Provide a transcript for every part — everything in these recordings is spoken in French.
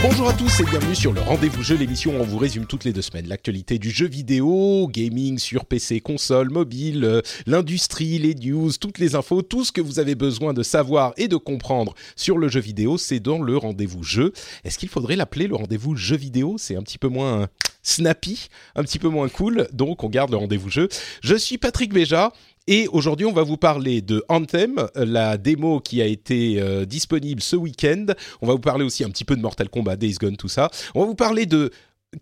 Bonjour à tous et bienvenue sur le Rendez-vous Jeu, l'émission où on vous résume toutes les deux semaines l'actualité du jeu vidéo, gaming sur PC, console, mobile, euh, l'industrie, les news, toutes les infos, tout ce que vous avez besoin de savoir et de comprendre sur le jeu vidéo, c'est dans le Rendez-vous Jeu. Est-ce qu'il faudrait l'appeler le Rendez-vous Jeu vidéo? C'est un petit peu moins snappy, un petit peu moins cool, donc on garde le Rendez-vous Jeu. Je suis Patrick Béja et aujourd'hui, on va vous parler de Anthem, la démo qui a été euh, disponible ce week-end. On va vous parler aussi un petit peu de Mortal Kombat, Days Gone, tout ça. On va vous parler de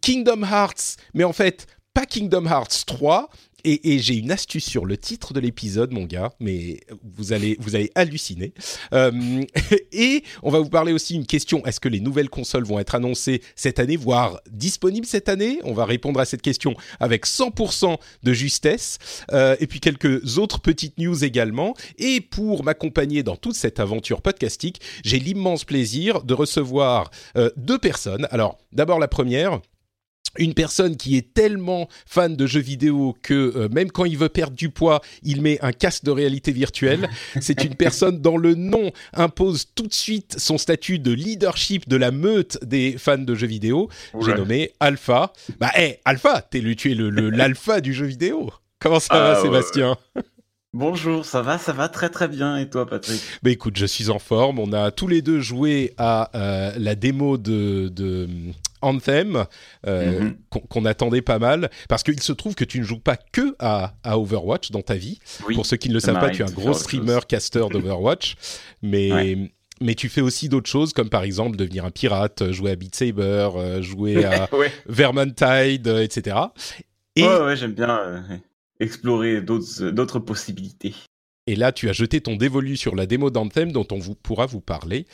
Kingdom Hearts, mais en fait, pas Kingdom Hearts 3, et, j'ai une astuce sur le titre de l'épisode, mon gars, mais vous allez, vous allez halluciner. Euh, et on va vous parler aussi une question est-ce que les nouvelles consoles vont être annoncées cette année, voire disponibles cette année? On va répondre à cette question avec 100% de justesse. Euh, et puis quelques autres petites news également. Et pour m'accompagner dans toute cette aventure podcastique, j'ai l'immense plaisir de recevoir euh, deux personnes. Alors, d'abord la première une personne qui est tellement fan de jeux vidéo que euh, même quand il veut perdre du poids, il met un casque de réalité virtuelle. C'est une personne dont le nom impose tout de suite son statut de leadership de la meute des fans de jeux vidéo. J'ai nommé Alpha. Bah, hé, Alpha, t'es le, tu es l'alpha du jeu vidéo. Comment ça va, ah, Sébastien? Bonjour, ça va, ça va très très bien. Et toi, Patrick? Bah écoute, je suis en forme. On a tous les deux joué à euh, la démo de, de Anthem euh, mhm. qu'on attendait pas mal parce qu'il se trouve que tu ne joues pas que à, Overwatch dans ta vie. Pour ceux qui ne le savent pas, tu es un gros streamer, caster d'Overwatch, mais mais tu fais aussi d'autres choses, comme par exemple devenir un pirate, jouer à Beat Saber, euh, jouer à Vermintide, etc. Et... Ouais, ouais, j'aime bien explorer d'autres possibilités. Et là, tu as jeté ton dévolu sur la démo d'Anthem dont on vous, pourra vous parler.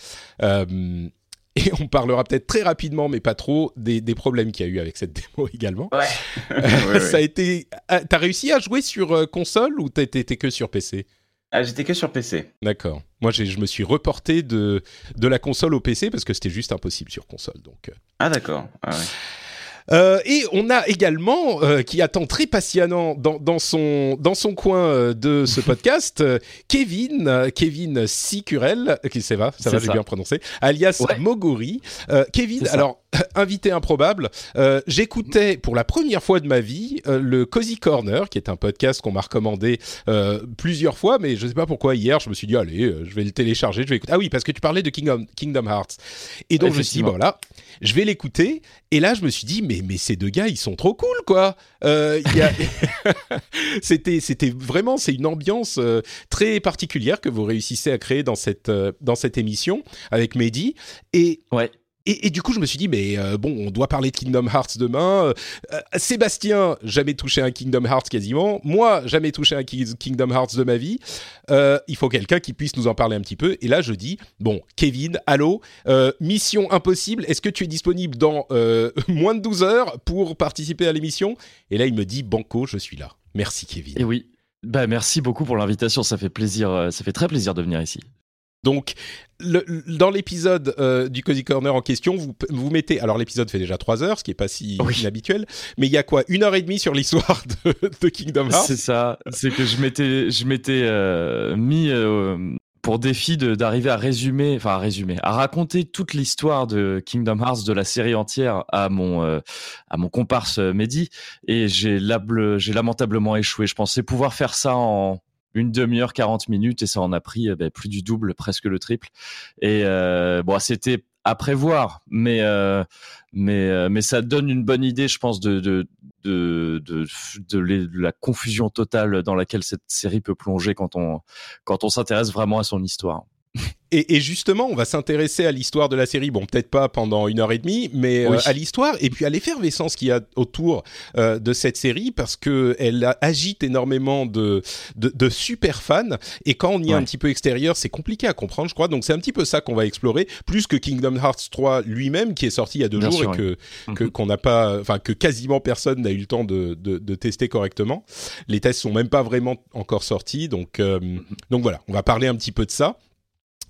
Euh, et on parlera peut-être très rapidement, mais pas trop, des, problèmes qu'il y a eu avec cette démo également. Ouais. Euh, ça a été. T'as réussi à jouer sur euh, console ou t'étais que sur PC ah, J'étais que sur PC. D'accord. Moi, je me suis reporté de, de la console au PC parce que c'était juste impossible sur console. Donc. Ah, d'accord. Ah, ouais. Euh, et on a également, euh, qui attend très patiemment dans, dans, son, dans son coin euh, de ce podcast, Kevin, Kevin Sicurel, qui ça va, ça va, j'ai bien prononcé, alias Moguri. Kevin, alors invité improbable. Euh, J'écoutais pour la première fois de ma vie euh, le Cozy Corner, qui est un podcast qu'on m'a recommandé euh, plusieurs fois, mais je ne sais pas pourquoi hier je me suis dit allez, euh, je vais le télécharger, je vais écouter. Ah oui, parce que tu parlais de Kingdom, Kingdom Hearts. Et donc je me suis dit voilà, je vais l'écouter. Et là je me suis dit mais mais ces deux gars ils sont trop cool quoi. c'était c'était vraiment c'est une ambiance très particulière que vous réussissez à créer dans cette dans cette émission avec Mehdi et ouais et, du coup, je me suis dit, mais euh, bon, on doit parler de Kingdom Hearts demain. Euh, euh, Sébastien, jamais touché un Kingdom Hearts quasiment. Moi, jamais touché un Kingdom Hearts de ma vie. il faut quelqu'un qui puisse nous en parler un petit peu. Et là, je dis, bon, Kevin, allô, mission impossible. Est-ce que tu es disponible dans moins de 12 heures pour participer à l'émission? Et là, il me dit, banco, je suis là. Merci, Kevin. Et oui. Bah, merci beaucoup pour l'invitation. Ça fait plaisir. Ça fait très plaisir de venir ici. Donc, le, dans l'épisode euh, du Cozy Corner en question, vous, vous mettez. Alors, l'épisode fait déjà 3 heures, ce qui n'est pas si inhabituel, mais il y a quoi Une heure et demie sur l'histoire de, Kingdom Hearts C'est ça. C'est que je m'étais, je m'étais euh, mis euh, pour défi d'arriver à résumer, enfin à résumer, à raconter toute l'histoire de Kingdom Hearts de la série entière à mon à mon comparse Mehdi et j'ai lamentablement échoué. Je pensais pouvoir faire ça en une demi-heure, 40 minutes, et ça en a pris euh, ben, plus du double, presque le triple. Et euh, bon, c'était à prévoir, mais euh, mais mais ça donne une bonne idée, je pense, de de de, de, de, la confusion totale dans laquelle cette série peut plonger quand on quand on s'intéresse vraiment à son histoire. Et, et, justement, on va s'intéresser à l'histoire de la série. Bon, peut-être pas pendant une heure et demie, mais Oui. euh, à l'histoire et puis à l'effervescence qu'il y a autour euh, de cette série parce que elle a- agite énormément de, de, de super fans. Et quand on y est un petit peu extérieur, c'est compliqué à comprendre, je crois. Donc c'est un petit peu ça qu'on va explorer, plus que Kingdom Hearts 3 lui-même, qui est sorti il y a deux Bien jours sûr, et que Mhm. qu'on n'a pas, enfin que quasiment personne n'a eu le temps de, de, de tester correctement. Les tests sont même pas vraiment encore sortis, donc euh, donc voilà, on va parler un petit peu de ça.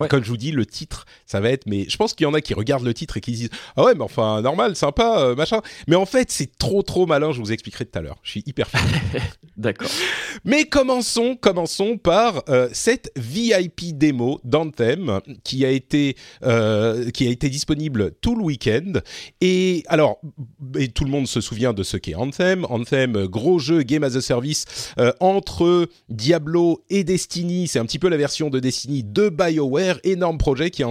Ouais. Comme je vous dis, le titre, ça va être. Mais je pense qu'il y en a qui regardent le titre et qui disent Ah ouais, mais enfin, normal, sympa, euh, machin. Mais en fait, c'est trop, trop malin. Je vous expliquerai tout à l'heure. Je suis hyper fan. D'accord. Mais commençons, commençons par euh, cette VIP démo d'Anthem qui a été euh, qui a été disponible tout le week-end. Et alors, et tout le monde se souvient de ce qu'est Anthem. Anthem, gros jeu game as a service entre Diablo et Destiny. C'est un petit peu la version de Destiny de BioWare, énorme projet qui,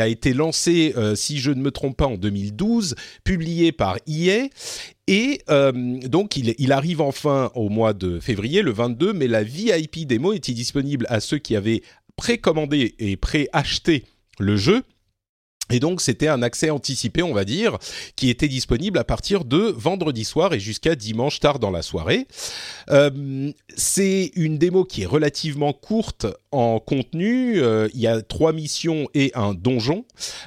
a été lancé, euh, si je ne me trompe pas, en 2012, publié par EA. Et euh, donc, il, il arrive enfin au mois de février, le 22, mais la VIP démo était disponible à ceux qui avaient précommandé et préacheté le jeu. Et donc, c'était un accès anticipé, on va dire, qui était disponible à partir de vendredi soir et jusqu'à dimanche tard dans la soirée. Euh, c'est une démo qui est relativement courte en contenu. Euh, il y a trois missions et un donjon.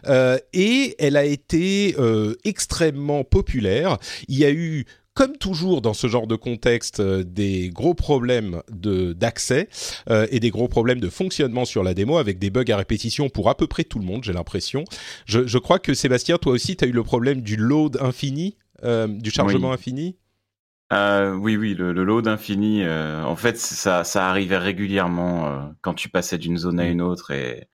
Euh, et elle a été extrêmement populaire. Il y a eu comme toujours dans ce genre de contexte, euh, des gros problèmes de d'accès euh, et des gros problèmes de fonctionnement sur la démo avec des bugs à répétition pour à peu près tout le monde, j'ai l'impression. Je, je crois que Sébastien, toi aussi, tu as eu le problème du load infini, euh, du chargement Oui. infini? Euh, oui, oui, le, le load infini, euh, en fait, ça, ça arrivait régulièrement euh, quand tu passais d'une zone à une autre. Et...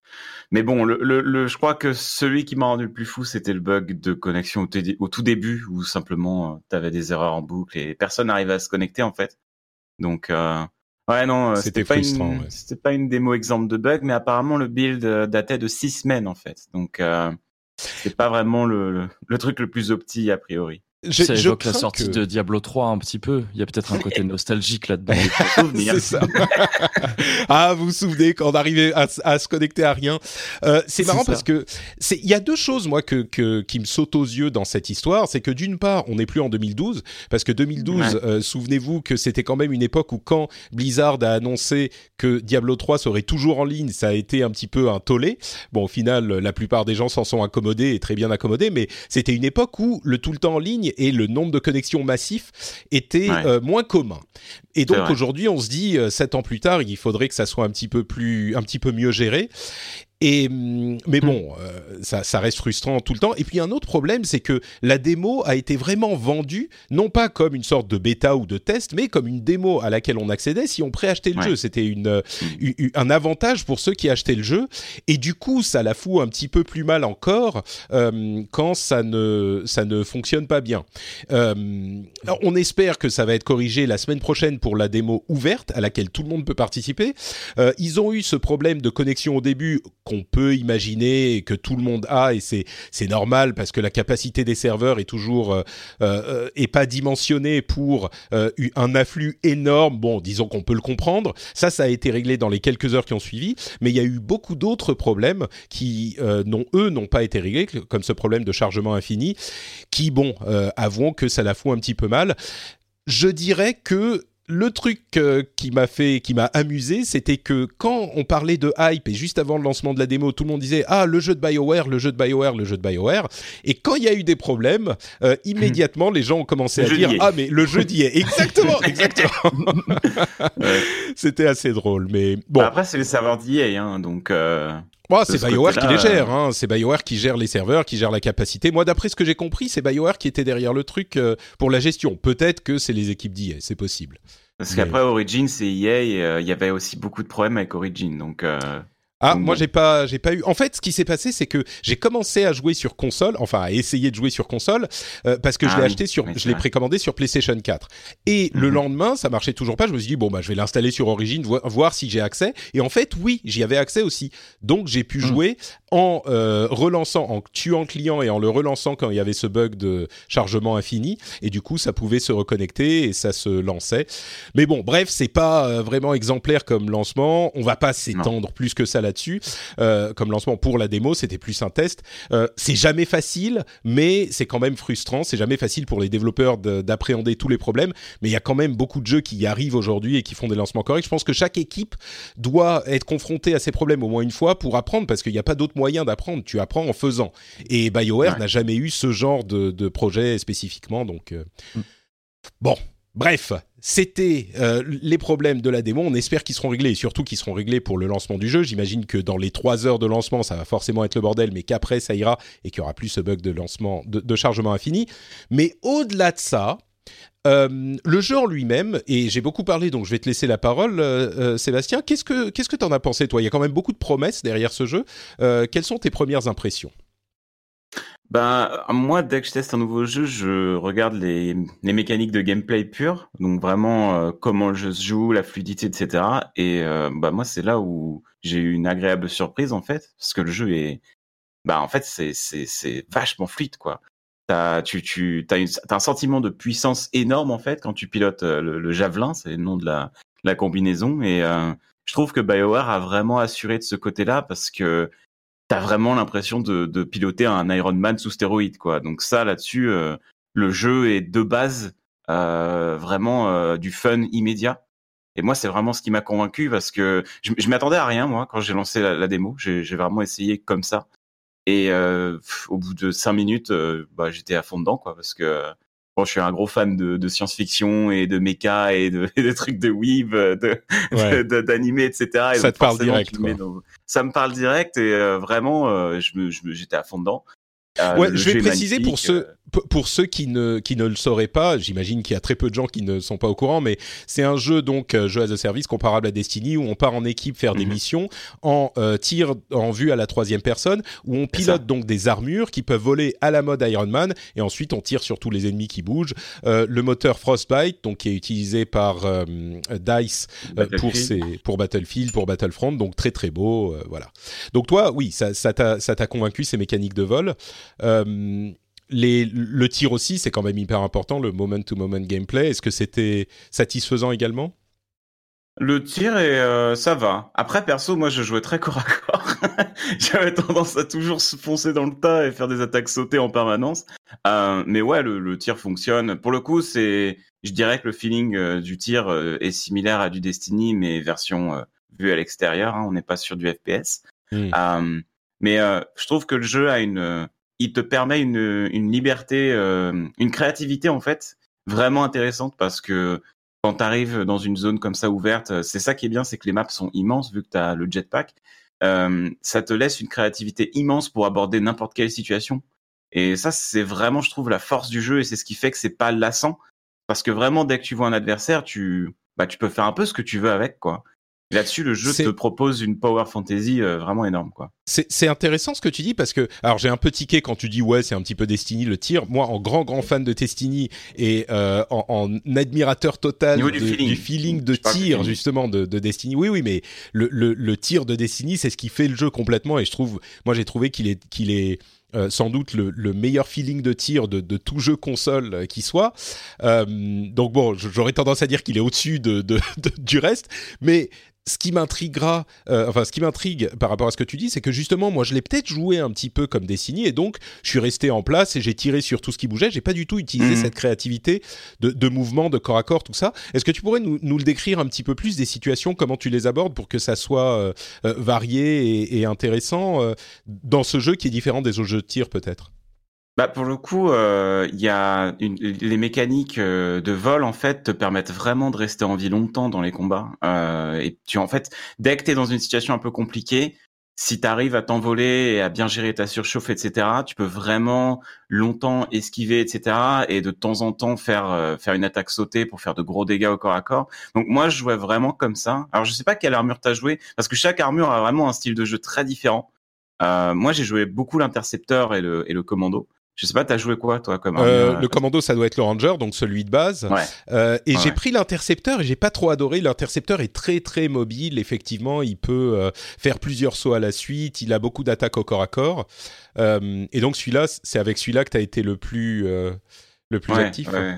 Mais bon, le, le, le- je crois que celui qui m'a rendu le plus fou, c'était le bug de connexion au, tout début, où simplement tu avais des erreurs en boucle et personne n'arrivait à se connecter, en fait. Donc, euh, ouais, non, euh, C'était pas, une, ouais. c'était pas une démo exemple de bug, mais apparemment le build euh, datait de six semaines, en fait. Donc, euh, c'est pas vraiment le, le, le truc le plus opti, a priori. Je- ça je évoque la sortie que- de Diablo 3 un petit peu. Il y a peut-être un côté nostalgique là-dedans. C'est ça. ah, vous vous souvenez quand on arrivait à, se connecter à rien. Euh, c'est C'est marrant ça. parce que c'est il y a deux choses moi que, que qui me sautent aux yeux dans cette histoire, c'est que d'une part, on n'est plus en 2012 parce que 2012, Ouais. euh, souvenez-vous que c'était quand même une époque où quand Blizzard a annoncé que Diablo 3 serait toujours en ligne, ça a été un petit peu un tollé. Bon, au final, la plupart des gens s'en sont accommodés et très bien accommodés, mais c'était une époque où le tout le temps en ligne et le nombre de connexions massifs était Ouais. euh, moins commun. Et donc aujourd'hui, on se dit euh, sept ans plus tard, il faudrait que ça soit un petit peu plus, un petit peu mieux géré. Et hum, mais bon, euh, ça, ça reste frustrant tout le temps. Et puis un autre problème, c'est que la démo a été vraiment vendue, non pas comme une sorte de bêta ou de test, mais comme une démo à laquelle on accédait si on préachetait le Ouais. jeu. C'était une, euh, u- un avantage pour ceux qui achetaient le jeu. Et du coup, ça la fout un petit peu plus mal encore euh, quand ça ne, ça ne fonctionne pas bien. Euh, alors, on espère que ça va être corrigé la semaine prochaine pour la démo ouverte à laquelle tout le monde peut participer. Ils ont eu ce problème de connexion au début qu'on peut imaginer et que tout le monde a et c'est c'est normal parce que la capacité des serveurs est toujours euh, euh, est pas dimensionnée pour euh, eu- un afflux énorme. Bon, disons qu'on peut le comprendre. Ça, ça a été réglé dans les quelques heures qui ont suivi, mais il y a eu beaucoup d'autres problèmes qui euh, n'ont eux n'ont pas été réglés, comme ce problème de chargement infini, qui bon, avouons que ça la fout un petit peu mal. Je dirais que le truc euh, qui m'a fait, qui m'a amusé, c'était que quand on parlait de hype et juste avant le lancement de la démo, tout le monde disait ah le jeu de Bioware, le jeu de Bioware, le jeu de Bioware. Et quand il y a eu des problèmes, euh, immédiatement les gens ont commencé Le à dire ah mais le jeu d'y est exactement, exactement. Ouais. C'était assez drôle, mais bon. Après, c'est les serveurs d'EA, hein, donc. euh, c'est ce BioWare qui les gère, hein. c'est BioWare qui gère les serveurs, qui gère la capacité. Moi, d'après ce que j'ai compris, c'est BioWare qui était derrière le truc euh, pour la gestion. Peut-être que c'est les équipes d'IA, c'est possible. Parce qu'après Origin, c'est EA, euh, il y avait aussi beaucoup de problèmes avec Origin, donc. Ah, Donc moi j'ai pas, j'ai pas eu. En fait, ce qui s'est passé, c'est que j'ai commencé à jouer sur console, enfin à essayer de jouer sur console, euh, parce que je Ah l'ai oui, acheté sur, je l'ai précommandé sur PlayStation 4. Et le Mhm. lendemain, ça marchait toujours pas. Je me suis dit bon bah je vais l'installer sur Origin, vo- voir si j'ai accès. Et en fait, oui, j'y avais accès aussi. Donc j'ai pu Mhm. jouer en euh, relançant, en tuant le client et en le relançant quand il y avait ce bug de chargement infini. Et du coup, ça pouvait se reconnecter et ça se lançait. Mais bon, bref, c'est pas euh, vraiment exemplaire comme lancement. On va pas s'étendre plus que ça là-dessus euh, comme lancement pour la démo. C'était plus un test. Euh, c'est jamais facile, mais c'est quand même frustrant. C'est jamais facile pour les développeurs d'appréhender tous les problèmes, mais il y a quand même beaucoup de jeux qui y arrivent aujourd'hui et qui font des lancements corrects. Je pense que chaque équipe doit être confrontée à ces problèmes au moins une fois pour apprendre, parce qu'il n'y a pas d'autre moyen d'apprendre. Tu apprends en faisant. Et BioWare n'a jamais eu ce genre de, de projet spécifiquement, donc. Euh, mm. Bon, Bref, c'était euh, les problèmes de la démo. On espère qu'ils seront réglés et surtout qu'ils seront réglés pour le lancement du jeu. J'imagine que dans les trois heures de lancement, ça va forcément être le bordel, mais qu'après ça ira et qu'il y aura plus ce bug de lancement, de, chargement infini. Mais au-delà de ça, euh, le jeu en lui-même, et j'ai beaucoup parlé, donc je vais te laisser la parole, euh, Sébastien. Qu'est-ce que qu'est-ce que t'en as pensé toi? Il y a quand même beaucoup de promesses derrière ce jeu. quelles sont tes premières impressions? Ben, moi, dès que je teste un nouveau jeu, je regarde les, les mécaniques de gameplay pur, donc vraiment euh, comment le jeu se joue, la fluidité, etc. Et euh, bah moi, c'est là où j'ai eu une agréable surprise en fait, parce que le jeu est, bah en fait, c'est vachement fluide quoi. T'as tu tu t'as un sentiment de puissance énorme en fait quand tu pilotes euh, le, javelin, c'est le nom de la la combinaison. Et je trouve que BioWare a vraiment assuré de ce côté-là parce que t'as vraiment l'impression de, de, piloter un Iron Man sous stéroïde, quoi. Donc ça, là-dessus, euh, le jeu est de base euh, vraiment euh, du fun immédiat. Et moi, c'est vraiment ce qui m'a convaincu parce que je, m'attendais à rien, moi, quand j'ai lancé la, démo. J'ai vraiment essayé comme ça. Et au bout de cinq minutes, bah, j'étais à fond dedans, quoi, parce que Bon, je suis un gros fan de, de science-fiction et de méca et de, et de trucs de weave, de, d'animé, etc. Et ça te parle direct. Quoi. Ça me parle direct et euh, vraiment, euh, je, je, j'étais à fond dedans. Euh, ouais, je vais préciser pour ceux pour ceux qui ne qui ne le sauraient pas, j'imagine qu'il y a très peu de gens qui ne sont pas au courant, mais c'est un jeu donc jeu as a service comparable à Destiny où on part en équipe faire des mhm. missions en tir en vue à la troisième personne où on pilote donc des armures qui peuvent voler à la mode Iron Man et ensuite on tire sur tous les ennemis qui bougent. le moteur Frostbite donc qui est utilisé par Dice pour ses pour Battlefield pour Battlefront donc très très beau voilà. Donc toi oui ça ça t'a ça t'a convaincu ces mécaniques de vol. Euh, les, le tir aussi, c'est quand même hyper important, le moment-to-moment gameplay. Est-ce que c'était satisfaisant également? Le tir et euh, ça va. Après perso, moi je jouais très corps à corps. J'avais tendance à toujours se foncer dans le tas et faire des attaques sautées en permanence. Euh, mais ouais, le, tir fonctionne. Pour le coup, c'est, je dirais que le feeling du tir est similaire à du Destiny, mais version vue à l'extérieur. Hein. on n'est pas sur du FPS. Hmm. mais je trouve que le jeu a une il te permet une, liberté, euh, une créativité en fait vraiment intéressante parce que quand tu arrives dans une zone comme ça ouverte, c'est ça qui est bien, c'est que les maps sont immenses vu que tu le jetpack. Euh, ça te laisse une créativité immense pour aborder n'importe quelle situation. Et ça, c'est vraiment, je trouve, la force du jeu et c'est ce qui fait que c'est pas lassant. Parce que vraiment, dès que tu vois un adversaire, tu, bah, tu peux faire un peu ce que tu veux avec, quoi. Là-dessus, le jeu te propose une power fantasy euh, vraiment énorme, quoi. C'est intéressant ce que tu dis parce que, alors j'ai un peu tiqué quand tu dis ouais, c'est un petit peu Destiny le tir. Moi, en grand grand fan de Destiny et euh, en, admirateur total du, feeling. de tir justement de, de, Destiny. Oui, oui, mais le, le, le tir de Destiny, c'est ce qui fait le jeu complètement. Et je trouve, moi, j'ai trouvé qu'il est qu'il est euh, sans doute le, le, meilleur feeling de tir de, de tout jeu console euh, qui soit. Euh, donc bon, j'aurais tendance à dire qu'il est au-dessus de, de, du reste, mais ce qui m'intriguera, euh, enfin ce qui m'intrigue par rapport à ce que tu dis, c'est que justement moi je l'ai peut-être joué un petit peu comme Destiny et donc je suis resté en place et j'ai tiré sur tout ce qui bougeait. J'ai pas du tout utilisé mhm. cette créativité de, de, mouvement, de corps à corps, tout ça. Est-ce que tu pourrais nous, nous, le décrire un petit peu plus des situations, comment tu les abordes pour que ça soit euh, euh, varié et, et intéressant dans ce jeu qui est différent des autres jeux de tir peut-être? Bah pour le coup, euh, il y a une, les mécaniques euh, de vol en fait te permettent vraiment de rester en vie longtemps dans les combats. Euh, et tu en fait, dès que tu es dans une situation un peu compliquée, si tu arrives à t'envoler et à bien gérer ta surchauffe, etc., tu peux vraiment longtemps esquiver, etc., et de temps en temps faire faire une attaque sautée pour faire de gros dégâts au corps à corps. Donc moi, je jouais vraiment comme ça. Alors je sais pas quelle armure t'as joué, parce que chaque armure a vraiment un style de jeu très différent. moi, j'ai joué beaucoup l'intercepteur et le, et le commando. Je sais pas, t'as joué quoi toi comme euh, Le commando, ça doit être le ranger, donc celui de base. Ouais. Euh, et j'ai pris l'intercepteur et j'ai pas trop adoré. L'intercepteur est très très mobile. Effectivement, il peut euh, faire plusieurs sauts à la suite. Il a beaucoup d'attaques au corps à corps. Euh, et donc celui-là, c'est avec celui-là que t'as été le plus le plus actif. Ouais.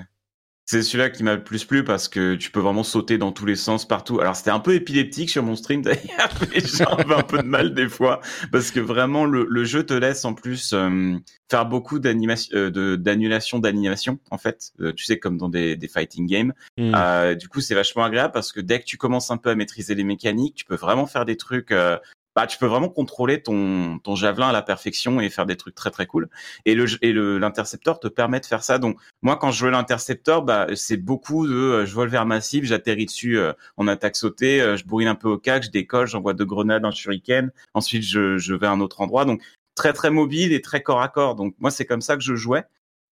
C'est celui-là qui m'a le plus plu parce que tu peux vraiment sauter dans tous les sens partout. Alors c'était un peu épileptique sur mon stream d'ailleurs, gens avaient un peu de mal des fois parce que vraiment le, le jeu te laisse en plus euh, faire beaucoup d'animation, euh, d'annulation d'animation en fait. Euh, tu sais comme dans des, des fighting games. Hmm. Euh, du coup c'est vachement agréable parce que dès que tu commences un peu à maîtriser les mécaniques, tu peux vraiment faire des trucs. Euh, bah, tu peux vraiment contrôler ton, ton javelin à la perfection et faire des trucs très très cool. Et le et le l'intercepteur te permet de faire ça. Donc moi quand je jouais l'intercepteur, bah c'est beaucoup de euh, je vole vers massif, j'atterris dessus euh, en attaque sautée, euh, je bourrine un peu au cac, je décolle, j'envoie deux grenades, un shuriken, ensuite je je vais à un autre endroit. Donc très très mobile et très corps à corps. Donc moi c'est comme ça que je jouais.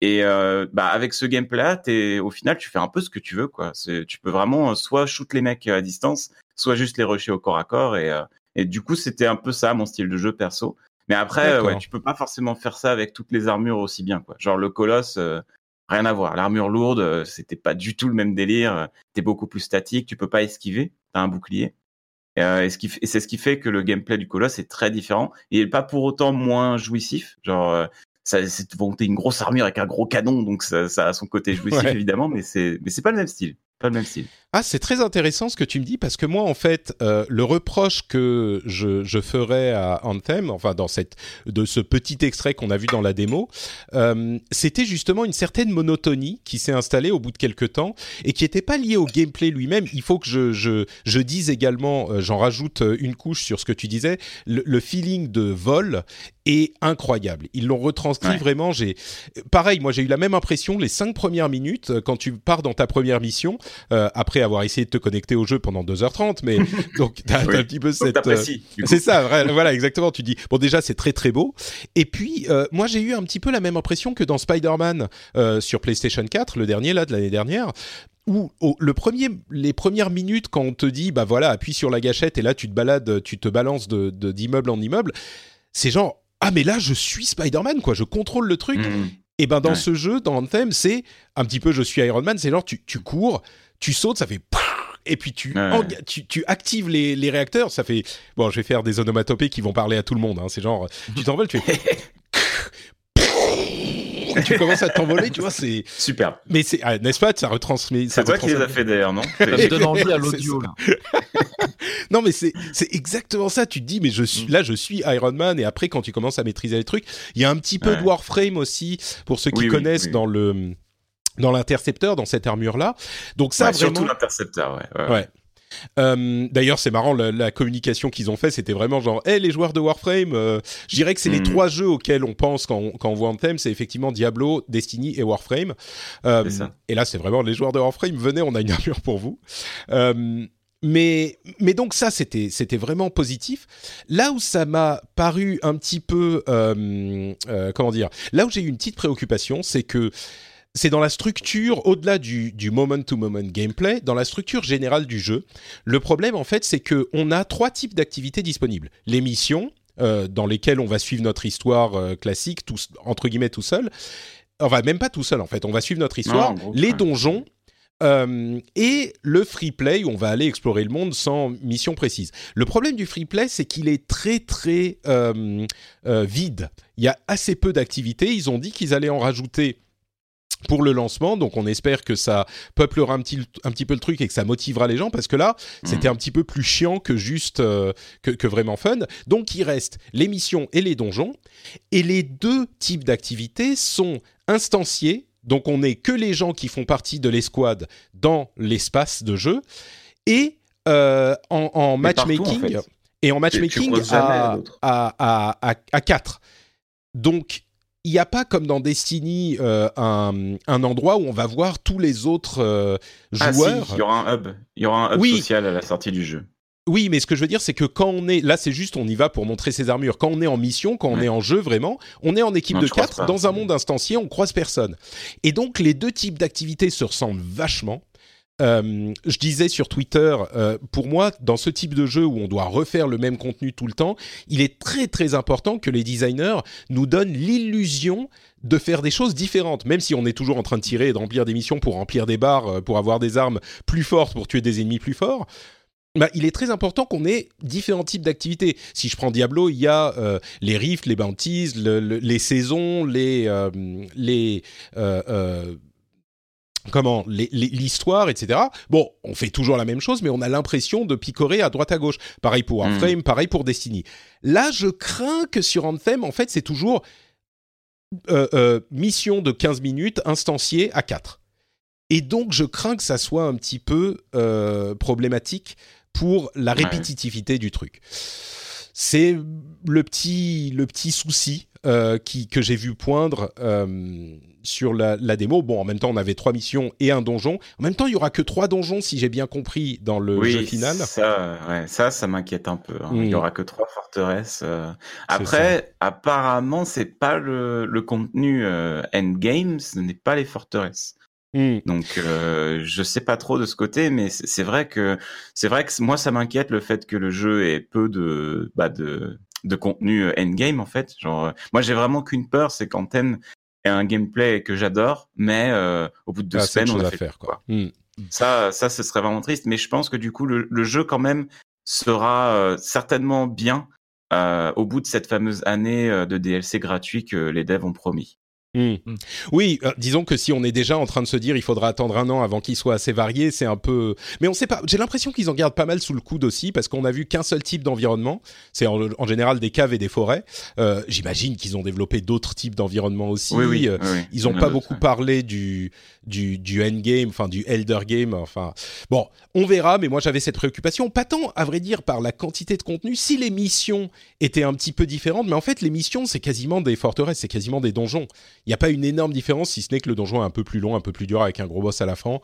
Et euh, bah avec ce gameplay-là, t'es au final tu fais un peu ce que tu veux quoi. Tu peux vraiment euh, soit shoot les mecs à distance, soit juste les rusher au corps à corps et euh, et du coup, c'était un peu ça mon style de jeu perso. Mais après, euh, ouais, tu peux pas forcément faire ça avec toutes les armures aussi bien, quoi. Genre le colosse, euh, rien à voir. L'armure lourde, euh, c'était pas du tout le même délire. T'es beaucoup plus statique, tu peux pas esquiver, t'as un bouclier. Euh, et ce qui f- et c'est ce qui fait que le gameplay du colosse est très différent. Il est pas pour autant moins jouissif. Genre, euh, ça, c'est bon, t'es une grosse armure avec un gros canon, donc ça, ça a son côté jouissif Ouais. évidemment, mais c'est mais c'est pas le même style. Pas le même style. Ah, c'est très intéressant ce que tu me dis parce que moi, en fait, euh, le reproche que je, je ferais à Anthem, enfin dans cette de ce petit extrait qu'on a vu dans la démo, euh, c'était justement une certaine monotonie qui s'est installée au bout de quelques temps et qui n'était pas liée au gameplay lui-même. Il faut que je, je, je dise également, euh, j'en rajoute euh, une couche sur ce que tu disais, le, le feeling de vol est incroyable. Ils l'ont retranscrit Ouais. vraiment. J'ai pareil, moi j'ai eu la même impression les cinq premières minutes euh, quand tu pars dans ta première mission euh, après avoir essayé de te connecter au jeu pendant 2h30 mais donc t'as Oui. un petit peu cette euh, c'est ça, vrai, voilà, exactement. Tu dis, bon, déjà, c'est très très beau. Et puis, euh, moi, j'ai eu un petit peu la même impression que dans Spider-Man euh, sur PlayStation 4, le dernier là de l'année dernière, où le premier, les premières minutes, quand on te dit, bah voilà, appuie sur la gâchette et là, tu te balades, tu te balances de d'immeuble en immeuble, c'est genre, ah mais là, je suis Spider-Man, quoi. Je contrôle le truc. Mhm. Et ben dans Ouais. ce jeu, dans Anthem, c'est un petit peu je suis Iron Man, c'est genre tu, tu cours, tu sautes, ça fait et puis tu, Ouais. tu, tu actives les, les réacteurs, ça fait bon, je vais faire des onomatopées qui vont parler à tout le monde. Hein, c'est genre tu t'envoles, tu fais et tu commences à t'envoler, tu vois, c'est Superbe. mais c'est ah, n'est-ce pas, ça retransmet. C'est toi qui les as fait d'ailleurs, non? Ça me donne envie à l'audio. là. Non, mais c'est c'est exactement ça. Tu te dis, mais je suis Mm. là, je suis Iron Man. Et après, quand tu commences à maîtriser les trucs, il y a un petit peu Ouais. de Warframe aussi pour ceux qui Oui, oui, connaissent oui. dans le dans l'intercepteur, dans cette armure là. Donc ça Ouais, vraiment. Surtout l'intercepteur, ouais. ouais. Ouais. Euh, D'ailleurs, c'est marrant, la, la communication qu'ils ont fait, c'était vraiment genre, hey, les joueurs de Warframe, euh, je dirais que c'est les Mm. trois jeux auxquels on pense quand on, quand on voit Anthem, c'est effectivement Diablo, Destiny et Warframe. Euh, et là, c'est vraiment les joueurs de Warframe, venez, on a une armure pour vous. Euh, mais, mais donc ça, c'était, c'était vraiment positif. Là où ça m'a paru un petit peu, comment dire, là où j'ai eu une petite préoccupation, c'est que c'est dans la structure, au-delà du, du moment-to-moment gameplay, dans la structure générale du jeu. Le problème, en fait, c'est que on a trois types d'activités disponibles. Les missions, euh, dans lesquelles on va suivre notre histoire euh, classique, tous, entre guillemets tout seul. Enfin, même pas tout seul, en fait. On va suivre notre histoire. les donjons. euh, et le free play où on va aller explorer le monde sans mission précise. Le problème du free play, c'est qu'il est très très euh, euh, vide. Il y a assez peu d'activités. Ils ont dit qu'ils allaient en rajouter pour le lancement, donc on espère que ça peuplera un petit, un petit peu le truc et que ça motivera les gens, parce que là, c'était un petit peu plus chiant que juste euh, que, que vraiment fun. Donc il reste les missions et les donjons, et les deux types d'activités sont instanciés, donc on n'est que les gens qui font partie de l'escouade dans l'espace de jeu, et euh, en, matchmaking, en fait. et en matchmaking à, à, à, à 4. Donc, il n'y a pas comme dans Destiny euh, un, un endroit où on va voir tous les autres euh, Ah si, joueurs. il y aura un hub. Il y aura un hub Oui. social à la sortie du jeu. Oui, mais ce que je veux dire, c'est que quand on est là, c'est juste on y va pour montrer ses armures. Quand on est en mission, quand on Ouais. est en jeu vraiment, on est en équipe Non, de je croise 4 pas. dans un monde instancié, on croise personne. Et donc les deux types d'activités se ressemblent vachement. Euh, je disais sur Twitter, euh, pour moi, dans ce type de jeu où on doit refaire le même contenu tout le temps, il est très très important que les designers nous donnent l'illusion de faire des choses différentes, même si on est toujours en train de tirer et de remplir des missions pour remplir des barres, euh, pour avoir des armes plus fortes, pour tuer des ennemis plus forts. Bah, il est très important qu'on ait différents types d'activités. Si je prends Diablo, il y a les rifts, les bounties, le- le- les saisons, les les comment l'histoire, etc. Bon, on fait toujours la même chose, mais on a l'impression de picorer à droite à gauche. Pareil pour hmm. Warframe, pareil pour Destiny. Là, je crains que sur Anthem, en fait, c'est toujours euh, euh, mission de 15 minutes instanciée à 4. Et donc, je crains que ça soit un petit peu euh, problématique pour la répétitivité du truc. C'est le petit, le petit souci qui, que j'ai vu poindre sur la, démo. Bon, en même temps, on avait trois missions et un donjon. En même temps, il y aura que trois donjons, si j'ai bien compris, dans le jeu final. Ça, ouais, ça, ça m'inquiète un peu. Hein. Il y hmm. aura que trois forteresses. Euh. Après, apparemment, c'est pas le, contenu euh, endgame, ce n'est pas les forteresses. Hmm. Donc euh, je sais pas trop de ce côté, mais c'est vrai que c'est vrai que moi ça m'inquiète le fait que le jeu ait peu de bah de de contenu euh, endgame en fait. Genre moi j'ai vraiment qu'une peur, c'est qu'Anthem et un gameplay que j'adore, mais euh, au bout de deux ah, semaines, on a fait faire, quoi. Hmm. Ça, ça, ce serait vraiment triste. Mais je pense que du coup, le, jeu quand même sera euh, certainement bien euh, au bout de cette fameuse année de DLC gratuit que les devs ont promis. Hmm. Hmm. Oui, euh, disons que si on est déjà en train de se dire il faudra attendre un an avant qu'il soit assez varié, c'est un peu. Mais on sait pas. J'ai l'impression qu'ils en gardent pas mal sous le coude aussi parce qu'on a vu qu'un seul type d'environnement. C'est en, général des caves et des forêts. Euh, J'imagine qu'ils ont développé d'autres types d'environnements aussi. Oui, oui, euh, ils ont pas beaucoup parlé du du du endgame, enfin du elder game. Enfin bon, on verra. Mais moi j'avais cette préoccupation, pas tant à vrai dire par la quantité de contenu. Si les missions étaient un petit peu différentes, mais en fait les missions c'est quasiment des forteresses, c'est quasiment des donjons. Il n'y a pas une énorme différence, si ce n'est que le donjon est un peu plus long, un peu plus dur avec un gros boss à la fin.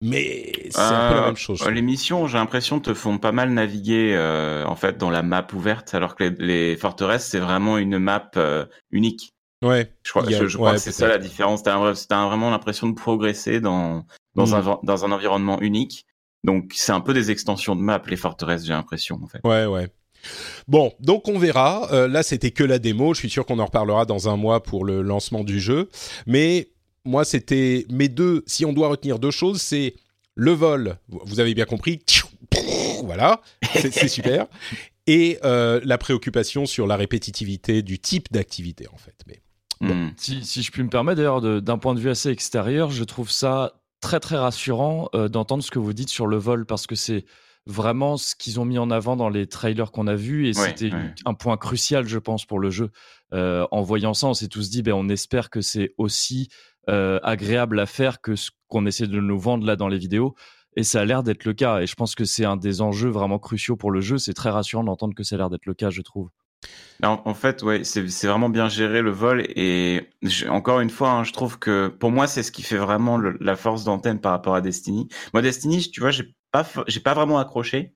Mais c'est un peu la même chose. Euh, les missions, j'ai l'impression, te font pas mal naviguer euh, en fait dans la map ouverte, alors que les, forteresses, c'est vraiment une map euh, unique. Ouais. Je crois, je, crois que c'est ça la différence. T'as as vraiment l'impression de progresser dans dans, mm. un, dans un environnement unique. Donc c'est un peu des extensions de map les forteresses, j'ai l'impression en fait. Ouais, ouais. Bon, donc on verra. Euh, là, c'était que la démo. Je suis sûr qu'on en reparlera dans un mois pour le lancement du jeu. Mais moi, c'était mes deux. Si on doit retenir deux choses, c'est le vol. Vous avez bien compris. Voilà, c'est super. Et euh, la préoccupation sur la répétitivité du type d'activité, en fait. Mais hmm. si, si, je puis me permettre, d'ailleurs, d'un point de vue assez extérieur, je trouve ça très très rassurant euh, d'entendre ce que vous dites sur le vol parce que c'est vraiment ce qu'ils ont mis en avant dans les trailers qu'on a vus et c'était un point crucial, je pense, pour le jeu. Euh, en voyant ça, on s'est tous dit, ben, on espère que c'est aussi euh, agréable à faire que ce qu'on essaie de nous vendre là dans les vidéos. Et ça a l'air d'être le cas. Et je pense que c'est un des enjeux vraiment cruciaux pour le jeu. C'est très rassurant d'entendre que ça a l'air d'être le cas, je trouve. En, fait, ouais, c'est vraiment bien géré le vol et encore une fois, hein, je trouve que pour moi, c'est ce qui fait vraiment la force d'antenne par rapport à Destiny. Moi, Destiny, tu vois, j'ai pas, j'ai pas vraiment accroché.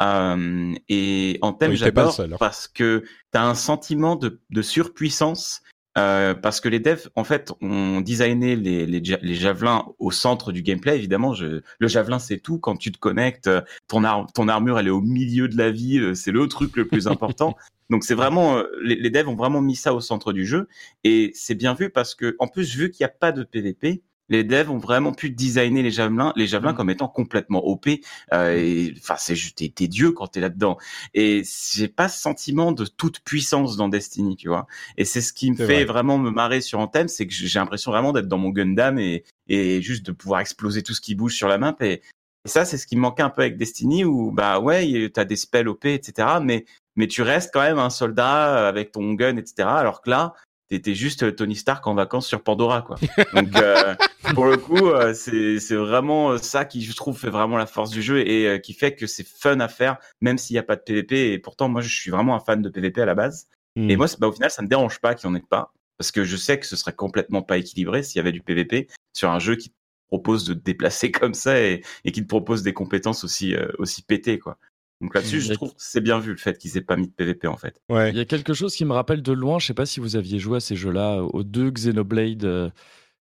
Euh, et en thème, j'adore parce que tu as un sentiment de, de surpuissance euh, parce que les devs, en fait, ont designé les, les, les, javelins au centre du gameplay. Évidemment, je, le javelin, c'est tout. Quand tu te connectes, ton, ton armure, elle est au milieu de la ville. C'est le truc le plus important. Donc, c'est vraiment, euh, les, les, devs ont vraiment mis ça au centre du jeu. Et c'est bien vu parce que, en plus, vu qu'il n'y a pas de PvP, les devs ont vraiment pu designer les javelins, les javelins mm. comme étant complètement OP. Euh, enfin, c'est juste t'es dieu quand t'es là-dedans. Et j'ai pas ce sentiment de toute puissance dans Destiny, tu vois. Et c'est ce qui me fait vraiment me marrer sur Anthem, c'est que j'ai l'impression vraiment d'être dans mon Gundam et, et juste de pouvoir exploser tout ce qui bouge sur la map. Et, ça, c'est ce qui me manquait un peu avec Destiny, où bah ouais, t'as des spells OP, etc. Mais mais tu restes quand même un soldat avec ton gun, etc. Alors que là, t'étais juste Tony Stark en vacances sur Pandora, quoi. Donc, euh, pour le coup, euh, c'est vraiment ça qui, je trouve, fait vraiment la force du jeu et euh, qui fait que c'est fun à faire, même s'il n'y a pas de PVP. Et pourtant, moi, je suis vraiment un fan de PVP à la base. Et hmm. moi, bah, au final, ça me dérange pas qu'il n'y en ait pas, parce que je sais que ce serait complètement pas équilibré s'il y avait du PVP sur un jeu qui propose de te déplacer comme ça et, et qui te propose des compétences aussi aussi pétées, quoi. Donc là-dessus, je trouve que c'est bien vu le fait qu'ils aient pas mis de PVP en fait. Ouais. Il y a quelque chose qui me rappelle de loin, je sais pas si vous aviez joué à ces jeux-là, aux deux Xenoblade euh,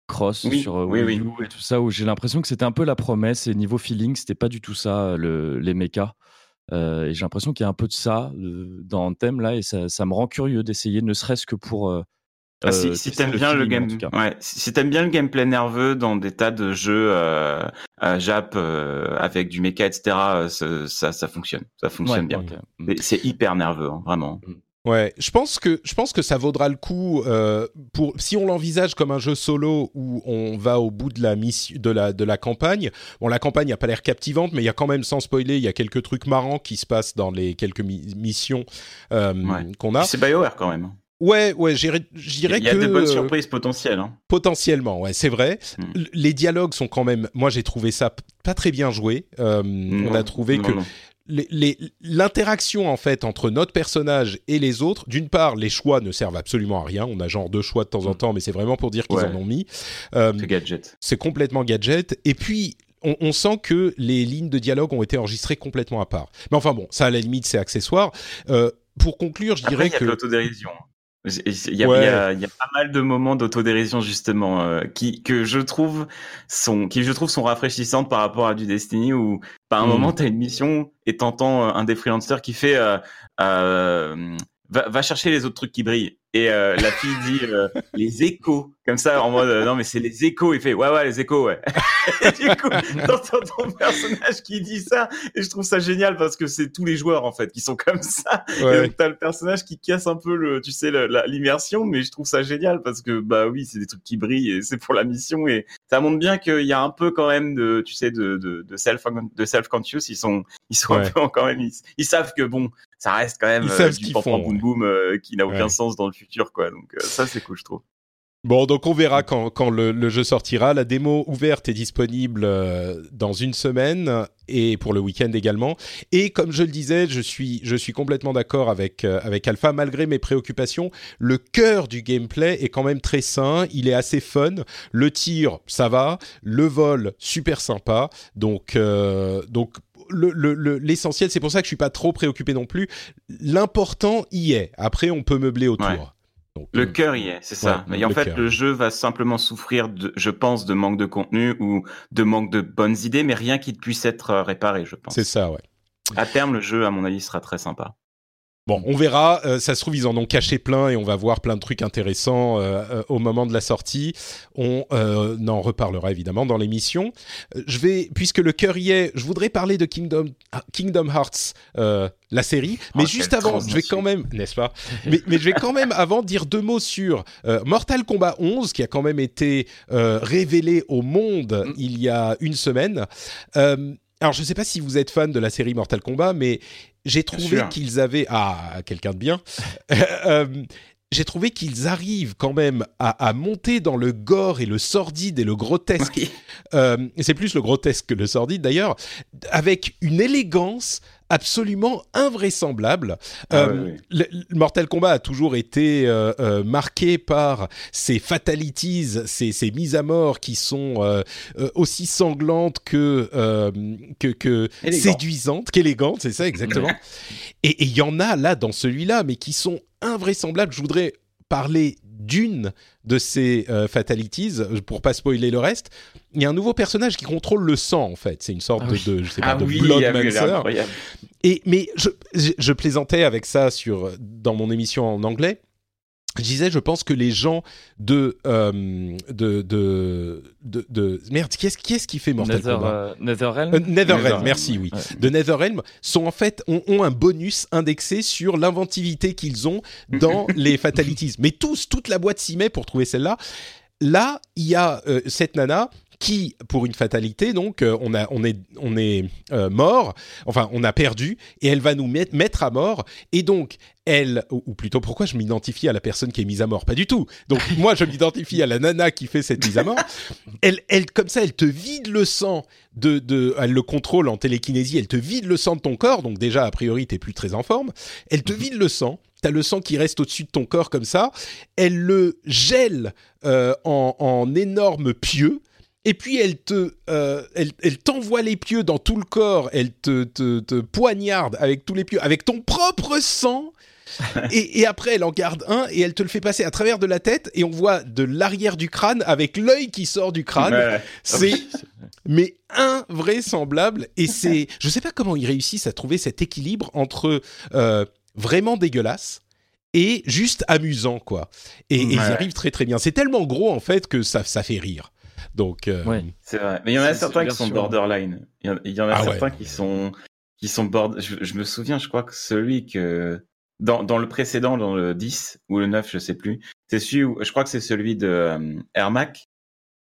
Cross sur euh, Wii U et tout ça, où j'ai l'impression que c'était un peu la promesse et niveau feeling, c'était pas du tout ça, le, les mechas. Euh, et j'ai l'impression qu'il y a un peu de ça dans le thème là, et ça, ça me rend curieux d'essayer, ne serait-ce que pour ah, si, euh, si t'aimes bien le game, ouais, si t'aimes bien le gameplay nerveux dans des tas de jeux euh, Jap euh, avec du mecha, etc., ça, ça, fonctionne, ça fonctionne bien. C'est hyper nerveux, hein, vraiment. Mm. Ouais, je pense que je pense que ça vaudra le coup euh, pour si on l'envisage comme un jeu solo où on va au bout de la mission de la de la campagne. Bon, la campagne n'a pas l'air captivante, mais il y a quand même sans spoiler, il y a quelques trucs marrants qui se passent dans les quelques missions euh, qu'on a. C'est Bioware quand même. Ouais, ouais, j'irais que... Il y a de bonnes surprises potentielles. Hein. Potentiellement, ouais, c'est vrai. Hmm. Les dialogues sont quand même... Moi, j'ai trouvé ça pas très bien joué. Euh, on a trouvé que l'interaction en fait entre notre personnage et les autres, d'une part, les choix ne servent absolument à rien. On a genre deux choix de temps en mm. temps, mais c'est vraiment pour dire qu'ils en ont mis. Euh, c'est gadget. C'est complètement gadget. Et puis, on, sent que les lignes de dialogue ont été enregistrées complètement à part. Mais enfin bon, ça à la limite, c'est accessoire. Euh, pour conclure, je dirais que. l'autodérision. Il y, a, pas mal de moments d'autodérision justement euh, qui que je trouve sont qui je trouve sont rafraîchissantes par rapport à du Destiny où par un mmh. moment tu as une mission et t'entends euh, un des freelancers qui fait euh, euh va, va, chercher les autres trucs qui brillent. Et euh, la fille dit euh, les échos, comme ça, en mode euh, non mais c'est les échos. Il fait ouais ouais les échos ouais. et du coup, t'entends ton personnage qui dit ça et je trouve ça génial parce que c'est tous les joueurs en fait qui sont comme ça. Ouais. Et t'as le personnage qui casse un peu le, tu sais, l'immersion, mais je trouve ça génial parce que bah oui c'est des trucs qui brillent et c'est pour la mission et ça montre bien qu'il y a un peu quand même de, tu sais, de, de, de self de self conscious. Ils sont ils sont un peu quand même ils, savent que bon ça reste quand même ils du font, boom boom qui n'a aucun sens dans le futur, quoi. Donc euh, ça, c'est cool, je trouve. Bon, donc on verra quand, quand le, jeu sortira. La démo ouverte est disponible euh, dans une semaine et pour le week-end également. Et comme je le disais, je suis, je suis complètement d'accord avec, euh, avec Alpha, malgré mes préoccupations. Le cœur du gameplay est quand même très sain, il est assez fun. Le tir, ça va. Le vol, super sympa. Donc, donc l'essentiel, le, c'est pour ça que je suis pas trop préoccupé non plus. L'important y est. Après, on peut meubler autour. le euh, cœur y est, c'est ça. Mais en fait, le jeu va simplement souffrir, de, je pense, de manque de contenu ou de manque de bonnes idées, mais rien qui puisse être euh, réparé, je pense. C'est ça, ouais. À terme, le jeu, à mon avis, sera très sympa. Bon, on verra. Euh, ça se trouve, ils en ont caché plein et on va voir plein de trucs intéressants euh, euh, au moment de la sortie. On en reparlera évidemment dans l'émission. Je vais, puisque le cœur y est, je voudrais parler de Kingdom, Kingdom Hearts, la série. Mais oh, juste avant, je vais quand même, n'est-ce pas? Mais, mais, je vais quand même avant dire deux mots sur Mortal Kombat 11, qui a quand même été révélé au monde mm. il y a une semaine. Alors, je ne sais pas si vous êtes fan de la série Mortal Kombat, mais j'ai trouvé qu'ils avaient ah quelqu'un de bien. Euh, j'ai trouvé qu'ils arrivent quand même à, monter dans le gore et le sordide et le grotesque. Euh, c'est plus le grotesque que le sordide d'ailleurs, avec une élégance absolument invraisemblable. Ah euh, le, Mortal Kombat a toujours été euh, euh, marqué par ces fatalities, ces, ces, mises à mort qui sont aussi sanglantes que que, que séduisantes, qu'élégantes, c'est ça exactement. Et il y en a là dans celui-là, mais qui sont invraisemblables. Je voudrais parler d'une de ces fatalities pour pas spoiler le reste il y a un nouveau personnage qui contrôle le sang en fait. C'est une sorte ah de, je sais pas, ah de oui, Bloodmancer. Et mais je, je, plaisantais avec ça sur dans mon émission en anglais. Je disais, je pense que les gens de euh, de, de, de, de, merde, qui est-ce qui, qui fait Mortal Kombat euh, Netherrealm. Euh, Netherrealm, merci, oui. De Netherrealm sont en fait ont, ont, un bonus indexé sur l'inventivité qu'ils ont dans les fatalities. Mais tous, toute la boîte s'y met pour trouver celle-là. Là, il y a euh, cette nana qui, pour une fatalité, donc, euh, on, a, on est, on est euh, mort, enfin, on a perdu, et elle va nous mettre, à mort, et donc, elle, ou, plutôt, pourquoi je m'identifie à la personne qui est mise à mort? Pas du tout. Donc, moi, je m'identifie à la nana qui fait cette mise à mort. Elle, elle, comme ça, elle te vide le sang de, de, elle le contrôle en télékinésie, elle te vide le sang de ton corps, donc déjà, a priori, t'es plus très en forme. Elle te vide le sang, T'as le sang qui reste au-dessus de ton corps comme ça. Elle le gèle euh, en, en énormes pieux et puis elle te, euh, elle, elle t'envoie les pieux dans tout le corps, elle te, te, te poignarde avec tous les pieux, avec ton propre sang. et, et, après, elle en garde un et elle te le fait passer à travers de la tête et on voit de l'arrière du crâne avec l'œil qui sort du crâne. C'est mais invraisemblable et c'est, je sais pas comment ils réussissent à trouver cet équilibre entre euh, vraiment dégueulasse et juste amusant quoi. Et, et, ils arrivent très très bien. C'est tellement gros en fait que ça ça fait rire. Donc, euh, c'est vrai. Mais il y en a certains qui sont borderline. Il y en, a ah certains qui sont qui sont bord... Je, me souviens, je crois que celui que dans, dans le précédent, dans le 10 ou le 9, je sais plus. C'est celui où, je crois que c'est celui de euh, Ermac,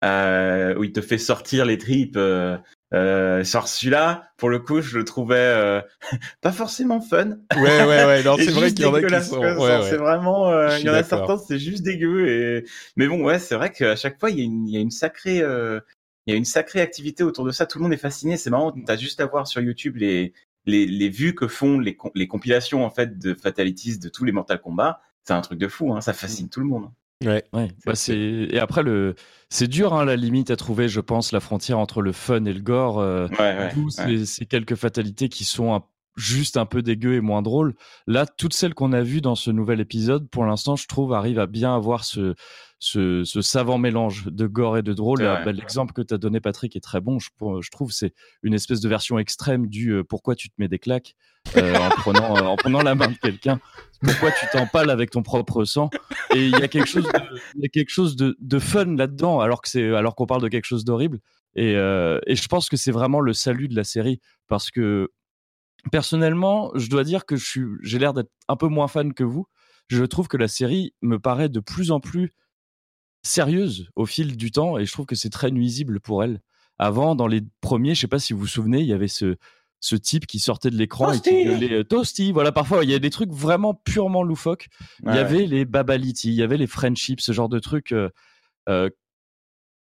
euh, où il te fait sortir les tripes. Euh, euh, sur celui-là, pour le coup, je le trouvais euh, pas forcément fun. Ouais, ouais, ouais. Non, c'est vrai qu'il y en a qui sont. Ouais, ouais. C'est vraiment, euh, il y en a certains, c'est juste dégueu. Et mais bon, ouais, c'est vrai qu'à chaque fois, il y a une, il y a une sacrée, euh, il y a une sacrée activité autour de ça. Tout le monde est fasciné. C'est marrant. T'as juste à voir sur YouTube les les, les vues que font les, les compilations en fait de fatalities de tous les Mortal Kombat. C'est un truc de fou. Hein. Ça fascine tout le monde. Ouais. Ouais, bah c'est et après le c'est dur hein, la limite à trouver je pense la frontière entre le fun et le gore euh, Ouais, ouais. d'où ouais. ces, ces quelques fatalités qui sont un- juste un peu dégueu et moins drôles là toutes celles qu'on a vues dans ce nouvel épisode pour l'instant je trouve arrivent à bien avoir ce ce, ce savant mélange de gore et de drôle C'est Là, bah, l'exemple que tu as donné Patrick est très bon je, je trouve c'est une espèce de version extrême du euh, pourquoi tu te mets des claques euh, en prenant euh, en prenant la main de quelqu'un. Pourquoi tu t'empales avec ton propre sang? Et il y a quelque chose de, y a quelque chose de, de fun là-dedans alors que c'est alors qu'on parle de quelque chose d'horrible. Et, euh, et je pense que c'est vraiment le salut de la série parce que personnellement je dois dire que j'ai l'air d'être un peu moins fan que vous. Je trouve que la série me paraît de plus en plus sérieuse au fil du temps et je trouve que c'est très nuisible pour elle. Avant dans les premiers je sais pas si vous vous souvenez il y avait ce ce type qui sortait de l'écran et qui Toasty gueulait euh, Toasty voilà parfois il y a des trucs vraiment purement loufoques il y Ouais, avait les babaliti, il y avait les friendships, ce genre de trucs euh, euh,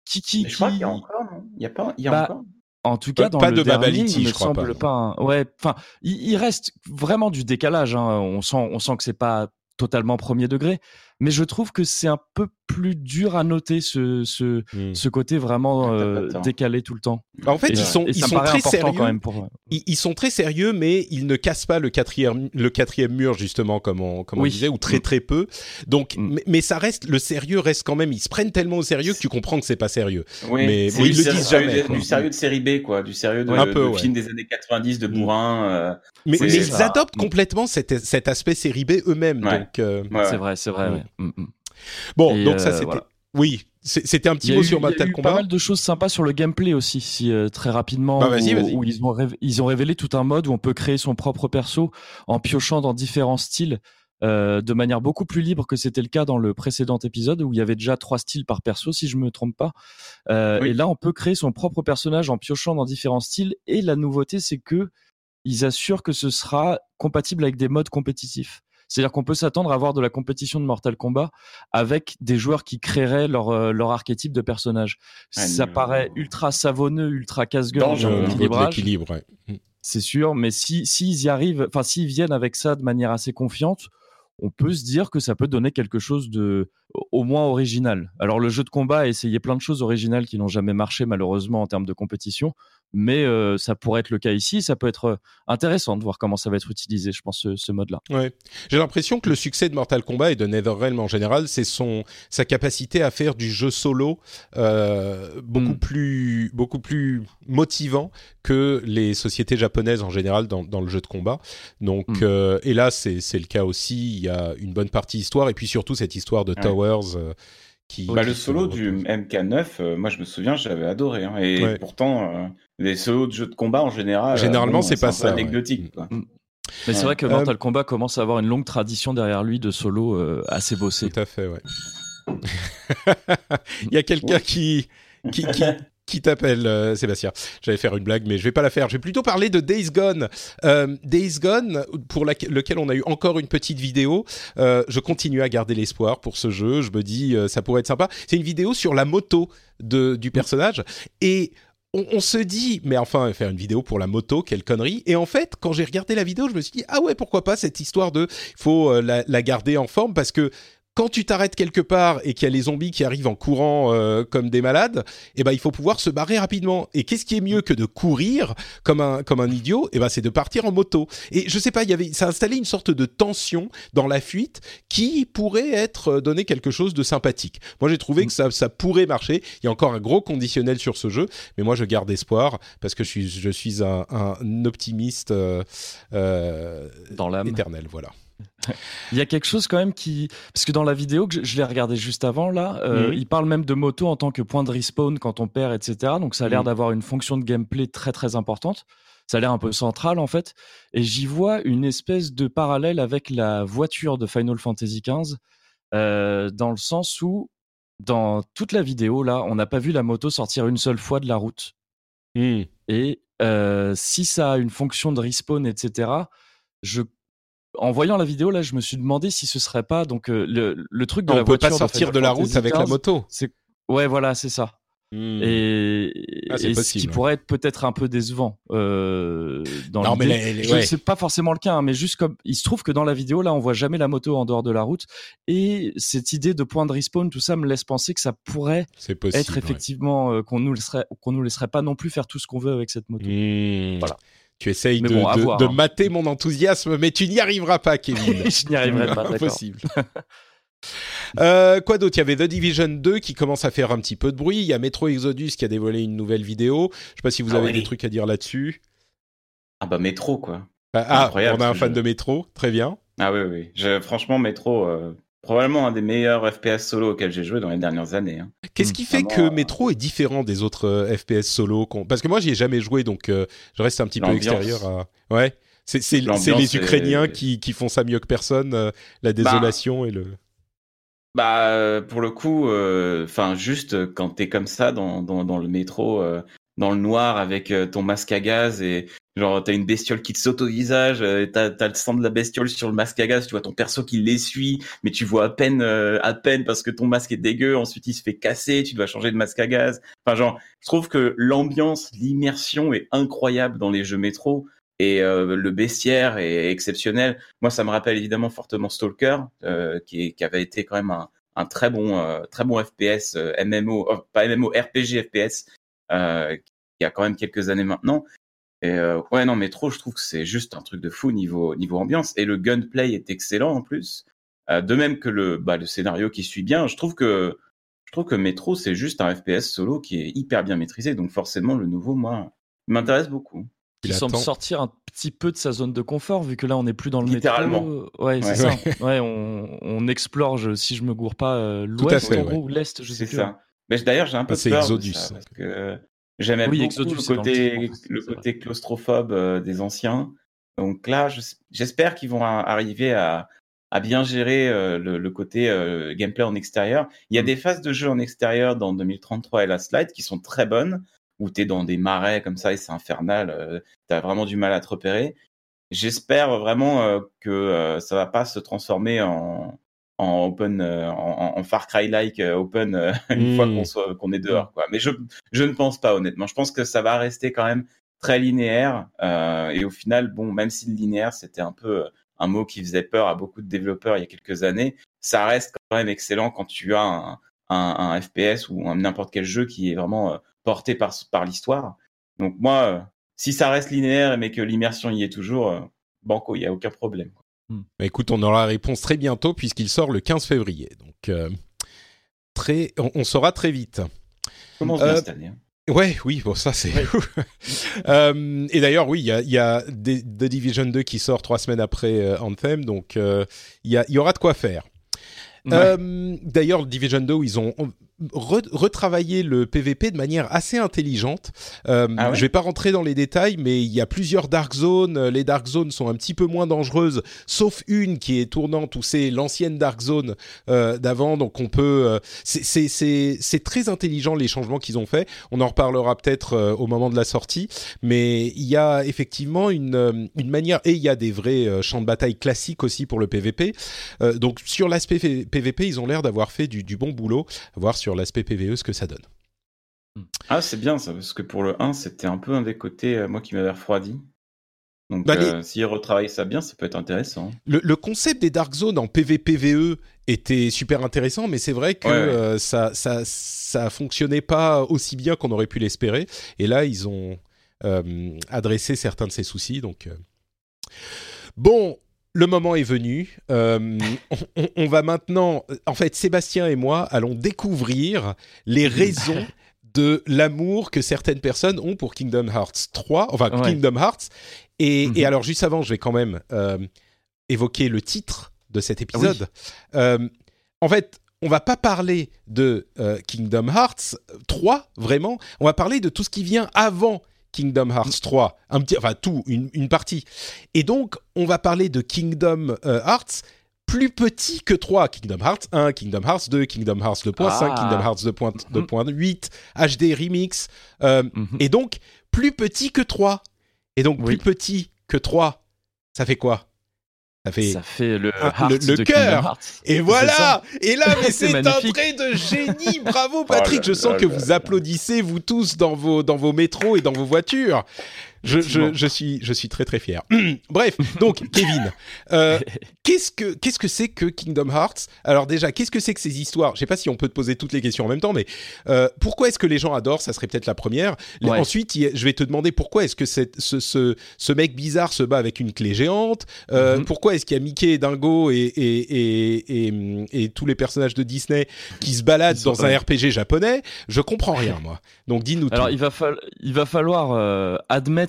qui, qui, Mais je crois qui- qu'il y a encore, non? Il y a pas, il y a Bah, encore? en tout cas, Pas- dans pas le de dernier, babaliti, il me je crois semble pas. un- Ouais, enfin, il, il reste vraiment du décalage. hein. On sent, on sent que c'est pas totalement premier degré, mais je trouve que c'est un peu plus dur à noter ce, ce, Hmm. ce côté vraiment euh, décalé tout le temps. En fait, et ils sont, ils sont très sérieux. quand même pour. Ils, ils sont très sérieux, mais ils ne cassent pas le quatrième, le quatrième mur justement, comme on, comme on disait, ou très Mm. très peu. Donc, Mm. mais, mais ça reste, le sérieux reste quand même. Ils se prennent tellement au sérieux que tu comprends que c'est pas sérieux. Oui, Mais ils du le disent jamais, Du, quoi. sérieux de série B, quoi. Du sérieux de, Un peu, de ouais. film des années 90 de Mm. bourrin. euh, Mais, ils adoptent Mm. complètement cet, cet aspect série B eux-mêmes. Ouais. Donc, euh, ouais, C'est vrai, c'est vrai. Mm. Mm, bon, Et, donc ça euh, c'était. voilà. Oui, c'est- c'était un petit mot eu- sur il y a Mortal eu pas Kombat. mal de choses sympas sur le gameplay aussi, si euh, très rapidement. Bah, vas-y, où, vas-y. où ils ont rév- ils ont révélé tout un mode où on peut créer son propre perso en piochant dans différents styles. euh, de manière beaucoup plus libre que c'était le cas dans le précédent épisode où il y avait déjà trois styles par perso si je me trompe pas. Euh, Oui. Et là on peut créer son propre personnage en piochant dans différents styles et la nouveauté c'est que ils assurent que ce sera compatible avec des modes compétitifs. C'est-à-dire qu'on peut s'attendre à avoir de la compétition de Mortal Kombat avec des joueurs qui créeraient leur, euh, leur archétype de personnage. Ah, Ça non. paraît ultra savonneux, ultra casse-gueule dans de l'équilibrage, l'équilibre, ouais. Mm. c'est sûr. Mais si s'ils y arrivent, enfin s'ils viennent avec ça de manière assez confiante, on peut se dire que ça peut donner quelque chose de au moins original. Alors le jeu de combat a essayé plein de choses originales qui n'ont jamais marché malheureusement en termes de compétition, mais euh, ça pourrait être le cas ici. Ça peut être euh, intéressant de voir comment ça va être utilisé, je pense, ce, ce mode-là. Ouais. J'ai l'impression que le succès de Mortal Kombat et de NetherRealm en général, c'est son sa capacité à faire du jeu solo euh, beaucoup Mm. plus beaucoup plus motivant que les sociétés japonaises en général dans, dans le jeu de combat. Donc Mm. euh, et là c'est c'est le cas aussi. Il y a une bonne partie histoire et puis surtout cette histoire de Ouais. Towers qui. Bah, qui le solo du MK9, euh, moi je me souviens, j'avais adoré. hein. et Ouais. pourtant, euh, les solos de jeux de combat en général. euh, Généralement, bon, c'est pas ça. Anecdotique. Mm. quoi. Mais c'est vrai que Euh, Mortal Kombat commence à avoir une longue tradition derrière lui de solo euh, assez bossé. Tout à fait, ouais. Il y a quelqu'un qui qui, qui, qui t'appelle, euh, Sébastien. J'allais faire une blague, mais je vais pas la faire. Je vais plutôt parler de Days Gone. Euh, Days Gone, pour lequel on a eu encore une petite vidéo. Euh, je continue à garder l'espoir pour ce jeu. Je me dis, ça pourrait être sympa. C'est une vidéo sur la moto de, du personnage. Et on, se dit, mais enfin, faire une vidéo pour la moto, quelle connerie. Et en fait, quand j'ai regardé la vidéo, je me suis dit, ah ouais, pourquoi pas cette histoire de, il faut la garder en forme parce que quand tu t'arrêtes quelque part et qu'il y a les zombies qui arrivent en courant euh, comme des malades, eh ben il faut pouvoir se barrer rapidement. Et qu'est-ce qui est mieux que de courir comme un comme un idiot? Eh ben c'est de partir en moto. Et je sais pas, il y avait ça a installé une sorte de tension dans la fuite qui pourrait être euh, donné quelque chose de sympathique. Moi j'ai trouvé que ça ça pourrait marcher. Il y a encore un gros conditionnel sur ce jeu, mais moi je garde espoir parce que je suis je suis un, un optimiste euh, euh, Dans l'âme. éternel. Voilà. Il y a quelque chose quand même qui, parce que dans la vidéo que je, je l'ai regardé juste avant là, euh, il parle même de moto en tant que point de respawn quand on perd, etc. Donc ça a l'air Mhm. d'avoir une fonction de gameplay très très importante. ça a l'air un peu central en fait. Et j'y vois une espèce de parallèle avec la voiture de Final Fantasy XV, euh, dans le sens où dans toute la vidéo là, on n'a pas vu la moto sortir une seule fois de la route. Hmm. Et euh, si ça a une fonction de respawn, etc., je en voyant la vidéo là, je me suis demandé si ce serait pas donc euh, le, le truc de on la peut voiture pas sortir de la route avec la moto. C'est ouais, voilà, c'est ça. Hmm. Et, Ah, et ce qui pourrait être peut-être un peu décevant euh, dans Non, mais les- les- Je- ouais. Pas forcément le cas, hein, mais juste comme il se trouve que dans la vidéo là, on voit jamais la moto en dehors de la route, et cette idée de point de respawn, tout ça me laisse penser que ça pourrait possible. être ouais. effectivement euh, qu'on nous laisserait qu'on nous laisserait pas non plus faire tout ce qu'on veut avec cette moto. Hmm. Voilà. Tu essayes de, bon, à de- voir, de hein. mater mon enthousiasme, mais tu n'y arriveras pas, Kevin. Je n'y arriverai pas, d'accord. Impossible. Euh, quoi d'autre? Il y avait The Division 2 qui commence à faire un petit peu de bruit. Il y a Metro Exodus qui a dévoilé une nouvelle vidéo. Je sais pas si vous Ah avez oui. des trucs à dire là-dessus. Ah bah métro quoi. Ah, ah, on a un fan jeu. de Metro, très bien. Ah oui oui. Je- franchement métro, euh, probablement un des meilleurs FPS solo auxquels j'ai joué dans les dernières années. hein. Qu'est-ce qui fait vraiment, que euh, Metro est différent des autres euh, FPS solo Parce que moi, j'y ai jamais joué, donc euh, je reste un petit peu extérieur à. Ouais. C'est les est- Ukrainiens qui, qui font ça mieux que personne, euh, la désolation et le. Bah pour le coup, enfin juste quand t'es comme ça dans, dans, dans le métro, dans le noir avec euh, ton masque à gaz et genre t'as une bestiole qui te saute au visage, euh, t'as t'as le sang de la bestiole sur le masque à gaz, tu vois ton perso qui l'essuie, mais tu vois à peine euh, à peine parce que ton masque est dégueu, ensuite il se fait casser, tu dois changer de masque à gaz. Enfin genre, je trouve que l'ambiance, l'immersion est incroyable dans les jeux métro. Et le bestiaire est exceptionnel. Moi, ça me rappelle évidemment fortement Stalker, euh, qui, qui avait été quand même un, un très bon, euh, très bon FPS euh, MMO, euh, pas MMO, RPG FPS, euh, qui a quand même quelques années maintenant. Et euh, ouais, non, Metro, je trouve que c'est juste un truc de fou niveau niveau ambiance. Et le gunplay est excellent en plus. Euh, de même que le bah, le scénario qui suit bien. Je trouve que je trouve que Metro, c'est juste un FPS solo qui est hyper bien maîtrisé. Donc forcément, le nouveau, moi, il m'intéresse beaucoup. Il semble sortir un petit peu de sa zone de confort, vu que là on n'est plus dans le Littéralement. métro. Ouais, c'est ça. Ouais, on, on explore, je- si je me gourre pas, euh, l'ouest en gros, ou l'est, je sais C'est plus. ça. D'ailleurs, j'ai un peu Ah, c'est peur de Exodus. ça, parce que euh, j'aimais Oui, beaucoup Exodus, le côté, le claustrophobe euh, des anciens. Donc là, je- j'espère qu'ils vont arriver à, à bien gérer euh, le, le côté euh, gameplay en extérieur. Il y a Mm. des phases de jeu en extérieur dans 2033 et Last Light qui sont très bonnes, où tu es dans des marais comme ça et c'est infernal, euh, tu as vraiment du mal à te repérer. J'espère vraiment que ça va pas se transformer en, en open, euh, en, en Far Cry-like euh, open euh, une fois qu'on soit qu'on est dehors. Quoi. Mais je, je ne pense pas honnêtement. Je pense que ça va rester quand même très linéaire. euh, et au final, bon, même si le linéaire c'était un peu un mot qui faisait peur à beaucoup de développeurs il y a quelques années, ça reste quand même excellent quand tu as un, un, un FPS ou un- n'importe quel jeu qui est vraiment porté par, par l'histoire. Donc moi, si ça reste linéaire mais que l'immersion y est toujours, banco, il n'y a aucun problème. Bah, écoute, on aura la réponse très bientôt puisqu'il sort le 15 février. Donc, euh, très, on, on saura très vite. Commence Euh, cette année. hein. Ouais, oui, bon, ça c'est. Euh, et d'ailleurs, oui, il y a, il y a des- The Division 2 qui sort trois semaines après euh, Anthem, donc euh, il y, aura de quoi faire. Ouais. Euh, D'ailleurs, Division 2, ils ont re- retravaillé le PVP de manière assez intelligente. Euh, Ah ouais je vais pas rentrer dans les détails, mais il y a plusieurs Dark Zones. Euh, Les Dark Zones sont un petit peu moins dangereuses, sauf une qui est tournante, où c'est l'ancienne Dark Zone euh, d'avant. Donc on peut... euh, c'est- très intelligent les changements qu'ils ont fait. On en reparlera peut-être au moment de la sortie. Mais il y a effectivement une, une manière... Et il y a des vrais champs de bataille classiques aussi pour le PVP. Donc sur l'aspect PVP, ils ont l'air d'avoir fait du, du bon boulot. À voir sur l'aspect PVE ce que ça donne. Ah, c'est bien ça, parce que pour le 1, c'était un peu un des côtés, euh, moi, qui m'avait refroidi. Donc, Bah, les- euh, s'ils retravaillent ça bien, ça peut être intéressant. Le, le concept des Dark Zones en PVPVE était super intéressant, mais c'est vrai que Ouais, ouais. euh, ça, ça, ça fonctionnait pas aussi bien qu'on aurait pu l'espérer. Et là, ils ont euh, adressé certains de ces soucis. Donc, bon, le moment est venu. Euh, on, va maintenant, en fait, Sébastien et moi allons découvrir les raisons de l'amour que certaines personnes ont pour Kingdom Hearts 3, enfin Ouais. Kingdom Hearts. Et, Mhm. et alors, juste avant, je vais quand même euh, évoquer le titre de cet épisode. Euh, en fait, on va pas parler de Kingdom Hearts 3, vraiment. On va parler de tout ce qui vient avant Kingdom Hearts 3, un petit, enfin tout, une, une partie. Et donc, on va parler de Kingdom euh, Hearts plus petit que 3. Kingdom Hearts 1, Kingdom Hearts 2, Kingdom Hearts 2.5, Ah. Kingdom Hearts 2.8, Mhm. HD Remix. euh, Mhm. Et donc, plus petit que 3. Et donc, plus petit que 3, ça fait quoi? Ça fait... Ça fait le Ah, le- le cœur. Et voilà. Et là, mais C'est un trait de génie Bravo Patrick là Je sens là que là vous là. applaudissez, vous tous, dans vos, dans vos métros et dans vos voitures. Je, je, Effectivement. je, suis, je suis très très fier. Bref, donc Kevin, euh, qu'est-ce que qu'est-ce que c'est que Kingdom Hearts? Alors déjà, qu'est-ce que c'est que ces histoires? Je sais pas si on peut te poser toutes les questions en même temps, mais euh, pourquoi est-ce que les gens adorent? Ça serait peut-être la première. Ouais. Ensuite, je vais te demander pourquoi est-ce que cette- ce, ce, ce mec bizarre se bat avec une clé géante? Euh, Mhm. Pourquoi est-ce qu'il y a Mickey, Dingo et, et, et, et, et tous les personnages de Disney qui se baladent dans un RPG japonais? Je comprends rien, moi. Donc dis-nous tout. Alors il va, il va falloir euh,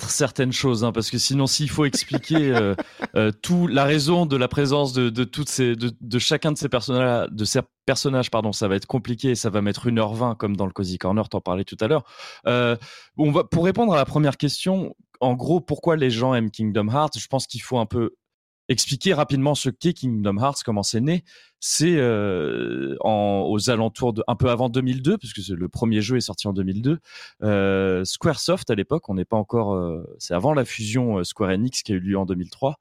certaines choses, hein, parce que sinon s'il faut expliquer euh, euh, tout la raison de la présence de, toutes ces de chacun de ces personnages de ces personnages pardon, ça va être compliqué, et ça va mettre 1h20 comme dans le Cozy Corner, t'en parlais tout à l'heure. Euh, on va pour répondre à la première question, en gros pourquoi les gens aiment Kingdom Hearts, je pense qu'il faut un peu expliquer rapidement ce qu'est Kingdom Hearts, comment c'est né. C'est euh, aux alentours de un peu avant 2002, puisque le premier jeu est sorti en 2002. Euh, SquareSoft à l'époque, on n'est pas encore, euh, c'est avant la fusion Square Enix qui a eu lieu en 2003.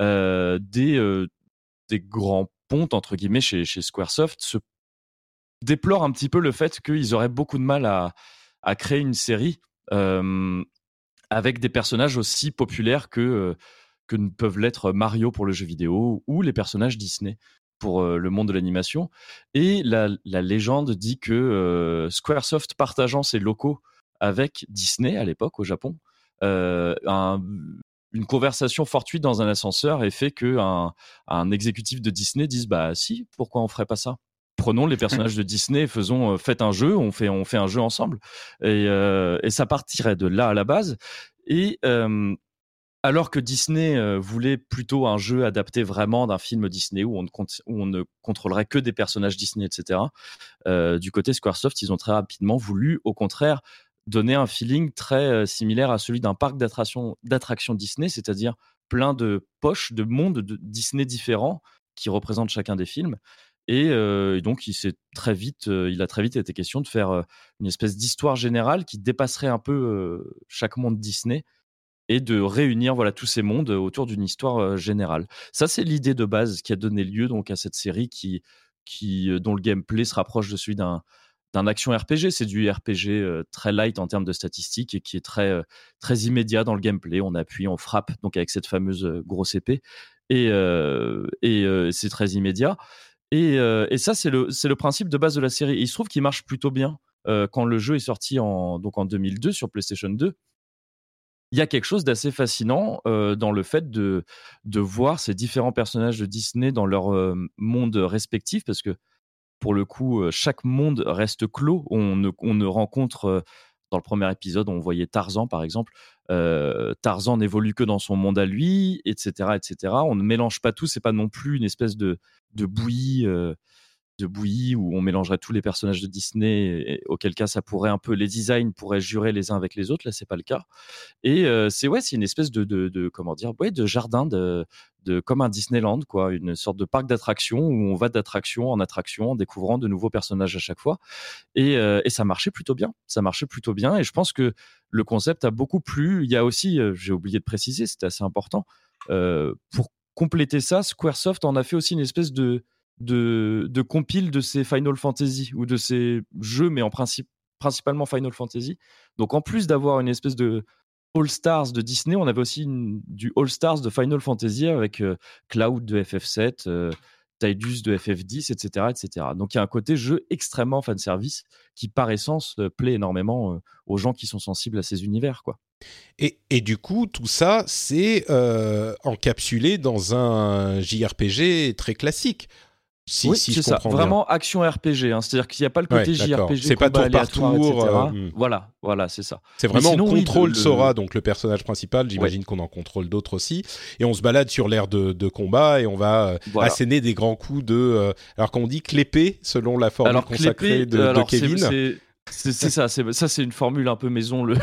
euh, des des grands pontes entre guillemets chez SquareSoft se déplorent un petit peu le fait qu'ils auraient beaucoup de mal à créer une série avec des personnages aussi populaires que que ne peuvent l'être Mario pour le jeu vidéo ou les personnages Disney pour euh, le monde de l'animation. Et la, légende dit que euh, Squaresoft partageant ses locaux avec Disney à l'époque au Japon, euh, un- une conversation fortuite dans un ascenseur ait fait que un, exécutif de Disney dise bah si pourquoi on ferait pas ça? Prenons les personnages de Disney, faisons, euh, faites un jeu, on fait, on fait un jeu ensemble, et, et ça partirait de là à la base. Et alors que Disney euh, voulait plutôt un jeu adapté vraiment d'un film Disney où on, ne contrôlerait que des personnages Disney, etc. euh, du côté Squaresoft, ils ont très rapidement voulu, au contraire, donner un feeling très euh, similaire à celui d'un parc d'attractions Disney, c'est-à-dire plein de poches, de mondes de Disney différents qui représentent chacun des films. Et, donc, il très vite, il a très vite été question de faire une espèce d'histoire générale qui dépasserait un peu chaque monde Disney et de réunir voilà tous ces mondes autour d'une histoire euh, générale. Ça, c'est l'idée de base qui a donné lieu donc à cette série qui, qui euh, dont le gameplay se rapproche de celui d'un d'un action RPG. C'est du RPG euh, très light en termes de statistiques et qui est très euh, très immédiat dans le gameplay. On appuie, on frappe donc avec cette fameuse euh, grosse épée et euh, et euh, c'est très immédiat. Et, euh, et ça, c'est le, le principe de base de la série. Il se trouve qu'il marche plutôt bien euh, quand le jeu est sorti en, donc en 2002 sur PlayStation 2. Il y a quelque chose d'assez fascinant euh, dans le fait de, de voir ces différents personnages de Disney dans leur euh, monde respectif, parce que pour le coup, euh, chaque monde reste clos. On ne, on ne rencontre, euh, dans le premier épisode, on voyait Tarzan par exemple. Tarzan n'évolue que dans son monde à lui, etc., etc. On ne mélange pas tout. C'est pas non plus une espèce de, de bouillie, de bouillie où on mélangerait tous les personnages de Disney. Et, auquel cas, ça pourrait un peu les designs pourraient jurer les uns avec les autres. Là, c'est pas le cas. Et euh, c'est ouais, c'est une espèce de, de, comment dire, ouais, de jardin de, de comme un Disneyland, quoi, une sorte de parc d'attractions où on va d'attraction en attraction en découvrant de nouveaux personnages à chaque fois. Et, euh, et ça marchait plutôt bien. Ça marchait plutôt bien. Et je pense que le concept a beaucoup plu. Il y a aussi, euh, j'ai oublié de préciser, c'était assez important. pour compléter ça, Squaresoft en a fait aussi une espèce de de, de compile de ces Final Fantasy ou de ces jeux, mais en principe principalement Final Fantasy. Donc en plus d'avoir une espèce de All Stars de Disney, on avait aussi du All Stars de Final Fantasy avec euh, Cloud de FF7, euh, Tidus de FF10, etc., etc. Donc il y a un côté jeu extrêmement fan service qui par essence euh, plaît énormément euh, aux gens qui sont sensibles à ces univers, quoi. Et, et du coup, tout ça, c'est encapsulé dans un JRPG très classique. Si, oui, si c'est ça. bien. Vraiment action RPG. hein. C'est-à-dire qu'il n'y a pas le côté Ouais. JRPG. C'est pas tour par tour, euh, hmm. Voilà, voilà, c'est ça. C'est vraiment sinon, oui, contrôle le- le- Sora, donc le personnage principal. J'imagine qu'on en contrôle d'autres aussi. Et on se balade sur l'aire de, de combat et on va euh, Voilà. asséner des grands coups de. euh, alors qu'on dit clépé selon la formule Alors, consacrée Clépé, de, alors, Kevin. c'est- C'est ça, ça c'est une formule un peu maison. Le,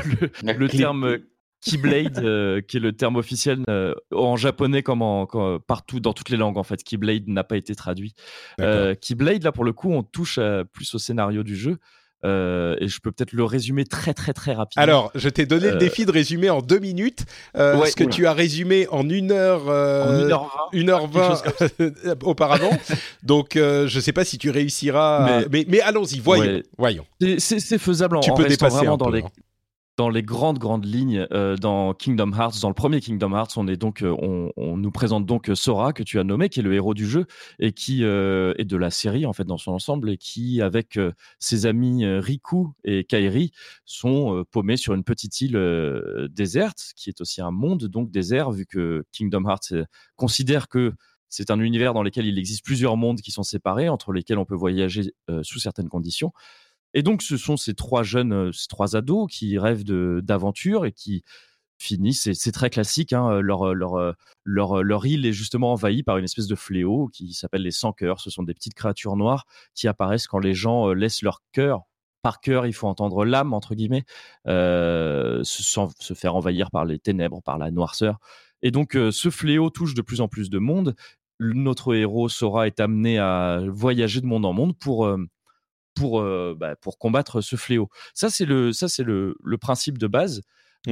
le, terme Keyblade, euh, qui est le terme officiel euh, en japonais comme, en, partout dans toutes les langues en fait. Keyblade n'a pas été traduit. Euh, Keyblade, là pour le coup, on touche plus au scénario du jeu. Euh, et je peux peut-être le résumer très très très rapidement. Alors, je t'ai donné le défi de résumer en deux minutes, euh, ce que tu as résumé en une heure, euh, une heure vingt, auparavant? Donc, je ne sais pas si tu réussiras. Mais, mais, allons-y, voyons. voyons. C'est faisable en, tu peux restant vraiment dans les. Hein dans les grandes grandes lignes euh, dans Kingdom Hearts, dans le premier Kingdom Hearts, on est donc, euh, on, nous présente donc Sora que tu as nommé, qui est le héros du jeu et qui euh, est de la série en fait dans son ensemble et qui, avec ses amis Riku et Kairi, sont paumés sur une petite île déserte, qui est aussi un monde donc désert, vu que Kingdom Hearts considère que c'est un univers dans lequel il existe plusieurs mondes qui sont séparés, entre lesquels on peut voyager sous certaines conditions. Et donc, ce sont ces trois jeunes, euh, ces trois ados qui rêvent d'aventure et qui finissent, c'est très classique, hein, euh, leur, euh, leur, leur, leur, île est justement envahie par une espèce de fléau qui s'appelle les sans-cœurs. Ce sont des petites créatures noires qui apparaissent quand les gens laissent leur cœur. Par cœur, il faut entendre l'âme, entre guillemets, se, se, faire envahir par les ténèbres, par la noirceur. Et donc, ce fléau touche de plus en plus de monde. Notre héros, Sora, est amené à voyager de monde en monde pour pour, euh, bah, pour combattre ce fléau. Ça, c'est le, ça, c'est le, le principe de base.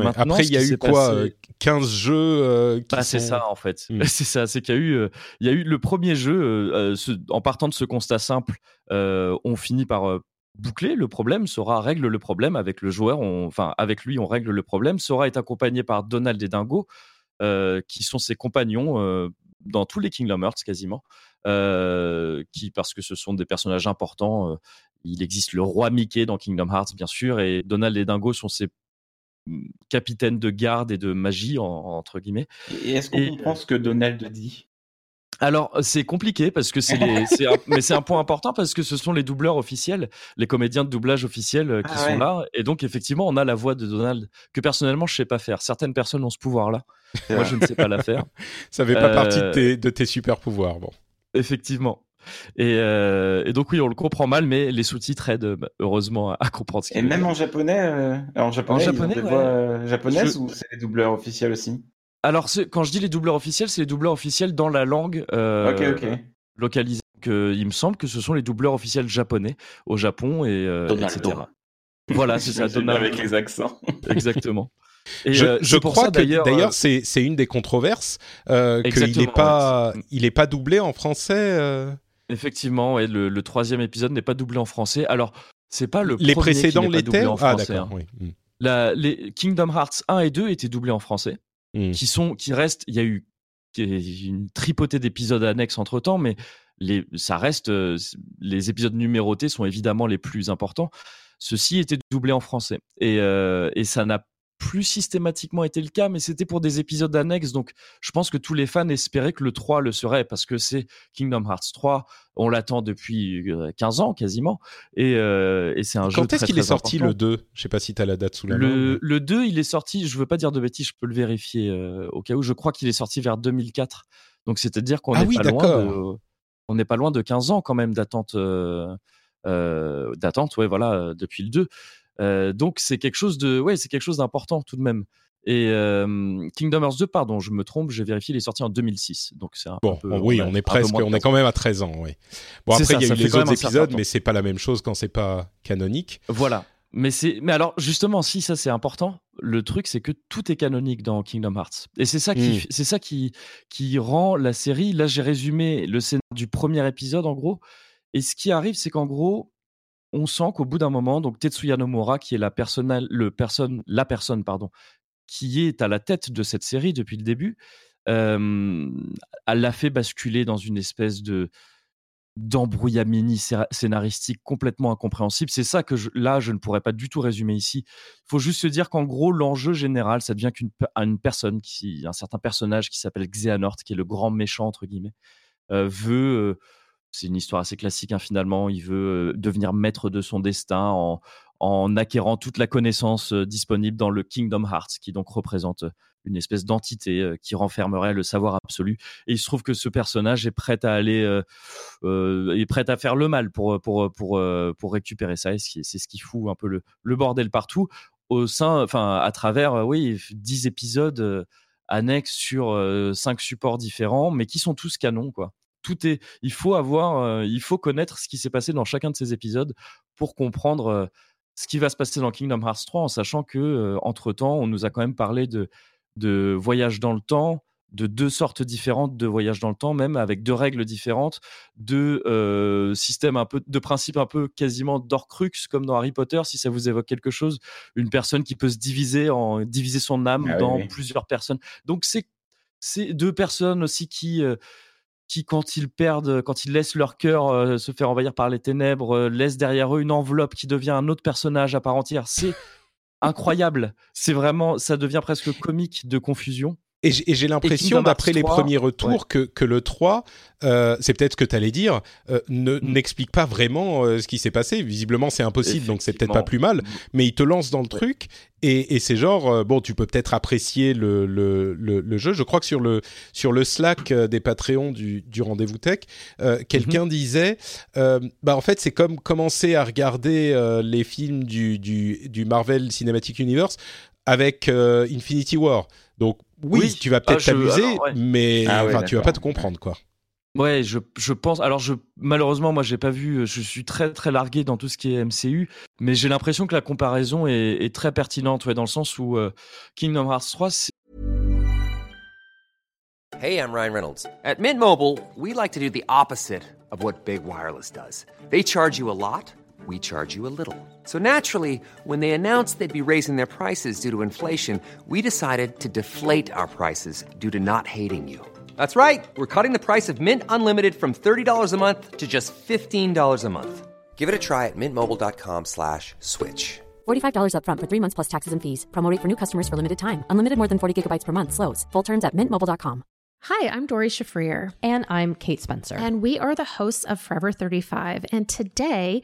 Après, il y a eu quoi 15 euh, jeux euh, bah, C'est ça, en fait. Hmm. C'est ça, c'est qu'il y a eu, il y a eu le premier jeu, en partant de ce constat simple, on finit par boucler le problème. Sora règle le problème avec le joueur, enfin, avec lui, on règle le problème. Sora est accompagné par Donald et Dingo, qui sont ses compagnons dans tous les Kingdom Hearts quasiment, qui, parce que ce sont des personnages importants, il existe le roi Mickey dans Kingdom Hearts, bien sûr, et Donald et Dingo sont ses mmh, capitaines de garde et de magie, entre guillemets. Et est-ce qu'on comprend ce que Donald dit? Alors c'est compliqué parce que c'est mais c'est un point important parce que ce sont les doubleurs officiels, les comédiens de doublage officiels euh, qui ah sont là et donc effectivement on a la voix de Donald que personnellement je sais pas faire. Certaines personnes ont ce pouvoir là, moi je ne sais pas la faire. Ça fait pas partie de tes, de tes super pouvoirs bon. Effectivement. Euh, et, donc oui, on le comprend mal, mais les sous-titres aident bah, heureusement à, comprendre ce Et même en japonais, euh, en japonais, en japonais, voix euh, japonaises ou c'est les doubleurs officiels aussi? Alors quand je dis les doubleurs officiels, c'est les doubleurs officiels dans la langue localisée. il me semble que ce sont les doubleurs officiels japonais au Japon et etc. Voilà, c'est ça. Donald. Avec les accents. Exactement. Et je, crois que d'ailleurs c'est une des controverses qu'il n'est pas il est pas doublé en français. Effectivement, et le, troisième épisode n'est pas doublé en français. Alors, c'est pas le les précédents l'étaient en ah, français. Hein. Oui. Hmm. La, les Kingdom Hearts 1 et 2 étaient doublés en français, hmm. qui sont, qui restent. Il y a eu une tripotée d'épisodes annexes entre temps, mais les, ça reste. Euh, les épisodes numérotés sont évidemment les plus importants. Ceci était doublé en français et, euh, et ça n'a plus systématiquement été le cas, mais c'était pour des épisodes annexes. Donc, je pense que tous les fans espéraient que le 3 le serait parce que c'est Kingdom Hearts 3. On l'attend depuis 15 euh, ans quasiment. Et, euh, et c'est un jeu. Quand est-ce qu'il est sorti le 2 Je sais pas si tu as la date sous la le, main. Le 2, il est sorti, je veux pas dire de bêtises, je peux le vérifier euh, au cas où. Je crois qu'il est sorti vers 2004. Donc, c'est-à-dire qu'on n'est ah pas loin de. On n'est pas loin de 15 ans quand même d'attente. d'attente, ouais, voilà, depuis le 2. Euh, donc c'est quelque chose de, ouais, c'est quelque chose d'important tout de même. Et euh, Kingdom Hearts 2, pardon, je me trompe, j'ai vérifié, il est sorti en 2006. Donc c'est un, bon, oui, on, est presque, on est quand même à 13 ans, oui. Bon après il y a eu les autres épisodes, mais c'est pas la même chose quand c'est pas canonique. Voilà. Mais c'est, mais alors justement, si ça c'est important, le truc c'est que tout est canonique dans Kingdom Hearts. Et c'est ça qui, hmm. c'est ça qui, qui rend la série. Là, j'ai résumé le scénario du premier épisode en gros. Et ce qui arrive, c'est qu'en gros, on sent qu'au bout d'un moment, donc Tetsuya Nomura, qui est la personne, la personne pardon, qui est à la tête de cette série depuis le début, elle l'a fait basculer dans une espèce de d'embrouillamini scénaristique complètement incompréhensible. C'est ça que là, je ne pourrais pas du tout résumer ici. Il faut juste se dire qu'en gros, l'enjeu général, ça devient qu'une une personne, qui, un certain personnage qui s'appelle Xehanort, qui est le grand méchant, entre guillemets, euh, veut... Euh, c'est une histoire assez classique hein, finalement. Il veut devenir maître de son destin en, acquérant toute la connaissance disponible dans le Kingdom Hearts, qui donc représente une espèce d'entité qui renfermerait le savoir absolu. Et il se trouve que ce personnage est prêt à aller, est prêt à faire le mal pour récupérer ça. C'est ce qui fout un peu le, le bordel partout au sein, enfin à travers, oui, dix épisodes annexes sur cinq supports différents, mais qui sont tous canons, quoi tout est. Il faut avoir, il faut connaître ce qui s'est passé dans chacun de ces épisodes pour comprendre ce qui va se passer dans Kingdom Hearts 3, en sachant que entre temps, on nous a quand même parlé de de voyage dans le temps, de deux sortes différentes de voyage dans le temps, même avec deux règles différentes, de systèmes un peu, de principes un peu quasiment d'Orcrux comme dans Harry Potter, si ça vous évoque quelque chose, une personne qui peut se diviser en diviser son âme ah dans plusieurs personnes. Donc c'est c'est deux personnes aussi qui qui, quand ils perdent, quand ils laissent leur cœur euh, se faire envahir par les ténèbres, euh, laissent derrière eux une enveloppe qui devient un autre personnage à part entière. C'est incroyable. C'est vraiment, ça devient presque comique de confusion. Et j'ai l'impression, d'après les premiers retours, que, que, le 3, euh, c'est peut-être ce que tu allais dire, euh, mm. n'explique pas vraiment euh, ce qui s'est passé. Visiblement, c'est impossible, donc c'est peut-être pas plus mal. Mais il te lance dans le truc, et, et c'est genre, bon, tu peux peut-être apprécier le, le, le, jeu. Je crois que sur le, sur le Slack des Patreons du, du Rendez-vous Tech, quelqu'un mm-hmm. disait, bah en fait, c'est comme commencer à regarder les films du, du, du Marvel Cinematic Universe avec Infinity War. Donc oui, tu vas peut-être ah, t'amuser, mais ah enfin, tu vas pas te comprendre, quoi. Ouais, je, je, pense. Alors, je, malheureusement, moi, j'ai pas vu. Je suis très, très largué dans tout ce qui est MCU, mais j'ai l'impression que la comparaison est, est, très pertinente, ouais, dans le sens où euh, Kingdom Hearts 3, c'est. Hey, I'm Ryan Reynolds. At Mint Mobile, we like to do the opposite of what Big Wireless does. They charge you a lot, we charge you a little. So naturally, when they announced they'd be raising their prices due to inflation, we decided to deflate our prices due to not hating you. That's right. We're cutting the price of Mint Unlimited from $30 a month to just $15 a month. Give it a try at mintmobile.com slash switch. $45 up front for three months plus taxes and fees. Promo for new customers for limited time. Unlimited more than 40 gigabytes per month. Slows. Full terms at mintmobile.com. Hi, I'm Dori Shafrir. And I'm Kate Spencer. And we are the hosts of Forever 35. And today...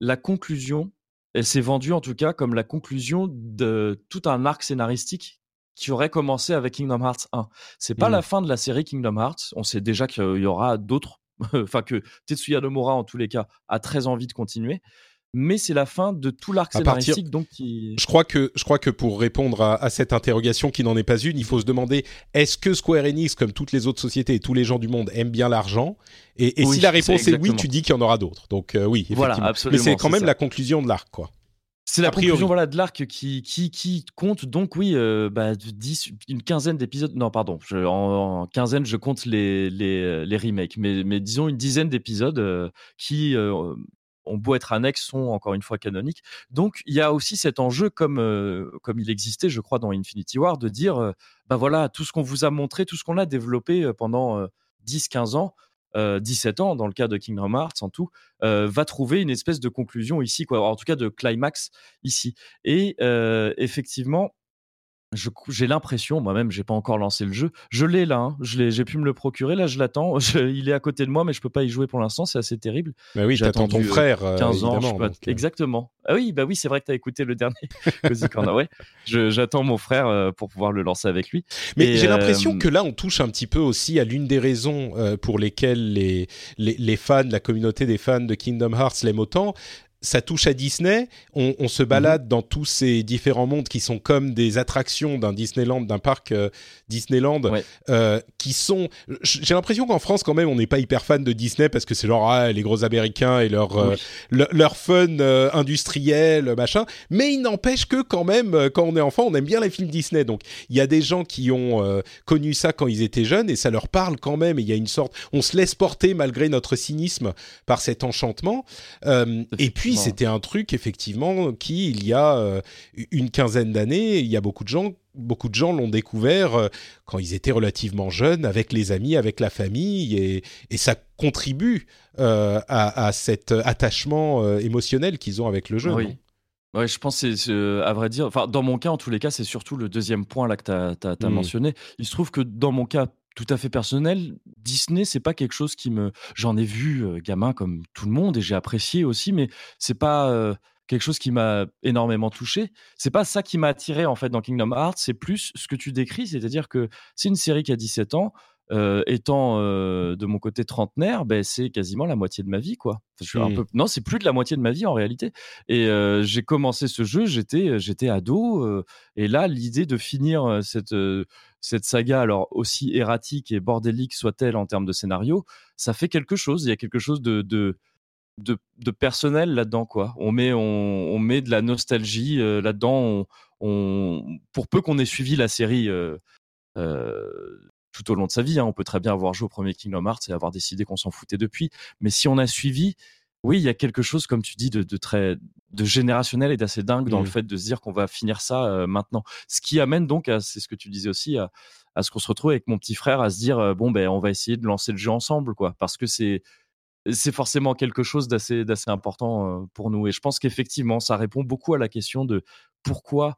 La conclusion, elle s'est vendue en tout cas comme la conclusion de tout un arc scénaristique qui aurait commencé avec Kingdom Hearts 1. C'est pas mmh. la fin de la série Kingdom Hearts. On sait déjà qu'il y aura d'autres, enfin que Tetsuya Nomura en tous les cas a très envie de continuer mais c'est la fin de tout l'arc scénaristique. Donc qui... je, crois que, je crois que pour répondre à, cette interrogation qui n'en est pas une, il faut se demander est-ce que Square Enix, comme toutes les autres sociétés et tous les gens du monde, aiment bien l'argent? Et, et si la réponse est, oui, tu dis qu'il y en aura d'autres. Donc euh, oui, effectivement. Voilà, absolument, mais c'est quand même la conclusion de l'arc, quoi. C'est la conclusion voilà, de l'arc qui, qui, qui, compte donc, oui, euh, bah, une quinzaine d'épisodes. Non, pardon, je, en, quinzaine, je compte les, les, les remakes, mais, mais disons une dizaine d'épisodes euh, qui ont beau être annexes, sont encore une fois canoniques. Donc il y a aussi cet enjeu, comme, euh, comme il existait, je crois, dans Infinity War, de dire, euh, bah voilà, tout ce qu'on vous a montré, tout ce qu'on a développé euh, pendant 10-15 ans, 17 ans dans le cas de Kingdom Hearts en tout, va trouver une espèce de conclusion ici, quoi, en tout cas de climax ici. Et effectivement, j'ai l'impression, moi-même, j'ai pas encore lancé le jeu. Je l'ai là, hein. j'ai pu me le procurer. Là, je l'attends. il est à côté de moi, mais je peux pas y jouer pour l'instant. C'est assez terrible. Bah oui, j'attends ton frère. 15 euh, ans, euh. exactement. Ah oui, bah oui, c'est vrai que tu as écouté le dernier Cozy Corner. Ouais, j'attends mon frère euh, pour pouvoir le lancer avec lui. Mais j'ai l'impression que là, on touche un petit peu aussi à l'une des raisons pour lesquelles les, les, les fans, la communauté des fans de Kingdom Hearts l'aiment autant ça touche à Disney. On, on se balade dans tous ces différents mondes qui sont comme des attractions d'un Disneyland, d'un parc euh, Disneyland, Ouais. euh, qui sont. J'ai l'impression qu'en France, quand même, on n'est pas hyper fan de Disney parce que c'est genre ah, les gros Américains et leur euh, Oui. le- leur fun industriel, machin. Mais il n'empêche que quand même, quand on est enfant, on aime bien les films Disney. Donc il y a des gens qui ont connu ça quand ils étaient jeunes et ça leur parle quand même. Et il y a une sorte, on se laisse porter malgré notre cynisme par cet enchantement. Et puis C'était un truc effectivement qui, il y a euh, une quinzaine d'années, il y a beaucoup de gens. Beaucoup de gens l'ont découvert euh, quand ils étaient relativement jeunes, avec les amis, avec la famille, et, et ça contribue euh, à, à cet attachement émotionnel qu'ils ont avec le jeu. Oui. Ouais, je pense que c'est, c'est, à vrai dire, enfin, dans mon cas, en tous les cas, c'est surtout le deuxième point là que tu as, mentionné. Il se trouve que dans mon cas tout à fait personnel, Disney, c'est pas quelque chose qui me. J'en ai vu euh, gamin comme tout le monde et j'ai apprécié aussi, mais c'est pas euh, quelque chose qui m'a énormément touché. C'est pas ça qui m'a attiré en fait dans Kingdom Hearts, c'est plus ce que tu décris, c'est-à-dire que c'est une série qui a 17 ans. euh, étant de mon côté trentenaire, ben, c'est quasiment la moitié de ma vie, quoi. Je suis un peu... Non, c'est plus de la moitié de ma vie en réalité. Et j'ai commencé ce jeu, j'étais j'étais ado, et là l'idée de finir cette cette saga, alors aussi erratique et bordélique soit-elle en termes de scénario, ça fait quelque chose. Il y a quelque chose de de personnel là-dedans, quoi. On met on, met de la nostalgie euh, là-dedans. Pour peu qu'on ait suivi la série. euh, euh, tout au long de sa vie, hein, on peut très bien avoir joué au premier Kingdom Hearts et avoir décidé qu'on s'en foutait depuis. Mais si on a suivi, oui, il y a quelque chose, comme tu dis, de, de très de générationnel et d'assez dingue dans le fait de se dire qu'on va finir ça euh, maintenant. Ce qui amène donc, à, c'est ce que tu disais aussi, à, à ce qu'on se retrouve avec mon petit frère à se dire euh, bon ben on va essayer de lancer le jeu ensemble, quoi, parce que c'est c'est forcément quelque chose d'assez d'assez important euh, pour nous. Et je pense qu'effectivement, ça répond beaucoup à la question de pourquoi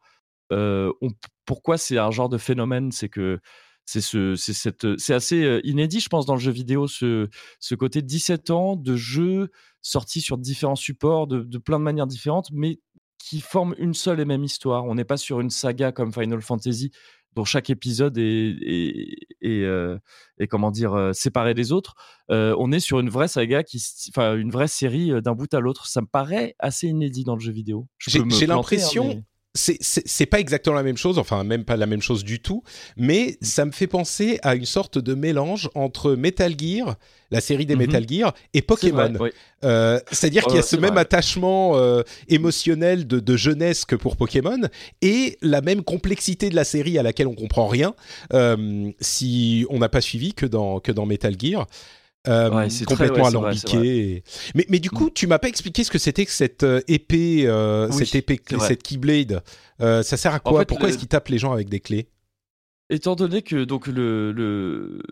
on, pourquoi c'est un genre de phénomène, c'est que c'est ce, c'est cette, c'est assez euh, inédit, je pense, dans le jeu vidéo, ce, ce côté 17 ans de jeux sortis sur différents supports, de, de plein de manières différentes, mais qui forment une seule et même histoire. On n'est pas sur une saga comme Final Fantasy dont chaque épisode est, est, est, euh, est, comment dire euh, séparé des autres. Euh, on est sur une vraie saga qui, enfin une vraie série euh, d'un bout à l'autre. Ça me paraît assez inédit dans le jeu vidéo. J'ai hein, l'impression, c'est- pas exactement la même chose, enfin même pas la même chose du tout, mais ça me fait penser à une sorte de mélange entre Metal Gear, la série des Mhm. Metal Gear, et Pokémon. oui. Euh, C'est-à-dire qu'il y a ce même attachement euh, émotionnel de, de jeunesse que pour Pokémon et la même complexité de la série à laquelle on comprend rien euh, si on n'a pas suivi que dans, que dans Metal Gear. Euh, Ouais, c'est très- complètement ouais, vrai, alambiqué. et- Mais, mais du coup, tu m'as pas expliqué ce que c'était que cette euh, épée, euh, Oui, cette épée, cette Keyblade. Euh, ça sert à quoi? fait, Pourquoi le- est-ce qu'ils tapent les gens avec des clés? Étant donné que donc le, le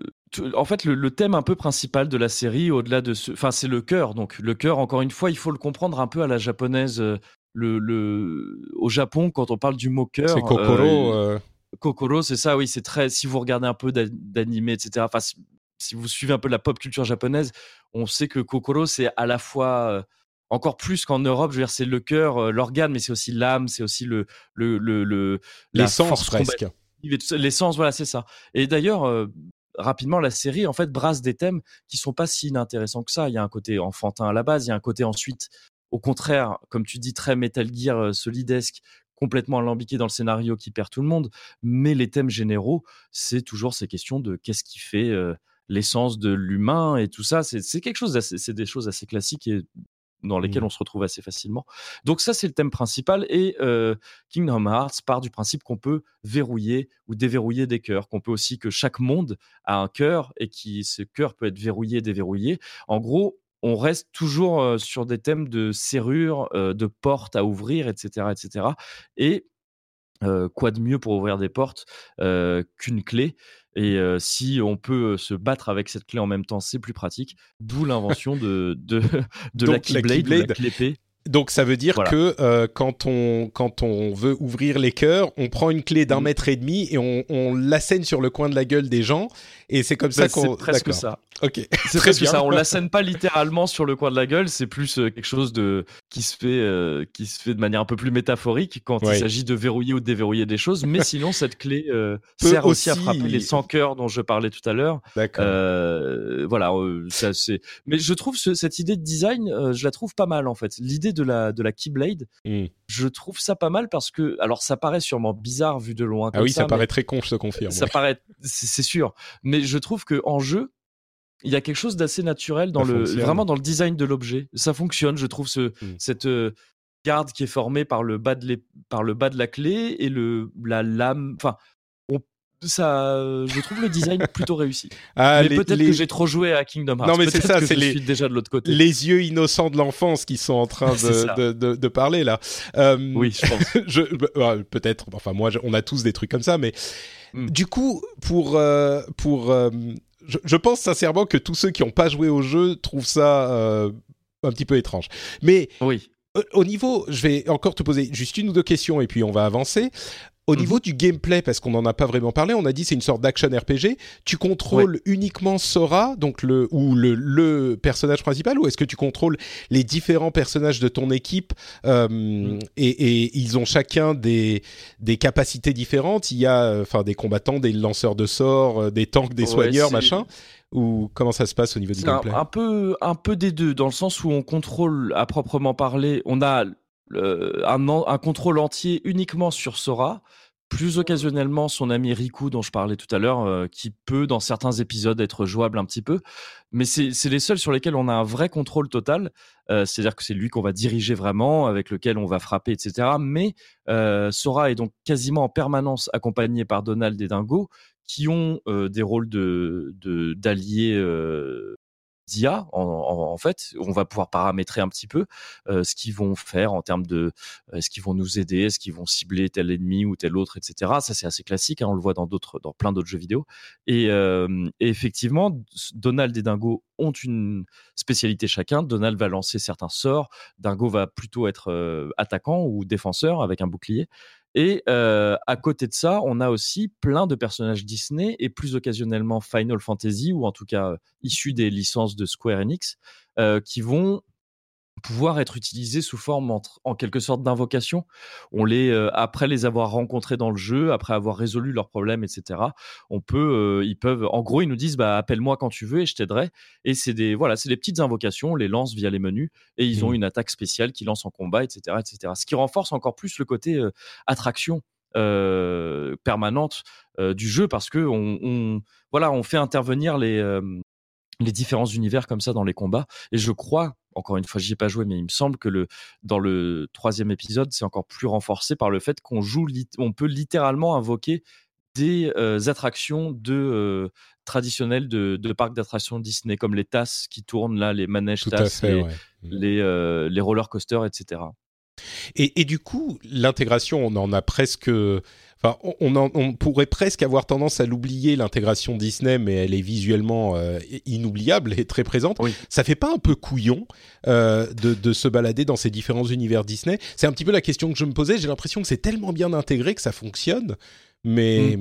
en fait le, le thème un peu principal de la série au-delà de ce enfin c'est le cœur donc le cœur encore une fois il faut le comprendre un peu à la japonaise le, le au Japon quand on parle du mot cœur C'est Kokoro. Kokoro, c'est ça, oui, c'est très. Si vous regardez un peu d'a- d'animé, etc. Enfin, si, vous suivez un peu la pop culture japonaise, on sait que Kokoro, c'est à la fois encore plus qu'en Europe. Je veux dire, c'est le cœur, l'organe, mais c'est aussi l'âme, c'est aussi le le le, le la L'essence force presque. L'essence, voilà, c'est ça. Et d'ailleurs. euh, rapidement, la série en fait brasse des thèmes qui sont pas si inintéressants que ça. Il y a un côté enfantin à la base, il y a un côté ensuite, au contraire, comme tu dis, très Metal Gear euh, solidesque, complètement alambiqué dans le scénario qui perd tout le monde. Mais les thèmes généraux, c'est toujours ces questions de qu'est-ce qui fait euh, l'essence de l'humain et tout ça. C'est quelque chose, c'est des choses assez classiques et dans lesquelles Mhm. on se retrouve assez facilement. Donc ça, c'est le thème principal. Et euh, Kingdom Hearts part du principe qu'on peut verrouiller ou déverrouiller des cœurs, qu'on peut aussi que chaque monde a un cœur et qui ce cœur peut être verrouillé, déverrouillé. En gros, on reste toujours euh, sur des thèmes de serrure, euh, de portes à ouvrir, etc., etc. Et euh, quoi de mieux pour ouvrir des portes euh, qu'une clé? Et euh, si on peut se battre avec cette clé en même temps, c'est plus pratique. D'où l'invention de, de, de la Donc, la Keyblade, la clé. Donc ça veut dire Voilà. que euh, quand on quand on veut ouvrir les cœurs, on prend une clé d'un Mhm. mètre et demi et on, on l'assène sur le coin de la gueule des gens et c'est comme ça Ben, qu'on c'est presque ça. Ok. C'est presque bien. ça. On l'assène pas littéralement sur le coin de la gueule. C'est plus euh, quelque chose de qui se fait euh, qui se fait de manière un peu plus métaphorique quand Ouais. il s'agit de verrouiller ou de déverrouiller des choses. Mais sinon, cette clé sert aussi, à frapper les 100 cœurs dont je parlais tout à l'heure. D'accord. Voilà, ça c'est. Mais je trouve ce- cette idée de design, je la trouve pas mal en fait. L'idée de la de la Keyblade. Mm. Je trouve ça pas mal parce que alors ça paraît sûrement bizarre vu de loin. Ah oui, ça, paraît très con, je te confirme. Ça ouais. paraît, c'est sûr. Mais je trouve que en jeu, il y a quelque chose d'assez naturel dans Ça le fonctionne. vraiment dans le design de l'objet. Ça fonctionne, je trouve ce Mm. cette euh, garde qui est formée par le bas de par le bas de la clé et le la lame. Enfin, ça, je trouve le design plutôt réussi. Ah, mais peut-être les- que j'ai trop joué à Kingdom Hearts. Non, mais c'est ça, c'est les- déjà de l'autre côté. les yeux innocents de l'enfance qui sont en train de, ça. de, de, de parler là. Euh, Oui, je pense. je, bah, peut-être. Enfin, moi, je- on a tous des trucs comme ça, mais Mm. du coup, pour euh, pour, euh, je, je pense sincèrement que tous ceux qui n'ont pas joué au jeu trouvent ça euh, un petit peu étrange. Mais Oui. euh, au niveau, je vais encore te poser juste une ou deux questions et puis on va avancer. Au Mhm. niveau du gameplay, parce qu'on n'en a pas vraiment parlé, on a dit c'est une sorte d'action RPG. Tu contrôles uniquement Sora, donc le ou le, le personnage principal, ou est-ce que tu contrôles les différents personnages de ton équipe euh, Mhm. et, et ils ont chacun des des capacités différentes. Il y a euh, enfin des combattants, des lanceurs de sorts, euh, des tanks, des Ouais, soigneurs, machin. Ou comment ça se passe au niveau du C'est un, gameplay? un peu, un peu des deux, dans le sens où on contrôle à proprement parler, on a un, contrôle entier uniquement sur Sora, plus occasionnellement son ami Riku dont je parlais tout à l'heure, euh, qui peut dans certains épisodes être jouable un petit peu, mais c'est les seuls sur lesquels on a un vrai contrôle total, euh, c'est-à-dire que c'est lui qu'on va diriger vraiment, avec lequel on va frapper, etc. Mais euh, Sora est donc quasiment en permanence accompagné par Donald et Dingo, qui ont des rôles de d'alliés d'IA en, fait on va pouvoir paramétrer un petit peu ce qu'ils vont faire en termes de est-ce qu'ils vont nous aider est-ce qu'ils vont cibler tel ennemi ou tel autre etc ça c'est assez classique hein, on le voit dans d'autres dans plein d'autres jeux vidéo. Et, effectivement Donald et Dingo ont une spécialité chacun. Donald va lancer certains sorts. Dingo va plutôt être attaquant ou défenseur avec un bouclier et euh, à côté de ça, on a aussi plein de personnages Disney et plus occasionnellement Final Fantasy ou en tout cas euh, issus des licences de Square Enix euh, qui vont pouvoir être utilisés sous forme en quelque sorte d'invocation. On les euh, après les avoir rencontrés dans le jeu, après avoir résolu leurs problèmes, etc. On peut, euh, ils peuvent, en gros, ils nous disent bah appelle-moi quand tu veux et je t'aiderai. Et c'est des voilà, c'est des petites invocations, on les lance via les menus et ils ont Mhm. une attaque spéciale qui lance en combat, etc., etc. Ce qui renforce encore plus le côté euh, attraction euh, permanente euh, du jeu parce que on, on- voilà, on fait intervenir les euh, les différents univers comme ça dans les combats. Et je crois, encore une fois, j'y ai pas joué, mais il me semble que le dans le troisième épisode, c'est encore plus renforcé par le fait qu'on joue, on peut littéralement invoquer des euh, attractions de euh, traditionnelles de, de parcs d'attractions Disney, comme les tasses qui tournent là, les manèges Tout tasses, fait. les, ouais. les, euh, les roller coasters, etc. Et, et du coup, l'intégration, on en a presque. Enfin, on, on en- on pourrait presque avoir tendance à l'oublier, l'intégration Disney, mais elle est visuellement euh, inoubliable et très présente. Oui. Ça fait pas un peu couillon euh, de, de se balader dans ces différents univers Disney C'est un petit peu la question que je me posais. J'ai l'impression que c'est tellement bien intégré que ça fonctionne. Mais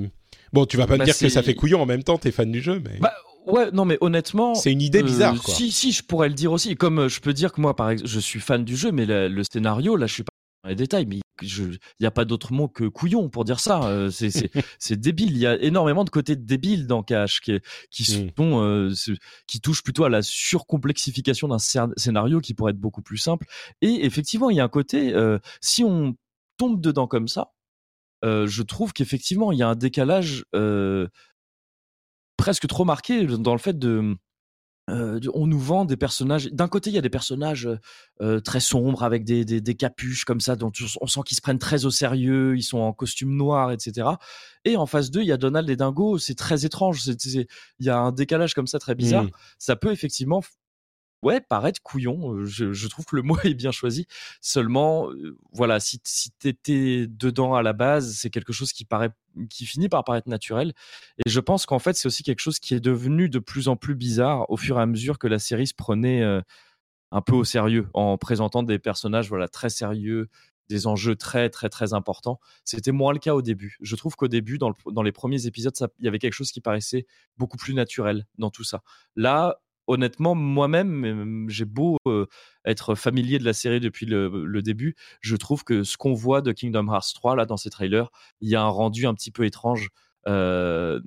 bon, tu vas pas me Bah, dire que ça fait couillon en même temps, t'es fan du jeu. Mais... Bah, ouais, non, mais honnêtement. C'est une idée euh, bizarre, quoi. Si, si, je pourrais le dire aussi. Comme euh, je peux dire que moi, par exemple, je suis fan du jeu, mais le, le scénario, là, je suis pas dans les détails, mais il n'y a pas d'autre mot que couillon pour dire ça. Euh, c'est- c'est c'est débile. Il y a énormément de côtés débiles dans Cash qui, qui Mm. sont, euh, qui touchent plutôt à la surcomplexification d'un scén- scénario qui pourrait être beaucoup plus simple. Et effectivement, il y a un côté, euh, si on tombe dedans comme ça, euh, je trouve qu'effectivement, il y a un décalage euh, presque trop marqué dans le fait de. euh, de- on nous vend des personnages. D'un côté, il y a des personnages euh, très sombres avec des, des, des capuches comme ça, dont on sent qu'ils se prennent très au sérieux. Ils sont en costume noir, etc. Et en face d'eux, il y a Donald et Dingo. C'est très étrange. Il y a un décalage comme ça très bizarre. Mm. Ça peut effectivement ouais, paraître couillon. Je, trouve que le mot est bien choisi. Seulement, voilà, si, t'étais dedans à la base, c'est quelque chose qui paraît, qui finit par paraître naturel. Et je pense qu'en fait, c'est aussi quelque chose qui est devenu de plus en plus bizarre au fur et à mesure que la série se prenait un peu au sérieux en présentant des personnages, voilà, très sérieux, des enjeux très très très importants. C'était moins le cas au début. Je trouve qu'au début, dans, le- dans les premiers épisodes, il y avait quelque chose qui paraissait beaucoup plus naturel dans tout ça. Là, honnêtement, moi-même, j'ai beau euh, être familier de la série depuis le, le début, je trouve que ce qu'on voit de Kingdom Hearts 3 là dans ces trailers, il y a un rendu un petit peu étrange, euh,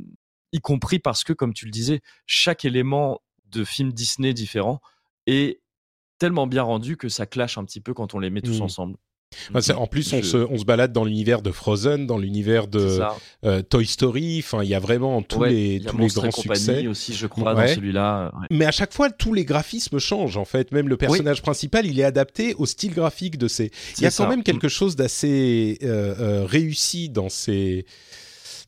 y compris parce que, comme tu le disais, chaque élément de film Disney différent est tellement bien rendu que ça clash un petit peu quand on les met tous Mm. ensemble. Enfin, c'est- en plus, on, Je- se, on se balade dans l'univers de Frozen, dans l'univers de euh, Toy Story. Enfin, il y a vraiment tous Ouais, les, tous grands succès. aussi, je crois, Ouais. dans celui-là. ouais. Mais à chaque fois, tous les graphismes changent en fait. Même le personnage principal, il est adapté au style graphique de ces. Il y a quand ça. même quelque chose d'assez euh, euh, réussi dans ces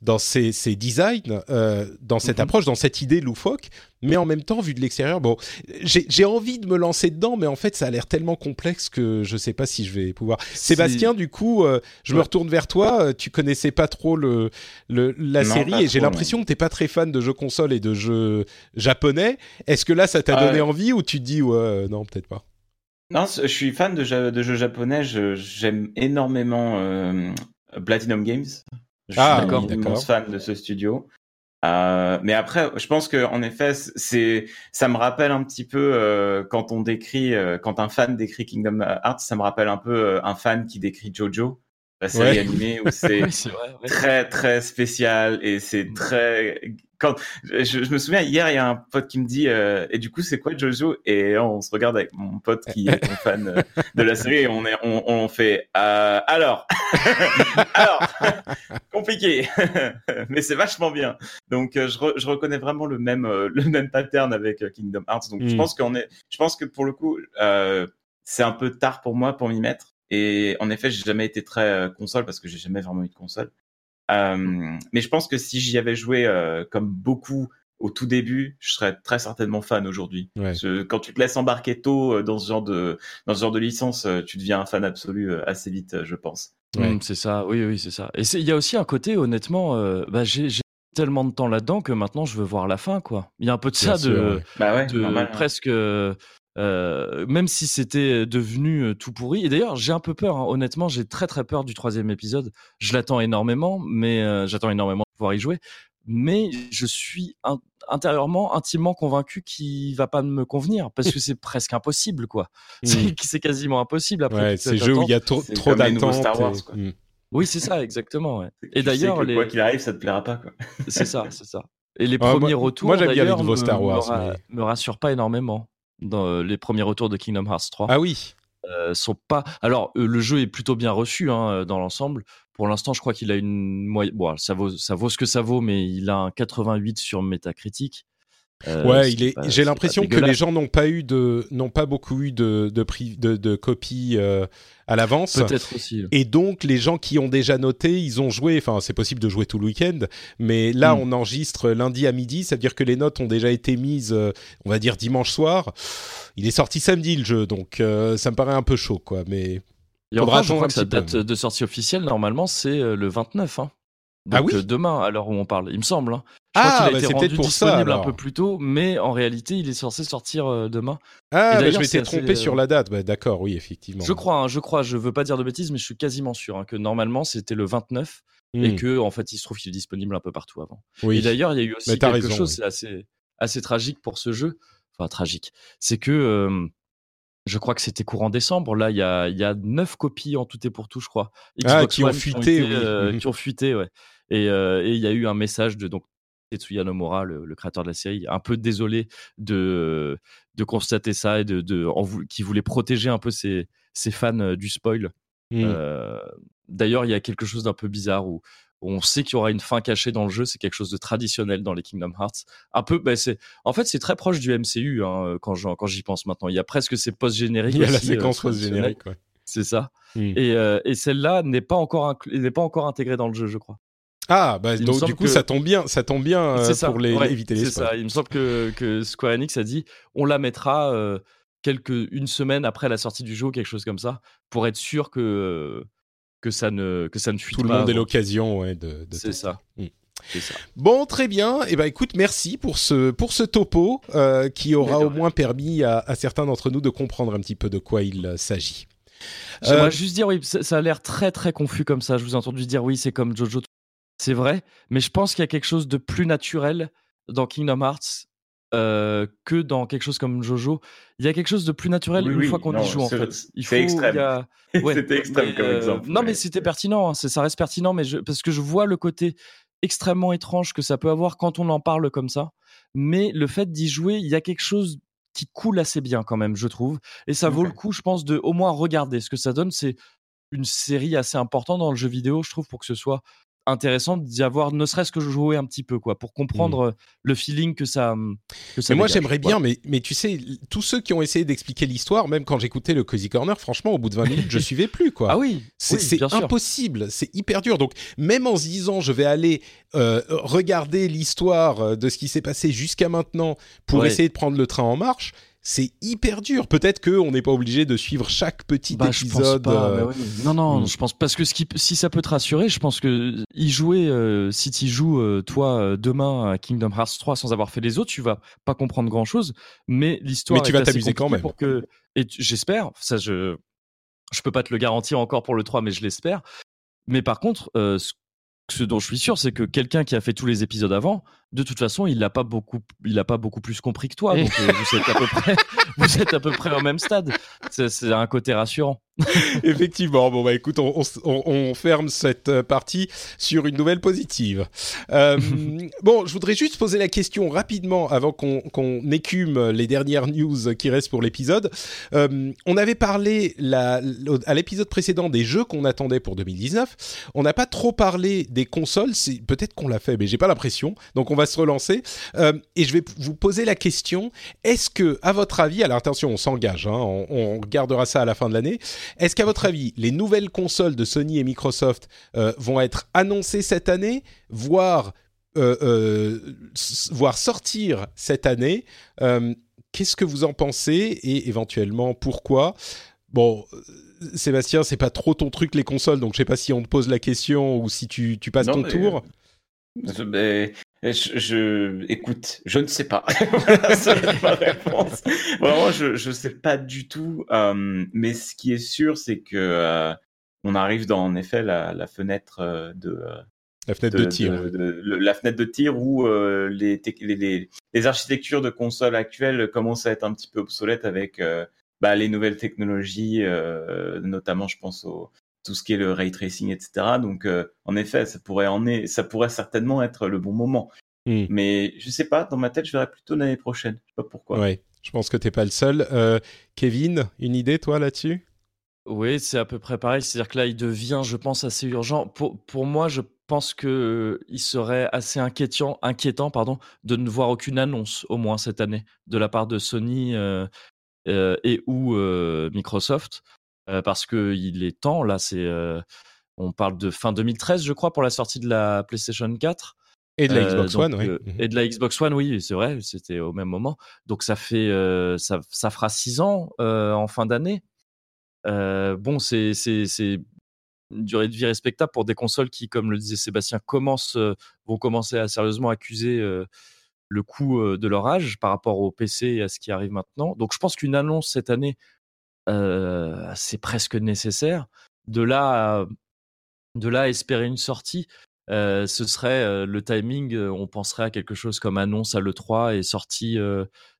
dans ces, ces designs, euh, dans cette Mhm. approche, dans cette idée loufoque, mais en même temps, vu de l'extérieur, bon, j'ai envie de me lancer dedans, mais en fait, ça a l'air tellement complexe que je sais pas si je vais pouvoir. Sébastien, du coup, euh, je me retourne vers toi. euh, Tu connaissais pas trop le, le la Non, série et j'ai l'impression que t'es pas très fan de jeux console et de jeux japonais. Est-ce que là, ça t'a donné envie ou tu te dis ouais, non, peut-être pas? Non, je suis fan de, jeux japonais. Je- J'aime énormément euh, Platinum Games. Je suis Ah, un d'accord, immense fan de ce studio. Euh, mais après, je pense que en effet, c'est, ça me rappelle un petit peu euh, quand on décrit, euh, quand un fan décrit Kingdom Hearts, ça me rappelle un peu euh, un fan qui décrit JoJo, la série Ouais. animée où c'est Oui, très très spécial et c'est très quand je, je me souviens hier il y a un pote qui me dit euh, et du coup c'est quoi Jojo? Et on se regarde avec mon pote qui est un fan euh, de la série et on est on, on fait euh, alors alors compliqué mais c'est vachement bien. Donc euh, je, re- je reconnais vraiment le même euh, le même pattern avec Kingdom Hearts. Donc je Mm. pense qu'on est je pense que pour le coup euh, c'est un peu tard pour moi pour m'y mettre. Et en effet j'ai jamais été très console parce que j'ai jamais vraiment eu de console mais je pense que si j'y avais joué euh, comme beaucoup au tout début, je serais très certainement fan aujourd'hui. Ouais. Quand tu te laisses embarquer tôt euh, dans ce genre de dans ce genre de licence, euh, tu deviens un fan absolu euh, assez vite, euh, je pense. Ouais. Mm, c'est ça, oui, oui, c'est ça. Et il y a aussi un côté, honnêtement, euh, bah, j'ai tellement de temps là-dedans que maintenant je veux voir la fin, quoi. Il y a un peu de Bien ça, sûr, de, ouais. Bah ouais, de normal. hein. presque. euh, euh, même si c'était devenu tout pourri. Et d'ailleurs, j'ai un peu peur. hein. Honnêtement, j'ai très très peur du troisième épisode. Je l'attends énormément, mais euh, j'attends énormément de pouvoir y jouer. Mais je suis in- intérieurement, intimement convaincu qu'il va pas me convenir parce que c'est presque impossible, quoi. C'est c'est quasiment impossible après. Ouais, toute ces cette jeux où il y a trop, C'est trop comme les nouveaux d'attentes. Star Wars, et- quoi. Mm. Oui, c'est ça, exactement. ouais. Et d'ailleurs, les... quoi qu'il arrive, ça te plaira pas quoi. c'est ça, c'est ça. Et les Ah, moi- premiers retours, moi, j'aime bien les d'ailleurs, nouveaux me- Star Wars, me, ra- me rassurent pas énormément. Dans euh, les premiers retours de Kingdom Hearts 3, Ah oui. euh, sont pas. Alors, euh, le jeu est plutôt bien reçu hein, dans l'ensemble. Pour l'instant, je crois qu'il a une moyenne. Bon, ça vaut, ça vaut ce que ça vaut, mais il a un 88 sur Metacritic. Euh, Ouais, c'est il est. J'ai c'est l'impression que les gens n'ont pas eu de, n'ont pas beaucoup eu de de, prix- de, de copies euh, à l'avance. Peut-être aussi. Et donc, les gens qui ont déjà noté, ils ont joué. Enfin, c'est possible de jouer tout le week-end, mais là, Mm. on enregistre lundi à midi. Ça veut dire que les notes ont déjà été mises, euh, on va dire dimanche soir. Il est sorti samedi le jeu, donc ça me paraît un peu chaud, quoi. Mais Et faudra attendre un que sa peu. date de sortie officielle, normalement, c'est le 29. Hein. Ah Donc, oui euh, demain, à l'heure où on parle, il me semble. hein. Je crois Ah, qu'il a bah, été rendu ça, disponible un peu plus tôt, mais en réalité, il est censé sortir euh, demain. ah, bah, je m'étais trompé assez, sur euh, la date. Bah, D'accord, oui, effectivement. Je crois, hein, je crois, je veux pas dire de bêtises, mais je suis quasiment sûr hein, que normalement c'était le 29 Hmm, et que en fait il se trouve qu'il est disponible un peu partout avant. oui. Et d'ailleurs, il y a eu aussi quelque raison, chose, oui. c'est assez, assez tragique pour ce jeu. Enfin, tragique. C'est que euh, je crois que c'était courant décembre. Là, il y a, y a 9 copies en tout et pour tout, je crois. Ah, Xbox qui ont fuité, été, oui. euh, Mhm. qui ont fuité, ouais. Et euh, et il y a eu un message de donc Tetsuya Nomura, le, le créateur de la série, un peu désolé de, de constater ça et de, qui voulait protéger un peu ses, ses fans euh, du spoil. Mm. Euh, D'ailleurs, il y a quelque chose d'un peu bizarre où on sait qu'il y aura une fin cachée dans le jeu. C'est quelque chose de traditionnel dans les Kingdom Hearts. Un peu, bah, c'est, en fait, c'est très proche du MCU hein, quand j'y pense maintenant. Il y a presque ces post-génériques. Il y a la aussi, euh, séquence post-générique. ouais. C'est ça. Mm. Et, euh, et celle-là n'est pas encore n'est pas encore intégrée dans le jeu, je crois. Ah, bah, donc du coup, que- ça tombe bien, ça tombe bien euh, c'est ça. pour les, ouais, éviter les C'est spoils. ça. Il me semble que, que Square Enix a dit on la mettra euh, quelques une semaine après la sortie du jeu, quelque chose comme ça, pour être sûr que que ça ne que ça ne fuite Tout le monde ait l'occasion ouais, de, de C'est ça. Mm. C'est ça. Bon, très bien. Et ben, écoute, merci pour ce pour ce topo euh, qui aura au moins permis à, à certains d'entre nous de comprendre un petit peu de quoi il s'agit. J'aimerais Euh, juste dire, oui, ça, ça a l'air très très confus comme ça. Je vous ai entendu dire, oui, c'est comme Jojo. C'est vrai, mais je pense qu'il y a quelque chose de plus naturel dans Kingdom Hearts euh, que dans quelque chose comme Jojo. Il y a quelque chose de plus naturel Oui, une oui, fois qu'on y joue en fait. faut, extrême. a- Ouais, C'était extrême comme euh, exemple. Non, mais c'était pertinent. hein, ça reste pertinent, mais je, parce que je vois le côté extrêmement étrange que ça peut avoir quand on en parle comme ça. Mais le fait d'y jouer, il y a quelque chose qui coule assez bien quand même, je trouve. Et ça vaut le coup, je pense, de au moins regarder. Ce que ça donne, c'est une série assez importante dans le jeu vidéo, je trouve, pour que ce soit intéressant d'y avoir ne serait-ce que jouer un petit peu quoi pour comprendre mmh. le feeling que ça que ça mais moi j'aimerais bien mais mais tu sais tous ceux qui ont essayé d'expliquer l'histoire même quand j'écoutais le Cozy Corner franchement au bout de 20 minutes je suivais plus quoi. Ah oui c'est impossible c'est hyper dur. Donc même en se disant je vais aller euh, regarder l'histoire de ce qui s'est passé jusqu'à maintenant pour essayer de prendre le train en marche c'est hyper dur. Peut-être qu'on n'est pas obligé de suivre chaque petit bah, épisode. Euh, non, non, hmm. je pense parce que ce qui, si ça peut te rassurer, je pense que y jouer, euh, si tu joues euh, toi demain à Kingdom Hearts 3 sans avoir fait les autres, tu vas pas comprendre grand chose. Mais l'histoire. Mais tu vas t'amuser quand même. Pour que et j'espère. Ça, je je peux pas te le garantir encore pour le 3, mais je l'espère. Mais par contre, ce ce dont je suis sûr, c'est que quelqu'un qui a fait tous les épisodes avant, de toute façon, il n'a pas beaucoup, il a pas beaucoup plus compris que toi. Donc, euh, vous êtes à peu près, vous êtes à peu près au même stade. C'est un côté rassurant. Effectivement. Bon bah écoute, on, on, on, ferme cette euh, partie sur une nouvelle positive. Euh, bon, je voudrais juste poser la question rapidement avant qu'on écume les dernières news qui restent pour l'épisode. Euh, on avait parlé la, à l'épisode précédent des jeux qu'on attendait pour 2019. On n'a pas trop parlé des consoles. Peut-être qu'on l'a fait, mais j'ai pas l'impression. Donc on va se relancer. Euh, et je vais vous poser la question est-ce que, à votre avis, alors attention, on s'engage, hein, on, on, regardera ça à la fin de l'année. Est-ce qu'à votre avis, les nouvelles consoles de Sony et Microsoft euh, vont être annoncées cette année, voire, euh, voire sortir cette année Qu'est-ce que vous en pensez et éventuellement pourquoi? Bon, Sébastien, c'est pas trop ton truc les consoles, donc je sais pas si on te pose la question ou si tu, tu passes ton tour. Je, écoute, je ne sais pas. c'est ma réponse. Vraiment, je ne sais pas du tout. Euh, mais ce qui est sûr, c'est que euh, on arrive dans en effet la, la fenêtre euh, de la fenêtre de, tir, la fenêtre de tir où les, les, les, architectures de consoles actuelles commencent à être un petit peu obsolètes avec bah, les nouvelles technologies, notamment, je pense au tout ce qui est le ray tracing, etc. Donc, euh, en effet, ça pourrait en est, ça pourrait certainement être le bon moment. Hmm. Mais je sais pas, dans ma tête, je verrai plutôt l'année prochaine. Je sais pas pourquoi. Ouais, je pense que t'es pas le seul. Euh, Kevin, une idée toi là-dessus? Oui, c'est à peu près pareil. C'est-à-dire que là, il devient, je pense, assez urgent. Pour, pour moi, je pense que euh, il serait assez inquiétant, inquiétant, pardon, de ne voir aucune annonce au moins cette année de la part de Sony et ou Microsoft. Euh, parce que il est temps. Là, c'est euh, on parle de fin 2013, je crois, pour la sortie de la PlayStation 4. Et de la euh, Xbox One, oui. Mhm. Et de la Xbox One, oui, c'est vrai, c'était au même moment. Donc ça fait, ça, ça, fera six ans en fin d'année. bon, c'est une durée de vie respectable pour des consoles qui, comme le disait Sébastien, commencent, vont commencer à sérieusement accuser le coût de leur âge par rapport au PC et à ce qui arrive maintenant. Donc je pense qu'une annonce cette année euh, c'est presque nécessaire. De là, à, de là espérer une sortie, euh, ce serait euh, le timing. on penserait à quelque chose comme annonce à l'E3 et sortie,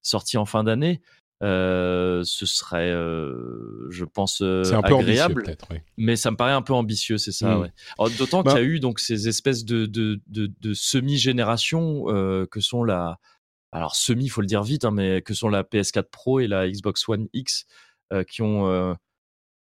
sortie en fin d'année. ce serait, je pense, un agréable. Peu Mais ça me paraît un peu ambitieux, c'est ça. Mmh. D'autant qu'il y a bah eu donc ces espèces de, de, de, semi-générations que sont la. Alors, semi, il faut le dire vite, hein, mais que sont la PS4 Pro et la Xbox One X, qui ont euh,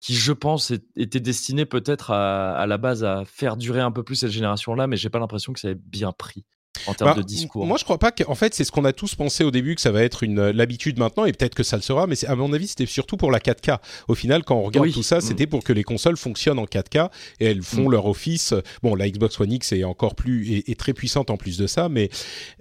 qui, je pense, étaient destinés peut-être à, la base à faire durer un peu plus cette génération-là, mais j'ai pas l'impression que ça ait bien pris en termes bah, de discours. Moi, je crois pas qu'en fait, c'est ce qu'on a tous pensé au début que ça va être une l'habitude maintenant, et peut-être que ça le sera. Mais à mon avis, c'était surtout pour la 4K. Au final, quand on regarde tout ça, mm. c'était pour que les consoles fonctionnent en 4K et elles font mm. leur office. Bon, la Xbox One X est encore plus est, très puissante en plus de ça, mais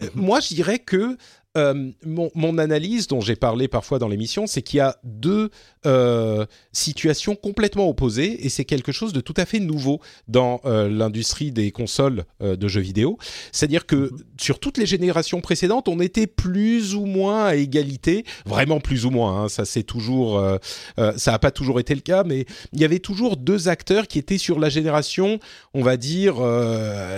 euh, mm-hmm. moi, je dirais que euh, mon, mon, analyse, dont j'ai parlé parfois dans l'émission, c'est qu'il y a deux euh, situations complètement opposées et c'est quelque chose de tout à fait nouveau dans euh, l'industrie des consoles de jeux vidéo. C'est-à-dire que mhm. sur toutes les générations précédentes, on était plus ou moins à égalité, vraiment plus ou moins. Hein, ça c'est toujours, ça n'a pas toujours été le cas, mais il y avait toujours deux acteurs qui étaient sur la génération, on va dire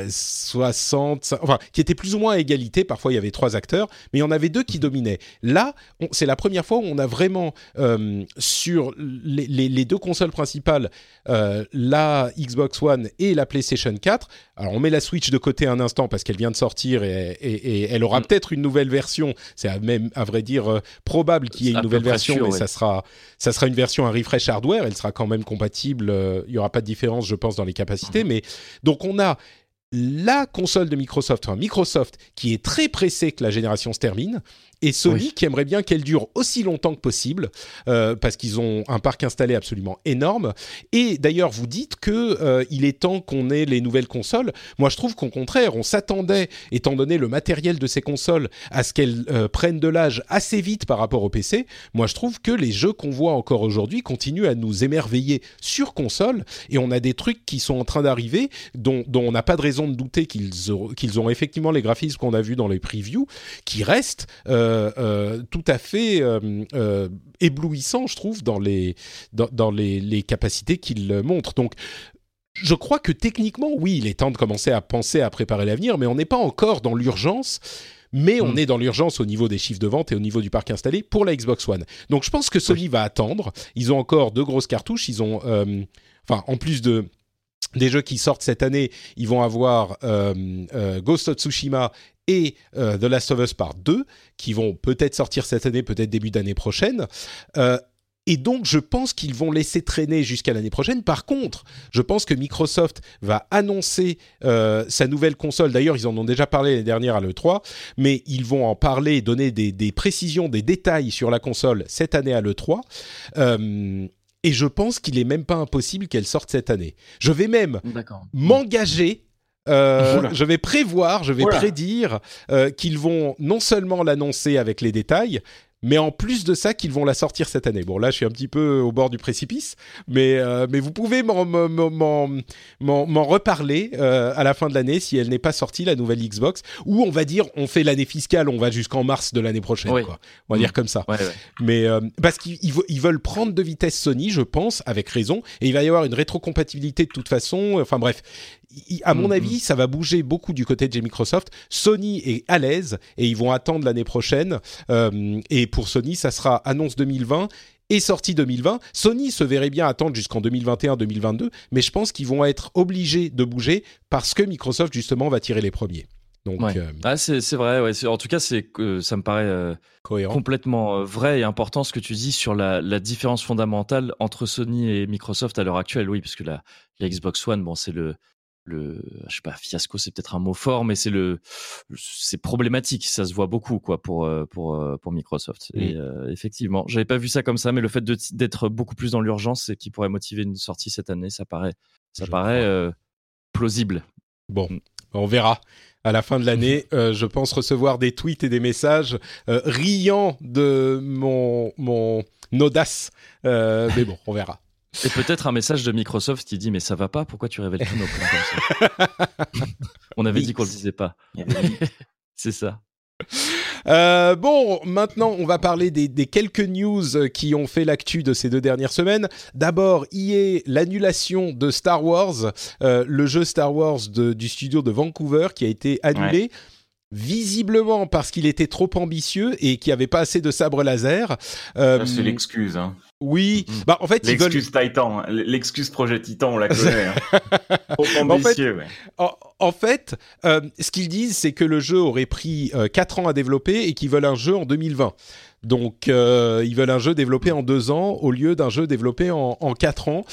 60, enfin qui étaient plus ou moins à égalité. Parfois il y avait trois acteurs, mais en avait deux qui dominaient. Là, c'est la première fois où on a vraiment euh, sur les, deux consoles principales, euh, la Xbox One et la PlayStation 4. Alors on met la Switch de côté un instant parce qu'elle vient de sortir et, elle aura mm. peut-être une nouvelle version. C'est même à vrai dire euh, probable qu'il y ait une nouvelle version, mais ça sera ça sera une version un refresh hardware. Elle sera quand même compatible. Il n'y aura pas de différence, je pense, dans les capacités. Mm. Mais donc on a la console de Microsoft, enfin Microsoft, qui est très pressé que la génération se termine, et Sony qui aimerait bien qu'elle dure aussi longtemps que possible euh, parce qu'ils ont un parc installé absolument énorme. Et d'ailleurs, vous dites que euh, il est temps qu'on ait les nouvelles consoles. Moi, je trouve qu'au contraire, on s'attendait, étant donné le matériel de ces consoles, à ce qu'elles euh, prennent de l'âge assez vite par rapport au PC. Moi, je trouve que les jeux qu'on voit encore aujourd'hui continuent à nous émerveiller sur console, et on a des trucs qui sont en train d'arriver dont, dont, on n'a pas de raison de douter qu'ils ont, qu'ils ont effectivement les graphismes qu'on a vus dans les previews, qui restent. Euh, euh, tout à fait euh, éblouissant, je trouve, dans les, dans, les, capacités qu'il montre. Donc, je crois que techniquement, oui, il est temps de commencer à penser à préparer l'avenir, mais on n'est pas encore dans l'urgence. Mais on hmm. est dans l'urgence au niveau des chiffres de vente et au niveau du parc installé pour la Xbox One. Donc je pense que Sony va attendre. Ils ont encore deux grosses cartouches. Ils ont, enfin, en plus de des jeux qui sortent cette année, ils vont avoir Ghost of Tsushima et euh, The Last of Us Part 2, qui vont peut-être sortir cette année, peut-être début d'année prochaine. Euh, et donc, je pense qu'ils vont laisser traîner jusqu'à l'année prochaine. Par contre, je pense que Microsoft va annoncer euh, sa nouvelle console. D'ailleurs, ils en ont déjà parlé l'année dernière à l'E3, mais ils vont en parler, donner des, des, précisions, des détails sur la console cette année à l'E3. Et je pense qu'il est même pas impossible qu'elle sorte cette année. Je vais même m'engager euh, je vais prévoir, je vais prédire euh, qu'ils vont non seulement l'annoncer avec les détails, mais en plus de ça, qu'ils vont la sortir cette année. Bon, là, je suis un petit peu au bord du précipice, mais, euh, mais vous pouvez m'en reparler euh, à la fin de l'année si elle n'est pas sortie, la nouvelle Xbox, ou on va dire, on fait l'année fiscale, on va jusqu'en mars de l'année prochaine, quoi. On va dire comme ça. Mais euh, parce qu'ils veulent prendre de vitesse Sony, je pense, avec raison, et il va y avoir une rétrocompatibilité de toute façon. Enfin bref, à mon mm-hmm. avis, ça va bouger beaucoup du côté de Microsoft. Sony est à l'aise et ils vont attendre l'année prochaine. Euh, et pour Sony, ça sera annonce 2020 et sortie 2020. Sony se verrait bien attendre jusqu'en 2021-2022, mais je pense qu'ils vont être obligés de bouger parce que Microsoft justement va tirer les premiers. Donc, euh, ah, c'est vrai. Ouais. En tout cas, c'est ça me paraît euh, complètement vrai et important ce que tu dis sur la, la, différence fondamentale entre Sony et Microsoft à l'heure actuelle. Oui, parce que la, la Xbox One, bon, c'est le le je sais pas fiasco c'est peut-être un mot fort mais c'est le c'est problématique. Ça se voit beaucoup quoi pour euh, pour euh, pour Microsoft. Et euh, effectivement j'avais pas vu ça comme ça mais le fait d'être beaucoup plus dans l'urgence et qui pourrait motiver une sortie cette année. Ça paraît ça paraît plausible. Bon mm. on verra à la fin de l'année, je pense recevoir des tweets et des messages riant de mon, mon audace. mais bon, on verra. Et peut-être un message de Microsoft qui dit mais ça va pas, pourquoi tu révèles tous nos plans comme ça? On avait dit qu'on le disait pas. C'est ça. Euh, bon, maintenant, on va parler des, quelques news qui ont fait l'actu de ces deux dernières semaines. D'abord, y est l'annulation de Star Wars, euh, le jeu Star Wars du studio de Vancouver qui a été annulé. Visiblement parce qu'il était trop ambitieux et qu'il n'y avait pas assez de sabres laser. Euh, c'est l'excuse. Hein. Oui, mm. bah en fait l'excuse Titan, l'excuse projet Titan, on la connaît. Hein. en fait, en, fait euh, ce qu'ils disent, c'est que le jeu aurait pris euh, 4 ans à développer et qu'ils veulent un jeu en 2020. Donc euh, ils veulent un jeu développé en 2 ans au lieu d'un jeu développé en, en 4 ans.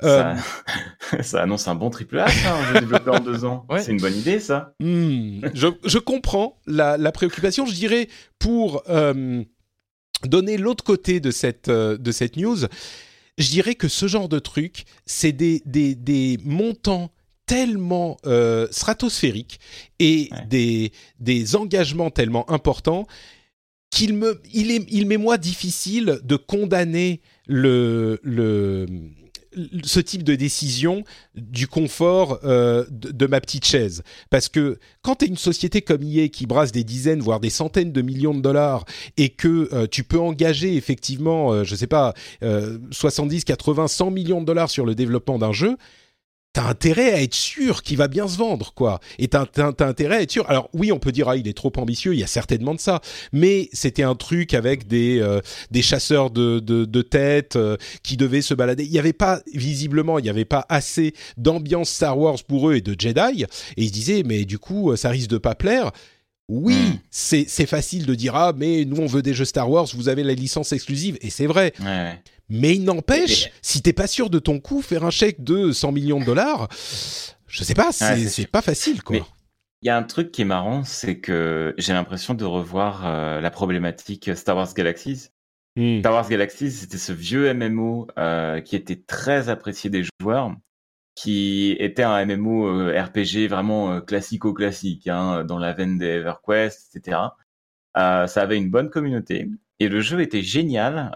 Ça, euh, ça, annonce un bon triple A, ça, un jeu développé en 2 ans. C'est une bonne idée, ça. Hmm. je, je, comprends la, la, préoccupation. Je dirais pour euh, donner l'autre côté de cette, euh, de cette news, je dirais que ce genre de truc, c'est des, des, des montants tellement euh, stratosphériques et des, des engagements tellement importants qu'il me, il, est, il m'est moi difficile de condamner le, le, ce type de décision du confort euh, de, ma petite chaise. Parce que quand tu es une société comme EA qui brasse des dizaines, voire des centaines de millions de dollars, et que euh, tu peux engager effectivement, euh, je sais pas, 70, 80, 100 millions de dollars sur le développement d'un jeu, t'as intérêt à être sûr qu'il va bien se vendre, quoi. Et t'as, t'as, t'as intérêt à être sûr. Alors oui, on peut dire ah il est trop ambitieux, il y a certainement de ça, mais c'était un truc avec des euh, des chasseurs de de, de têtes euh, qui devaient se balader. Il y avait pas visiblement, il n'y avait pas assez d'ambiance Star Wars pour eux et de Jedi. Et ils se disaient mais du coup euh, ça risque de pas plaire. Oui, c'est c'est facile de dire ah mais nous on veut des jeux Star Wars, vous avez la licence exclusive et c'est vrai. Ouais, ouais. Mais il n'empêche, si t'es pas sûr de ton coup, faire un chèque de 100 millions de dollars, je sais pas, c'est sûr. pas facile quoi. Il y a un truc qui est marrant, c'est que j'ai l'impression de revoir euh, la problématique Star Wars Galaxies. Hmm. Star Wars Galaxies, c'était ce vieux MMO euh, qui était très apprécié des joueurs, qui était un MMO euh, RPG vraiment classico-classique, hein, dans la veine des EverQuest, etc. Ça avait une bonne communauté et le jeu était génial.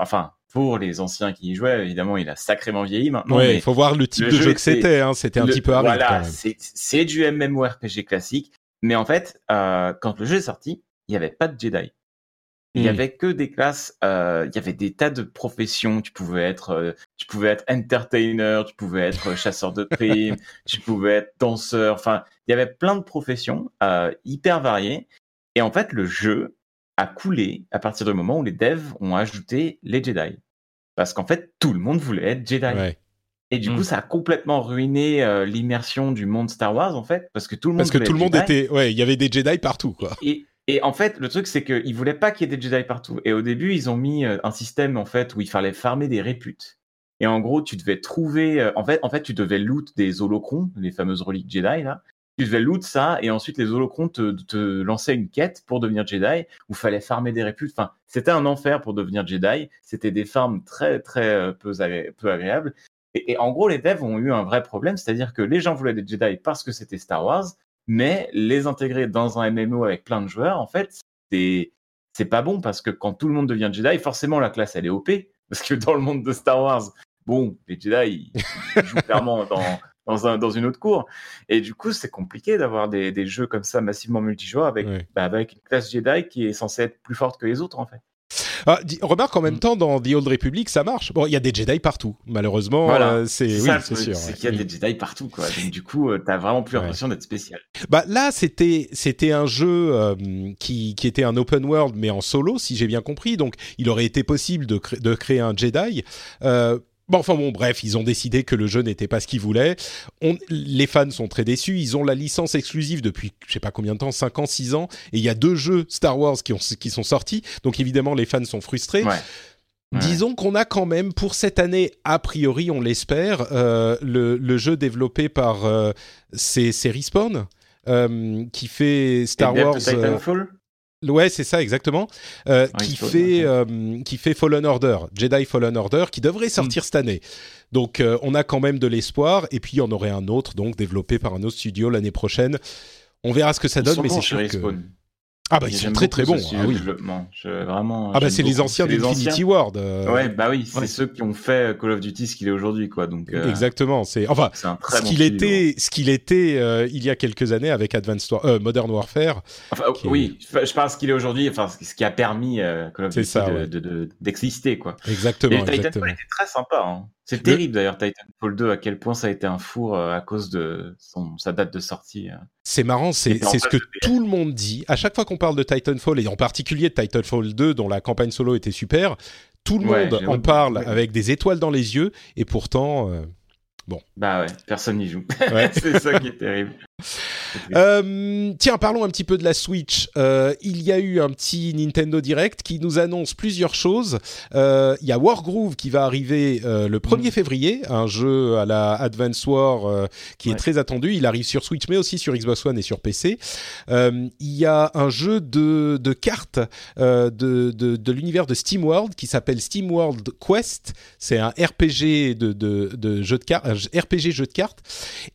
Enfin, pour les anciens qui y jouaient, évidemment, il a sacrément vieilli maintenant. ouais, il faut voir le type le de jeu jeu que était- c'était. Hein, c'était un le- petit peu aride Voilà, c'est du MMORPG classique, mais en fait, euh, quand le jeu est sorti, il n'y avait pas de Jedi. Il y Hmm. avait que des classes, euh, il y avait des tas de professions. Tu pouvais être, euh, tu pouvais être entertainer, tu pouvais être chasseur de primes, tu pouvais être danseur. Enfin, il y avait plein de professions euh, hyper variées. Et en fait, le jeu a coulé à partir du moment où les devs ont ajouté les Jedi, parce qu'en fait, tout le monde voulait être Jedi. Ouais. Et du Mm. coup, ça a complètement ruiné euh, l'immersion du monde Star Wars, en fait, parce que tout le monde Parce que tout le monde Jedi. était, ouais, il y avait des Jedi partout quoi. Et, et en fait, le truc, c'est qu'ils voulaient pas qu'il y ait des Jedi partout. Et au début, ils ont mis euh, un système, en fait, où il fallait farmer des réputes. Et en gros, tu devais trouver, euh, en fait, en fait, tu devais loot des holocrons, les fameuses reliques Jedi, là. Tu devais loot ça, et ensuite les holocrons te, lançaient une quête pour devenir Jedi, où fallait farmer des réputes. Enfin, c'était un enfer pour devenir Jedi. C'était des farms très, très euh, peu, agré- peu agréables. Et, en gros, les devs ont eu un vrai problème, c'est-à-dire que les gens voulaient des Jedi parce que c'était Star Wars, mais les intégrer dans un MMO avec plein de joueurs, en fait, c'est pas bon parce que quand tout le monde devient Jedi, forcément la classe elle est OP parce que dans le monde de Star Wars, bon, les Jedi ils jouent clairement dans dans, un, dans une autre cour et du coup c'est compliqué d'avoir des, des jeux comme ça massivement multijoueurs avec bah, avec une classe Jedi qui est censée être plus forte que les autres en fait. Ah, remarque en même Mm. temps dans The Old Republic ça marche. Bon, il y a des Jedi partout. Malheureusement, Voilà. euh, c'est oui, c'est sûr. c'est ouais. qu'il y a Mm. des Jedi partout quoi. Donc du coup euh, t'as vraiment plus Ouais. l'impression d'être spécial. Bah là, c'était c'était un jeu euh, qui qui était un open world mais en solo, si j'ai bien compris. Donc, il aurait été possible de cré- de créer un Jedi. Euh, Bon, enfin bon, bref, ils ont décidé que le jeu n'était pas ce qu'ils voulaient. On, les fans sont très déçus. Ils ont la licence exclusive depuis, je sais pas combien de temps, 5 ans, 6 ans. Et il y a deux jeux Star Wars qui, ont, qui sont sortis. Donc évidemment, les fans sont frustrés. Ouais. Ouais. Disons qu'on a quand même pour cette année, a priori, on l'espère, euh, le, le jeu développé par euh, c'est Respawn euh, qui fait Star Wars. Titanfall Ouais, c'est ça exactement. Euh, Ah, qui fait euh, qui fait Fallen Order, Jedi Fallen Order, qui devrait sortir cette année. Donc euh, on a quand même de l'espoir. Et puis il y en aurait un autre, donc développé par un autre studio l'année prochaine. On verra ce que ça Ils donne, mais c'est sûr que Respawn. Ah bah ils sont très très bons. Ah oui. Je, vraiment, Ah bah c'est les anciens d'Infinity. Ward. euh, Ouais, bah oui, c'est ouais. ceux qui ont fait Call of Duty ce qu'il est aujourd'hui, quoi. Donc, euh, Exactement. C'est enfin c'est un très ce bon qu'il studio. était, ce qu'il était euh, il y a quelques années avec Advanced War- euh, Modern Warfare. Enfin, est- oui, je parle ce qu'il est aujourd'hui, enfin, ce qui a permis euh, Call of Duty ça, de- ouais. de- de- d'exister, quoi. Exactement, Et Titanfall était très sympa. Hein. C'est Le- terrible d'ailleurs Titanfall 2 à quel point ça a été un four euh, à cause de son, sa date de sortie. euh. C'est marrant, c'est ce que tout le monde dit. À chaque fois qu'on parle de Titanfall, et en particulier de Titanfall 2, dont la campagne solo était super, tout le Ouais, monde en parle avec des étoiles dans les yeux, et pourtant... euh, Bah ouais, personne n'y joue. Ouais. c'est ça qui est terrible. Euh, tiens, parlons un petit peu de la Switch. Euh, il y a eu un petit Nintendo Direct qui nous annonce plusieurs choses. Euh, il y a Wargroove qui va arriver le 1er février, un jeu à la Advance War qui est Ouais. très attendu. Il arrive sur Switch, mais aussi sur Xbox One et sur PC. Il y a un jeu de, de cartes de, de, de l'univers de SteamWorld qui s'appelle SteamWorld Quest. C'est un RPG de, de, de jeu de cartes, RPG jeu de cartes.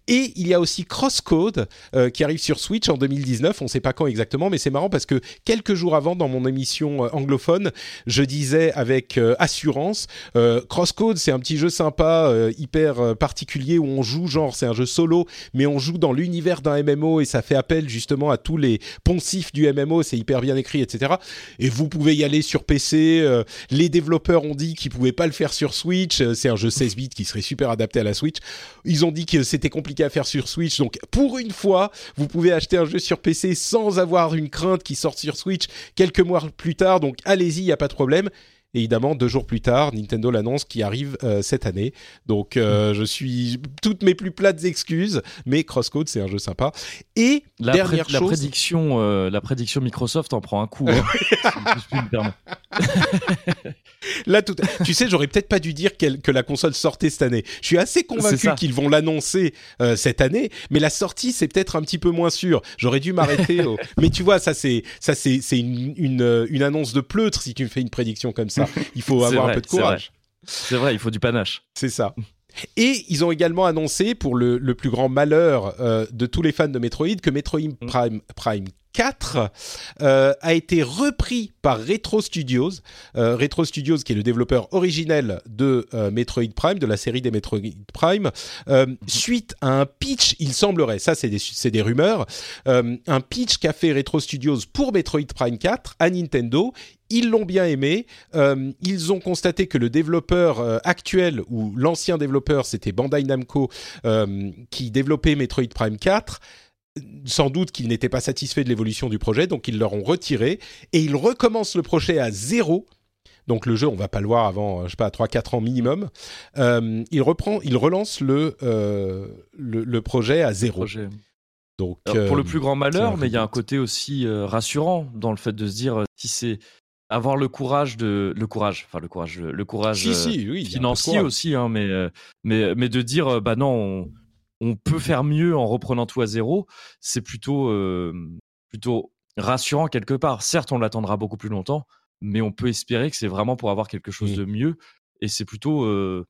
Et il y a aussi Crosscode, euh, euh, qui arrive sur Switch en 2019. On ne sait pas quand exactement, mais c'est marrant parce que quelques jours avant, dans mon émission euh, anglophone, je disais avec euh, assurance, Crosscode, c'est un petit jeu sympa, hyper particulier où on joue genre, c'est un jeu solo, mais on joue dans l'univers d'un MMO et ça fait appel justement à tous les poncifs du MMO. C'est hyper bien écrit, etc. Et vous pouvez y aller sur PC. les développeurs ont dit qu'ils pouvaient pas le faire sur Switch. C'est un jeu 16 bits qui serait super adapté à la Switch. Ils ont dit que c'était compliqué à faire sur Switch. Donc, pour une fois, vous pouvez acheter un jeu sur PC sans avoir une crainte qui sorte sur Switch quelques mois plus tard. Donc, allez-y, il n'y a pas de problème. Évidemment, deux jours plus tard, Nintendo l'annonce qui arrive euh, cette année. Donc, euh, mm. je suis toutes mes plus plates excuses, mais Crosscode, c'est un jeu sympa. Et la, dernière la prédiction, euh, la prédiction Microsoft en prend un coup. Hein. Là, tout... tu sais, j'aurais peut-être pas dû dire que la console sortait cette année. Je suis assez convaincu qu'ils vont l'annoncer cette année, mais la sortie, c'est peut-être un petit peu moins sûr. J'aurais dû m'arrêter. au... Mais tu vois, ça, c'est ça, c'est une, une, une, annonce de pleutre si tu me fais une prédiction comme ça. Il faut avoir un peu de courage. C'est vrai. il faut du panache. C'est ça. Et ils ont également annoncé, pour le, le plus grand malheur euh, de tous les fans de Metroid, que Metroid mm. Prime, Prime 4 euh, a été repris par Retro Studios. Euh, Retro Studios, qui est le développeur originel de euh, Metroid Prime, de la série des Metroid Prime, suite à un pitch, il semblerait, ça c'est des, des, rumeurs, un pitch qu'a fait Retro Studios pour Metroid Prime 4 à Nintendo. Ils l'ont bien aimé. ils ont constaté que le développeur actuel ou l'ancien développeur, c'était Bandai Namco, qui développait Metroid Prime 4, sans doute qu'ils n'étaient pas satisfaits de l'évolution du projet, donc ils leur ont retiré et ils recommencent le projet à zéro. Donc le jeu, on va pas le voir avant, je sais pas, 3-4 ans minimum. Euh, il reprend, il relance le, euh, le, projet à zéro. Donc, pour le euh, plus grand malheur, mais il y a un côté aussi rassurant dans le fait de se dire si c'est avoir le courage de le courage, enfin le courage, le courage financier aussi, hein, mais mais mais de dire bah non. On, on peut faire mieux en reprenant tout à zéro, c'est plutôt, euh, plutôt rassurant quelque part. Certes, on l'attendra beaucoup plus longtemps, mais on peut espérer que c'est vraiment pour avoir quelque chose de mieux. Et c'est plutôt. Euh,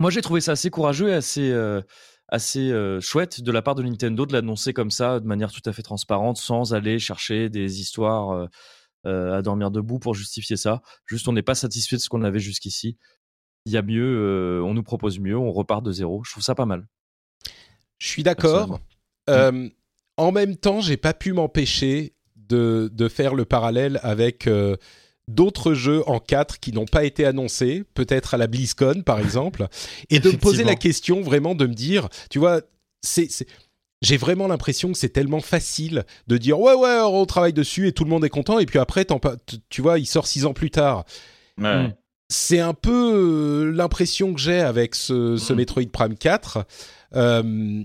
moi, j'ai trouvé ça assez courageux et assez, euh, assez chouette de la part de Nintendo de l'annoncer comme ça, de manière tout à fait transparente, sans aller chercher des histoires à dormir debout pour justifier ça. Juste, on n'est pas satisfait de ce qu'on avait jusqu'ici. Il y a mieux, on nous propose mieux, on repart de zéro. Je trouve ça pas mal. Je suis d'accord. Euh, en même temps, j'ai pas pu m'empêcher de, de, faire le parallèle avec euh, d'autres jeux en 4 qui n'ont pas été annoncés, peut-être à la BlizzCon par exemple, et de me poser la question vraiment de me dire, tu vois, c'est j'ai vraiment l'impression que c'est tellement facile de dire ouais ouais on travaille dessus et tout le monde est content et puis après tu vois il sort six ans plus tard. C'est un peu euh, l'impression que j'ai avec ce, ce, mm. Metroid Prime 4. Euh,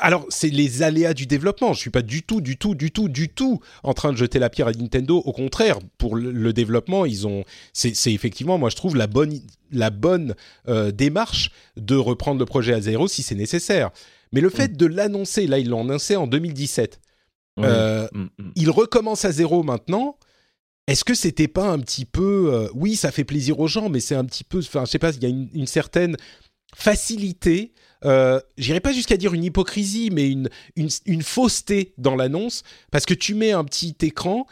alors, c'est les aléas du développement. Je suis pas du tout, du tout, du tout, du tout en train de jeter la pierre à Nintendo. Au contraire, pour le, développement, ils ont. C'est effectivement, moi, je trouve la bonne, la bonne euh, démarche de reprendre le projet à zéro si c'est nécessaire. Mais le fait mm. de l'annoncer, là, ils l'ont annoncé en 2017. Euh, mm, mm. Il recommence à zéro maintenant. Est-ce que c'était pas un petit peu, euh, oui, ça fait plaisir aux gens, mais c'est un petit peu, enfin, je sais pas, il y a une, une certaine facilité euh, j'irai pas jusqu'à dire une hypocrisie, mais une, une, fausseté dans l'annonce, parce que tu mets un petit écran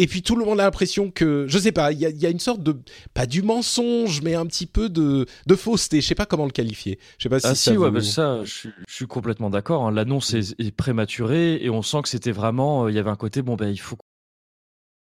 et puis tout le monde a l'impression que, je sais pas, il y a, une sorte de, pas du mensonge, mais un petit peu de, de fausseté. Je sais pas comment le qualifier. Je sais pas si ah ça. Si, ouais, ça, je, suis complètement d'accord. Hein. L'annonce est, prématurée et on sent que c'était vraiment, euh, il y avait un côté, bon ben il faut,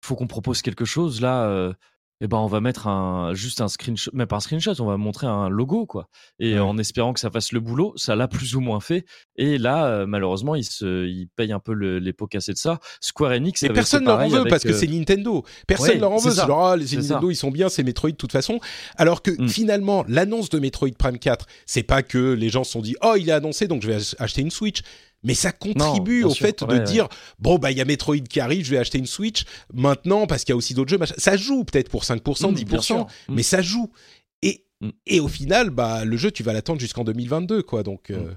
faut qu'on propose quelque chose là. Euh, eh ben on va mettre un juste un screenshot, même pas un screenshot, on va montrer un logo quoi. Et en espérant que ça fasse le boulot, ça l'a plus ou moins fait. Et là, euh, malheureusement, il se, il paye un peu les pots cassés de ça. Square Enix. Mais personne leur en veut parce que euh, c'est Nintendo. Personne leur en veut. Genre, ah, les Nintendo, ils sont bien, c'est Metroid de toute façon. Alors que mmh. finalement, l'annonce de Metroid Prime 4, c'est pas que les gens se sont dit, oh, il est annoncé, donc je vais acheter une Switch mais ça contribue au fait de dire bon bah il y a Metroid qui arrive, je vais acheter une Switch maintenant parce qu'il y a aussi d'autres jeux. Ça joue peut-être pour 5%, 10%, mm, mais mm. ça joue. Et, mm. et au final, bah le jeu tu vas l'attendre jusqu'en 2022 quoi. Donc euh.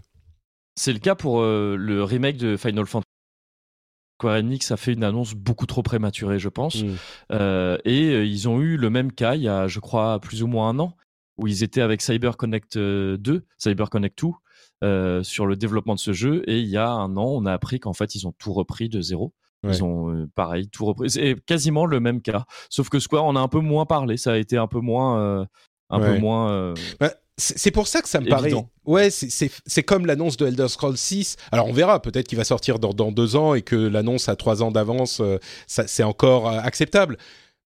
c'est le cas pour euh, le remake de Final Fantasy. Square Enix a fait une annonce beaucoup trop prématurée, je pense. Euh, et ils ont eu le même cas il y a, je crois, plus ou moins un an, où ils étaient avec Cyber Connect 2, Cyber Connect 2, euh, sur le développement de ce jeu. Et il y a un an, on a appris qu'en fait, ils ont tout repris de zéro. Ouais. Ils ont euh, pareil tout repris. C'est quasiment le même cas. Sauf que Square en a un peu moins parlé. Ça a été un peu moins, euh, un Ouais. peu moins. Bah, c'est pour ça que ça me Évident. paraît. Ouais, c'est- comme l'annonce de Elder Scrolls 6. Alors on verra, peut-être qu'il va sortir dans, dans deux ans et que l'annonce à trois ans d'avance, c'est encore acceptable.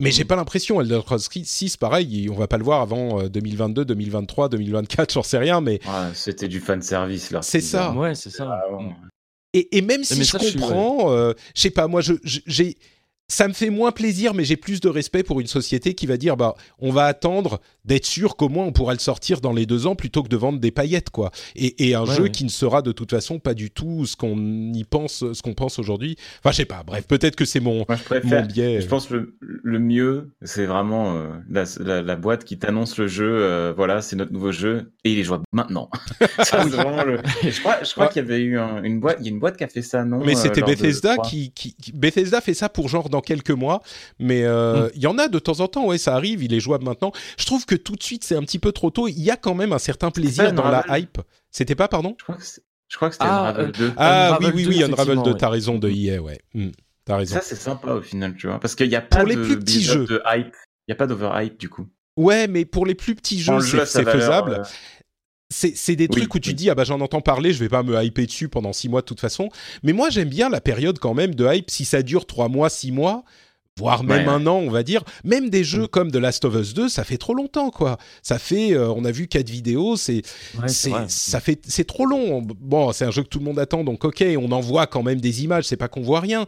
Mais j'ai pas l'impression, Elder Scrolls 6, pareil, on va pas le voir avant euh, 2022, 2023, 2024, j'en sais rien, mais Ouais, C'était du fan service là. C'est ça. Ouais, c'est ça. Ah. Et, et même si mais je ça, je suis- comprends, euh, je sais pas, moi, je, je- j'ai, ça me fait moins plaisir, mais j'ai plus de respect pour une société qui va dire, bah, on va attendre d'être sûr qu'au moins on pourra le sortir dans les deux ans plutôt que de vendre des paillettes, quoi. Et, et un Ouais, jeu ouais. qui ne sera de toute façon pas du tout ce qu'on y pense, ce qu'on pense aujourd'hui. Enfin, je sais pas. Bref, peut-être que c'est mon Moi, je mon biais. Je pense que le, le mieux, c'est vraiment euh, la, la, la boîte qui t'annonce le jeu. euh, voilà, c'est notre nouveau jeu et il est jouable maintenant. ça, le. Je crois, je crois Ouais. qu'il y avait eu un- une boîte. Il y a une boîte qui a fait ça, non Mais euh, c'était de- Bethesda qui- Bethesda fait ça pour genre dans quelques mois, mais euh, Mm. il y en a de temps en temps. Ouais, ça arrive, il est jouable maintenant. Je trouve que tout de suite c'est un petit peu trop tôt. Il y a quand même un certain plaisir dans la hype. C'était pas, pardon? Je crois que c'était Ah, Unravel euh, 2. Ah Unravel oui, oui, 2, oui, Unravel 2, effectivement, t'as ouais. raison de EA, ouais. Hmm, t'as raison. Ça, c'est sympa au final, tu vois. Parce qu'il n'y a pas les de plus petits jeux. de hype. Il n'y a pas d'overhype du coup. Ouais, mais pour les plus petits jeux, jeu, c'est faisable. euh, C'est c'est des Oui, trucs où tu oui. dis, ah bah j'en entends parler, je vais pas me hyper dessus pendant six mois de toute façon. Mais moi, j'aime bien la période quand même de hype, si ça dure trois mois, six mois, voire même Ouais, un an, on va dire. Même des jeux comme The Last of Us 2, ça fait trop longtemps, quoi. Ça fait, euh, on a vu quatre vidéos, c'est Ouais, c'est c'est vrai. ça fait c'est trop long. Bon, c'est un jeu que tout le monde attend, donc ok, on en voit quand même des images. C'est pas qu'on voit rien,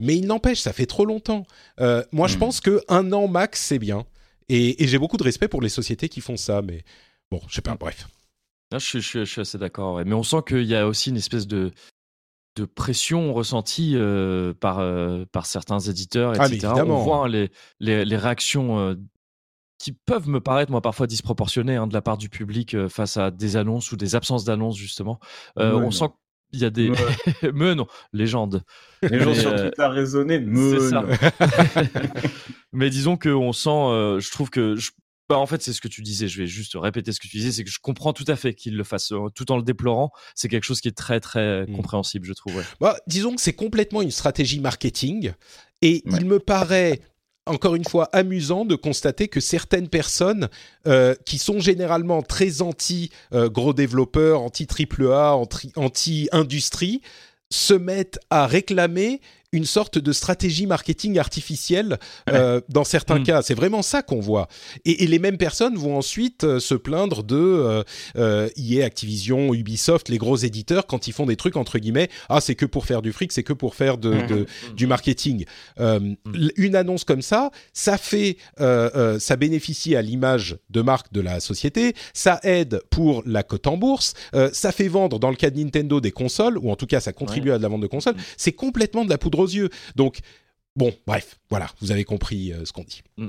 mais il n'empêche, ça fait trop longtemps. Euh, moi, je Mm. pense que un an max, c'est bien. Et, et j'ai beaucoup de respect pour les sociétés qui font ça, mais bon, je sais pas. Bref. Ah, je, suis, je suis- je suis assez d'accord. ouais. Mais on sent qu'il y a aussi une espèce de, de pression ressentie euh, par, euh, par certains éditeurs, Ah, etc. évidemment. on voit hein, les, les, les réactions euh, qui peuvent me paraître, moi, parfois disproportionnées hein, de la part du public euh, face à des annonces ou des absences d'annonces, justement. Euh, Ouais, on non. sent qu'il y a des. mais non, légende. Les gens Mais, sur Twitter raisonné. C'est ça. Mais disons qu'on sent, euh, je trouve que. je- bah, en fait, c'est ce que tu disais. Je vais juste répéter ce que tu disais. C'est que je comprends tout à fait qu'il le fasse tout en le déplorant. C'est quelque chose qui est très, très Mm. compréhensible, je trouve. ouais. Bah, disons que c'est complètement une stratégie marketing. Et Ouais. il me paraît, encore une fois, amusant de constater que certaines personnes euh, qui sont généralement très anti-gros développeurs, anti-AAA, anti- anti-industrie, se mettent à réclamer une sorte de stratégie marketing artificielle euh, dans certains Mm. cas. C'est vraiment ça qu'on voit. Et, et les mêmes personnes vont ensuite euh, se plaindre de euh, euh, EA, Activision, Ubisoft, les gros éditeurs, quand ils font des trucs entre guillemets, ah c'est que pour faire du fric, c'est que pour faire de, de- du marketing. Une annonce comme ça, ça fait, ça bénéficie à l'image de marque de la société, ça aide pour la cote en bourse, ça fait vendre dans le cas de Nintendo des consoles, ou en tout cas ça contribue à de la vente de consoles. C'est complètement de la poudre yeux. Donc bon, bref, voilà, vous avez compris euh, ce qu'on dit. Mm, mm.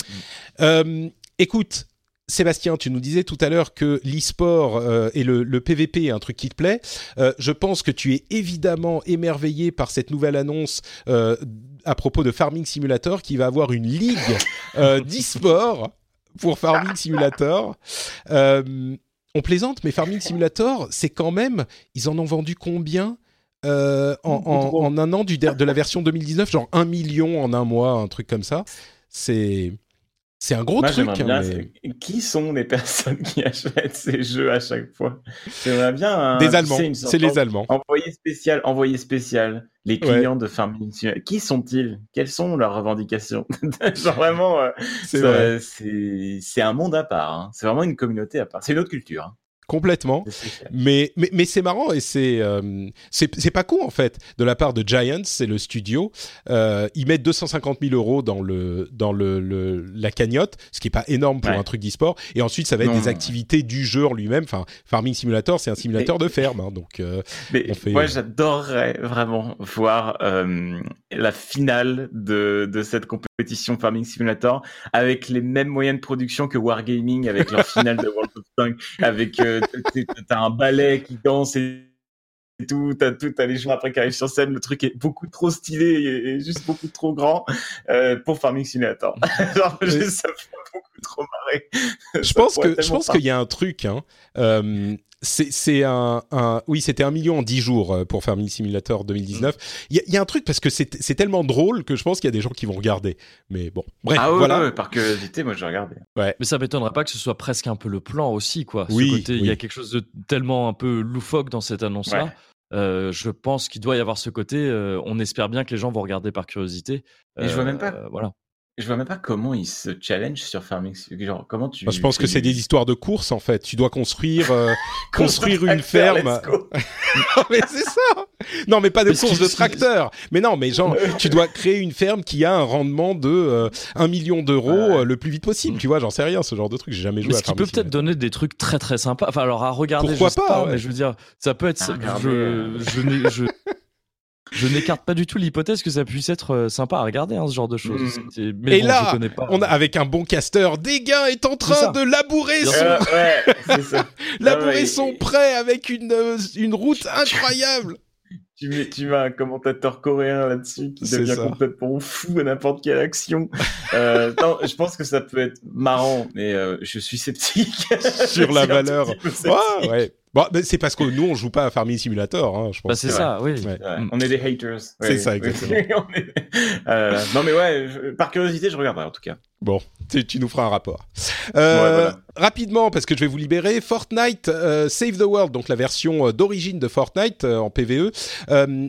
Euh, écoute, Sébastien, tu nous disais tout à l'heure que l'e-sport euh, et le, le PVP est un truc qui te plaît. Euh, je pense que tu es évidemment émerveillé par cette nouvelle annonce euh, à propos de Farming Simulator qui va avoir une ligue d'e-sport pour Farming Simulator. On plaisante, mais Farming Simulator, c'est quand même, ils en ont vendu combien euh, en, en- en un an du, de la version 2019, genre un million en un mois, un truc comme ça. C'est c'est un gros Moi, truc. hein, bien. mais- c'est- Qui sont les personnes qui achètent ces jeux à chaque fois? J'aimerais bien. un- Des tu Allemands, sais, c'est les de- Allemands. Envoyé spécial, envoyé spécial, les Ouais. clients de Farming Simulator. Qui sont-ils? Quelles sont leurs revendications? Genre vraiment, euh, vrai. c'est un monde à part. hein. C'est vraiment une communauté à part. C'est une autre culture. hein. Complètement. Mais, mais, mais c'est marrant et c'est euh, c'est c'est pas con en fait de la part de Giants, c'est le studio. Euh, ils mettent 250 000 euros dans le dans le, le- la cagnotte, ce qui est pas énorme pour Ouais. un truc d'e-sport. Et ensuite, ça va être Non. des activités du jeu en lui-même. Enfin, Farming Simulator, c'est un simulateur de ferme, hein, donc euh, Mais On fait- moi, j'adorerais vraiment voir la finale de, de cette compétition Farming Simulator avec les mêmes moyens de production que Wargaming avec leur finale de World of Tanks, avec t'as- un ballet qui danse et tout, t'as tout, t'as les joueurs après qui arrivent sur scène, le truc est beaucoup trop stylé et, et juste beaucoup trop grand euh, pour Farming Simulator. Genre, juste, ça me fait beaucoup trop marrer. je Ça pense que je pense qu'il y a un truc. Hein, euh, c'est un, un, oui, c'était un million en 10 jours euh, pour Farming Simulator 2019. Il y, y, a un truc parce que c'est tellement drôle que je pense qu'il y a des gens qui vont regarder. Mais bon, bref, ah, ouais, voilà. Ouais, par curiosité, moi je regardé. Ouais. Mais ça m'étonnerait pas que ce soit presque un peu le plan aussi, quoi. Oui, Ce côté, il oui. y a quelque chose de tellement un peu loufoque dans cette annonce-là. Ouais. Euh, je pense qu'il doit y avoir ce côté. euh, on espère bien que les gens vont regarder par curiosité. Et je vois même pas. Euh, voilà. Je vois même pas comment ils se challenge sur Farming. Genre, comment tu. Je pense que c'est des histoires de course en fait. Tu dois construire, euh, construire une ferme. go. mais c'est ça. Non, mais pas de course de tracteur. Mais non, mais genre, tu dois créer une ferme qui a un rendement de euh, 1 million d'euros Ouais. euh, le plus vite possible. Tu vois, j'en sais rien, ce genre de truc. J'ai jamais joué Mais à ce qui peut peut-être donner des trucs très très sympas? Enfin, alors à regarder, Pourquoi je sais pas, ouais. mais je veux dire, ça peut être. À je je, euh. n'ai- je, je n'écarte pas du tout l'hypothèse que ça puisse être euh, sympa à regarder, hein, ce genre de choses. Mm. Mais Et bon, là, je connais pas. On a, avec un bon casteur, Dégain est en train de labourer son, Euh, ouais, c'est ça. labourer Ah ouais, son et- prêt avec une, euh, une route incroyable. Tu mets, tu mets un commentateur coréen là-dessus qui C'est devient ça. complètement fou à n'importe quelle action. Euh, non, je pense que ça peut être marrant, mais euh, je suis sceptique. Sur la valeur. Ouais, ouais. Bon, mais c'est parce que nous, on joue pas à Farming Simulator, hein, je pense. Bah, c'est que- ça, oui. Ouais. Ouais, Mm. On est des haters. C'est ça, exactement. Est- Euh, non, mais ouais, je- par curiosité, je regarderai en tout cas. Bon, tu, nous feras un rapport. Euh, Ouais, voilà. Rapidement, parce que je vais vous libérer, Fortnite euh, Save the World, donc la version euh, d'origine de Fortnite euh, en PvE,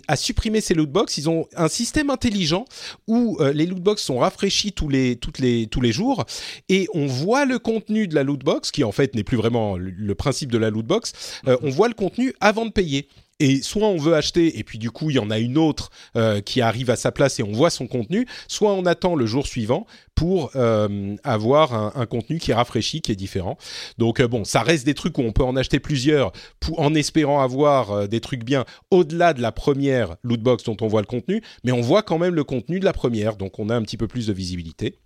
a supprimé ses lootbox. Ils ont un système intelligent où les lootbox sont rafraîchis tous les, toutes les, tous les jours et on voit le contenu de la lootbox, qui en fait n'est plus vraiment le, le principe de la lootbox. Euh, on voit le contenu avant de payer. Et soit on veut acheter, et puis du coup il y en a une autre euh, qui arrive à sa place et on voit son contenu, soit on attend le jour suivant pour euh, avoir un, contenu qui est rafraîchi, qui est différent. Donc euh, bon, ça reste des trucs où on peut en acheter plusieurs en espérant avoir des trucs bien au-delà de la première lootbox dont on voit le contenu, mais on voit quand même le contenu de la première, donc on a un petit peu plus de visibilité.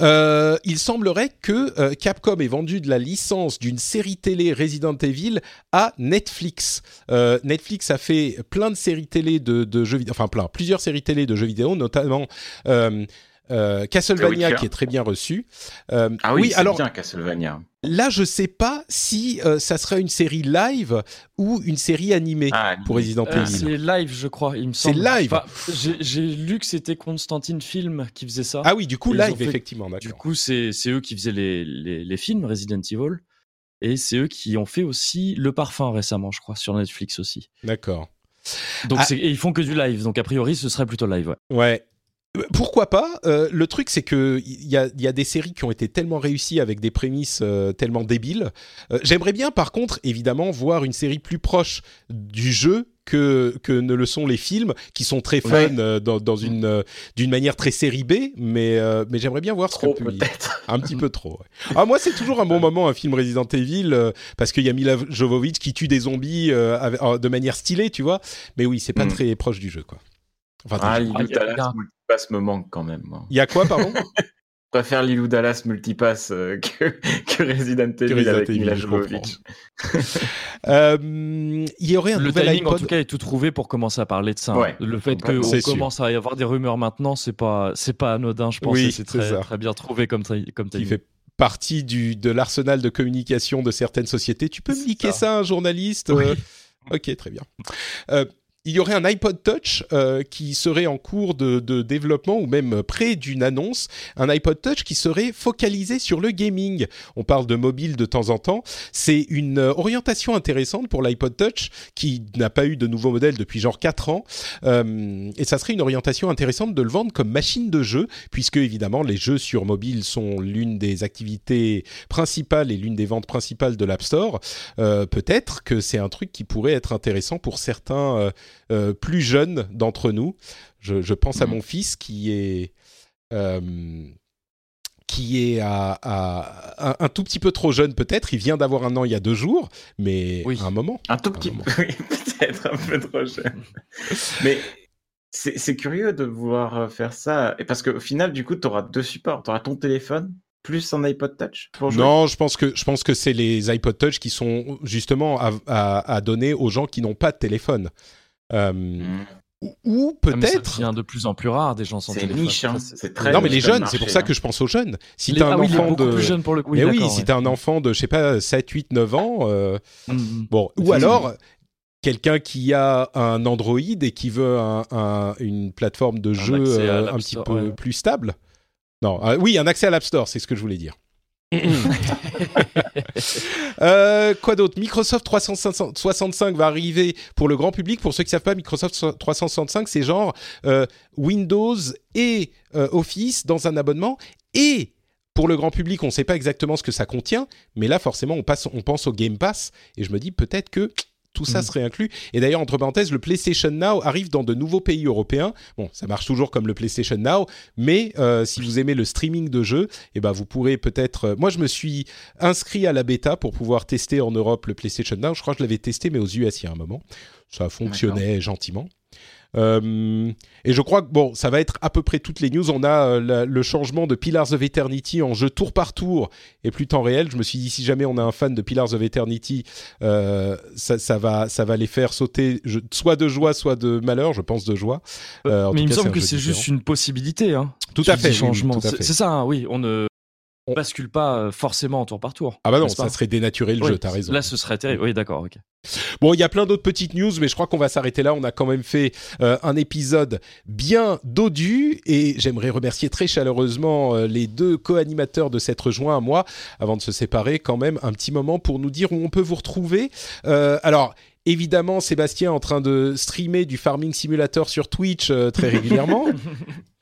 Euh, il semblerait que euh, Capcom ait vendu de la licence d'une série télé Resident Evil à Netflix. Euh, Netflix a fait plein de séries télé de, de jeux vidéo, enfin plein, plusieurs séries télé de jeux vidéo, notamment Castlevania qui est très bien reçu. Ah oui, c'est alors bien Castlevania. Là je sais pas si euh, ça serait une série live ou une série animée Ah, pour Resident Euh, Evil. c'est live, je crois, il me C'est semble. live. Enfin, j'ai- lu que c'était Constantine Film qui faisait ça. Ah oui, du coup live fait- effectivement, Du d'accord. coup, c'est c'est eux qui faisaient les, les, les films Resident Evil. Et c'est eux qui ont fait aussi Le Parfum récemment, je crois, sur Netflix aussi. D'accord. Donc Ah. c'est- et ils font que du live. Donc a priori, ce serait plutôt live. Ouais. Ouais. Euh, Pourquoi pas Euh, Le truc, c'est que il y a, il y a des séries qui ont été tellement réussies avec des prémices euh, tellement débiles. Euh, J'aimerais bien, par contre, évidemment, voir une série plus proche du jeu que, que ne le sont les films, qui sont très fun Ouais. dans, dans une d'une manière très série B, mais mais, j'aimerais bien voir ce Trop que peut un petit peu trop. ouais. Ah moi c'est toujours un bon moment un film Resident Evil parce qu'il y a Mila Jovovich qui tue des zombies avec- de manière stylée, tu vois. Mais oui, c'est pas Mm. très proche du jeu quoi. Enfin, Ah. Lilou Dallas Multipass me manque quand même. il y a quoi pardon? Je préfère Lilou Dallas Multipass euh, que, que Resident Evil Resident avec Evil. Euh, il y aurait un Le nouvel timing, en tout cas, est tout trouvé pour commencer à parler de ça. hein. Ouais. Le fait qu'on commence à y avoir des rumeurs maintenant, c'est pas, c'est pas anodin, je pense. Oui, c'est très, très bien trouvé comme, comme qui timing. fait partie du, de l'arsenal de communication de certaines sociétés. Tu peux me ça. un journaliste? Oui. euh, Ok, très bien. Il y aurait un iPod Touch euh, qui serait en cours de, de développement ou même près d'une annonce, un iPod Touch qui serait focalisé sur le gaming. On parle de mobile de temps en temps. C'est une euh, orientation intéressante pour l'iPod Touch qui n'a pas eu de nouveau modèle depuis genre 4 ans. Euh, et ça serait une orientation intéressante de le vendre comme machine de jeu, puisque évidemment les jeux sur mobile sont l'une des activités principales et l'une des ventes principales de l'App Store. Euh, Peut-être que c'est un truc qui pourrait être intéressant pour certains euh, plus jeunes d'entre nous. Je, je pense à Mhm. mon fils qui est euh, qui est à, à- un, un tout petit peu trop jeune peut-être. Il vient d'avoir un an il y a deux jours, mais Oui. à un moment. Un tout petit peu, oui, peut-être un peu trop jeune. Mais c'est curieux de vouloir euh, faire ça. Et parce qu'au final, du coup, tu auras deux supports. Tu auras ton téléphone plus un iPod Touch pour jouer. Non, je pense que je pense que c'est les iPod Touch qui sont justement à donner aux gens qui n'ont pas de téléphone. Euh, Mm. Ou, ou Ah, mais ça peut-être. devient de plus en plus rare des gens sans C'est téléphone. niche, hein. C'est très Non, mais niche les jeunes, c'est pour ça hein. que je pense aux jeunes. Si Les- t'as un ah enfant de. plus jeune pour le coup. mais oui, si ouais. t'as un enfant de, je sais pas, 7, 8, 9 ans, euh, Mm, mm. bon. Ou alors, quelqu'un qui a un Android et qui veut un- un- une plateforme de jeu euh, un petit Store, peu ouais. plus stable. Non, euh, oui, un accès à l'App Store, c'est ce que je voulais dire. Euh, quoi d'autre? Microsoft 365 va arriver pour le grand public. Pour ceux qui savent pas, Microsoft 365, c'est genre euh, Windows et euh, Office dans un abonnement. Et pour le grand public, on ne sait pas exactement ce que ça contient, mais là, forcément, on, passe, on pense au Game Pass. Et je me dis peut-être que tout ça Mhm. serait inclus. Et d'ailleurs, entre parenthèses, le PlayStation Now arrive dans de nouveaux pays européens. Bon, ça marche toujours comme le PlayStation Now, mais euh, si vous aimez le streaming de jeux, eh ben, vous pourrez peut-être... euh, moi, je me suis inscrit à la bêta pour pouvoir tester en Europe le PlayStation Now. Je crois que je l'avais testé, mais aux US il y a un moment. Ça fonctionnait gentiment. Euh, et je crois que bon, ça va être à peu près toutes les news. On a euh, la- le changement de Pillars of Eternity en jeu tour par tour et plus temps réel. Je me suis dit si jamais on a un fan de Pillars of Eternity, euh, ça, ça va, ça va les faire sauter je- soit de joie, soit de malheur. Je pense de joie. Mais il me semble que c'est juste une possibilité. Hein, Tout à fait. changement. tout à C'est fait. c'est ça, hein, oui. On ne On- bascule pas euh, forcément tour par tour. Ah bah non, ça serait dénaturer le Oui, jeu. T'as raison. Là, ce serait terrible. Oui, d'accord. ok. Bon, il y a plein d'autres petites news, mais je crois qu'on va s'arrêter là. On a quand même fait euh, un épisode bien dodu et j'aimerais remercier très chaleureusement euh, les deux co-animateurs de s'être rejoints à moi avant de se séparer quand même un petit moment pour nous dire où on peut vous retrouver. Euh, alors, évidemment, Sébastien est en train de streamer du Farming Simulator sur Twitch euh, très régulièrement.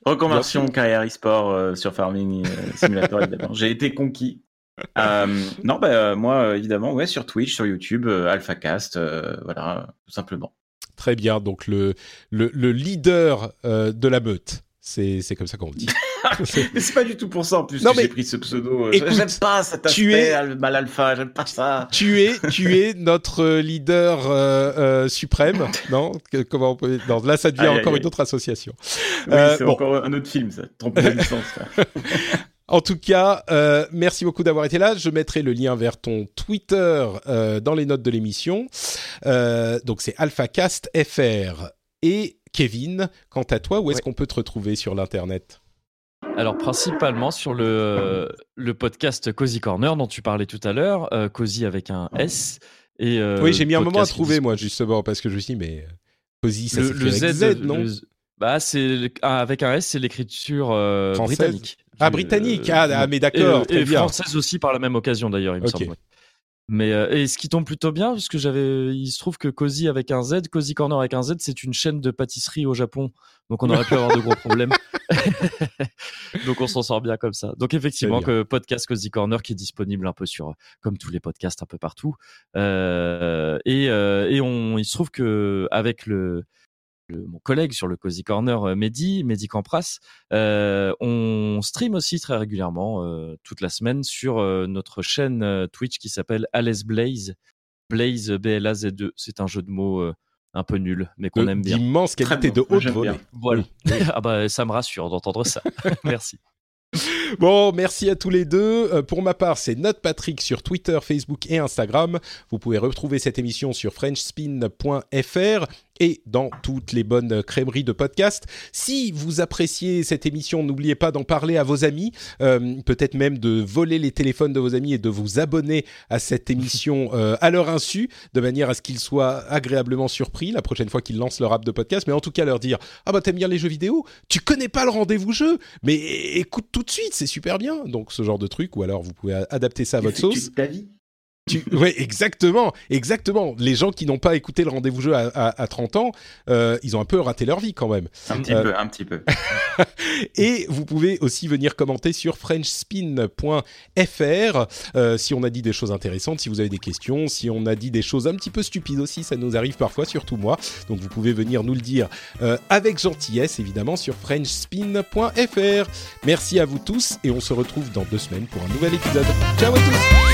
Reconversion carrière e-sport euh, sur Farming euh, Simulator, évidemment. J'ai été conquis. Euh, non, bah, moi, évidemment, ouais, sur Twitch, sur YouTube, AlphaCast, voilà, tout simplement. très bien, donc le, le, le leader euh, de la meute. C'est comme ça qu'on le dit. mais c'est pas du tout pour ça, en plus, Non, que j'ai pris ce pseudo. euh, j'aime pas cet tu aspect, es- al- mal alpha, j'aime pas ça. tu es, tu es notre leader euh, euh, suprême, non? Que- Comment on peut Non, là, ça devient Aïe, encore aïe. une autre association. Oui, Euh, c'est bon. encore un autre film, ça. Trompe de licence. En tout cas, euh, merci beaucoup d'avoir été là. Je mettrai le lien vers ton Twitter euh, dans les notes de l'émission. Euh, donc c'est AlphaCast FR. Et Kevin, quant à toi, où est-ce Ouais. qu'on peut te retrouver sur l'internet? Alors principalement sur le, le podcast Cozy Corner dont tu parlais tout à l'heure, euh, Cozy avec un S. Et, euh, Oui, j'ai mis un moment à trouver moi justement parce que je me suis dit mais Cozy, ça le, s'écrit le avec Z, Z, non? le- bah c'est ah, avec un S, c'est l'écriture euh, Française? britannique. Ah, britannique. euh, Ah, ah, mais d'accord, et, très et bien. française aussi par la même occasion d'ailleurs, il me semble. Mais euh, et ce qui tombe plutôt bien, parce que j'avais, il se trouve que Cozy avec un Z, Cozy Corner avec un Z, c'est une chaîne de pâtisserie au Japon, donc on aurait pu avoir de gros problèmes. donc on s'en sort bien comme ça. Donc effectivement, que podcast Cozy Corner qui est disponible un peu sur, comme tous les podcasts un peu partout. Euh, et euh, et on, il se trouve que avec le le- mon collègue sur le Cozy Corner, euh, Mehdi, Mehdi Campras, euh, on stream aussi très régulièrement, euh, toute la semaine, sur euh, notre chaîne euh, Twitch qui s'appelle Alice Blaze. Blaze, B-L-A-Z-E. C'est un jeu de mots euh, un peu nul, mais qu'on aime bien. D'immense Très qualité de haute volée. Voilà. ah bah, ça me rassure d'entendre ça. Merci. Bon, merci à tous les deux. Euh, pour ma part, c'est Note Patrick sur Twitter, Facebook et Instagram. Vous pouvez retrouver cette émission sur frenchspin.fr et dans toutes les bonnes crèmeries de podcasts. Si vous appréciez cette émission, n'oubliez pas d'en parler à vos amis, euh, peut-être même de voler les téléphones de vos amis et de vous abonner à cette émission euh, à leur insu, de manière à ce qu'ils soient agréablement surpris la prochaine fois qu'ils lancent leur app de podcast. Mais en tout cas, leur dire ah bah t'aimes bien les jeux vidéo, tu connais pas le rendez-vous jeu, mais écoute tout de suite, c'est super bien. Donc ce genre de truc, ou alors vous pouvez adapter ça à votre sauce. ta vie. Tu... Ouais, exactement, exactement. Les gens qui n'ont pas écouté le rendez-vous jeu à, à- à 30 ans, euh, ils ont un peu raté leur vie quand même. Un petit Euh, peu, un petit peu. Et vous pouvez aussi venir commenter sur frenchspin.fr euh, si on a dit des choses intéressantes, si vous avez des questions, si on a dit des choses un petit peu stupides aussi, ça nous arrive parfois, surtout moi. Donc vous pouvez venir nous le dire euh, avec gentillesse, évidemment, sur frenchspin.fr. Merci à vous tous et on se retrouve dans deux semaines pour un nouvel épisode. Ciao à tous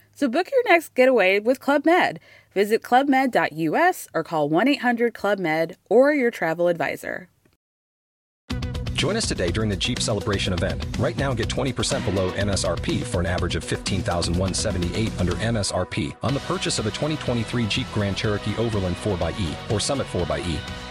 So book your next getaway with Club Med. Visit clubmed.us or call 1 800 Club Med or your travel advisor. Join us today during the Jeep Celebration event. Right now, get 20% below MSRP for an average of 15178 under MSRP on the purchase of a 2023 Jeep Grand Cherokee Overland 4xE or Summit 4xE.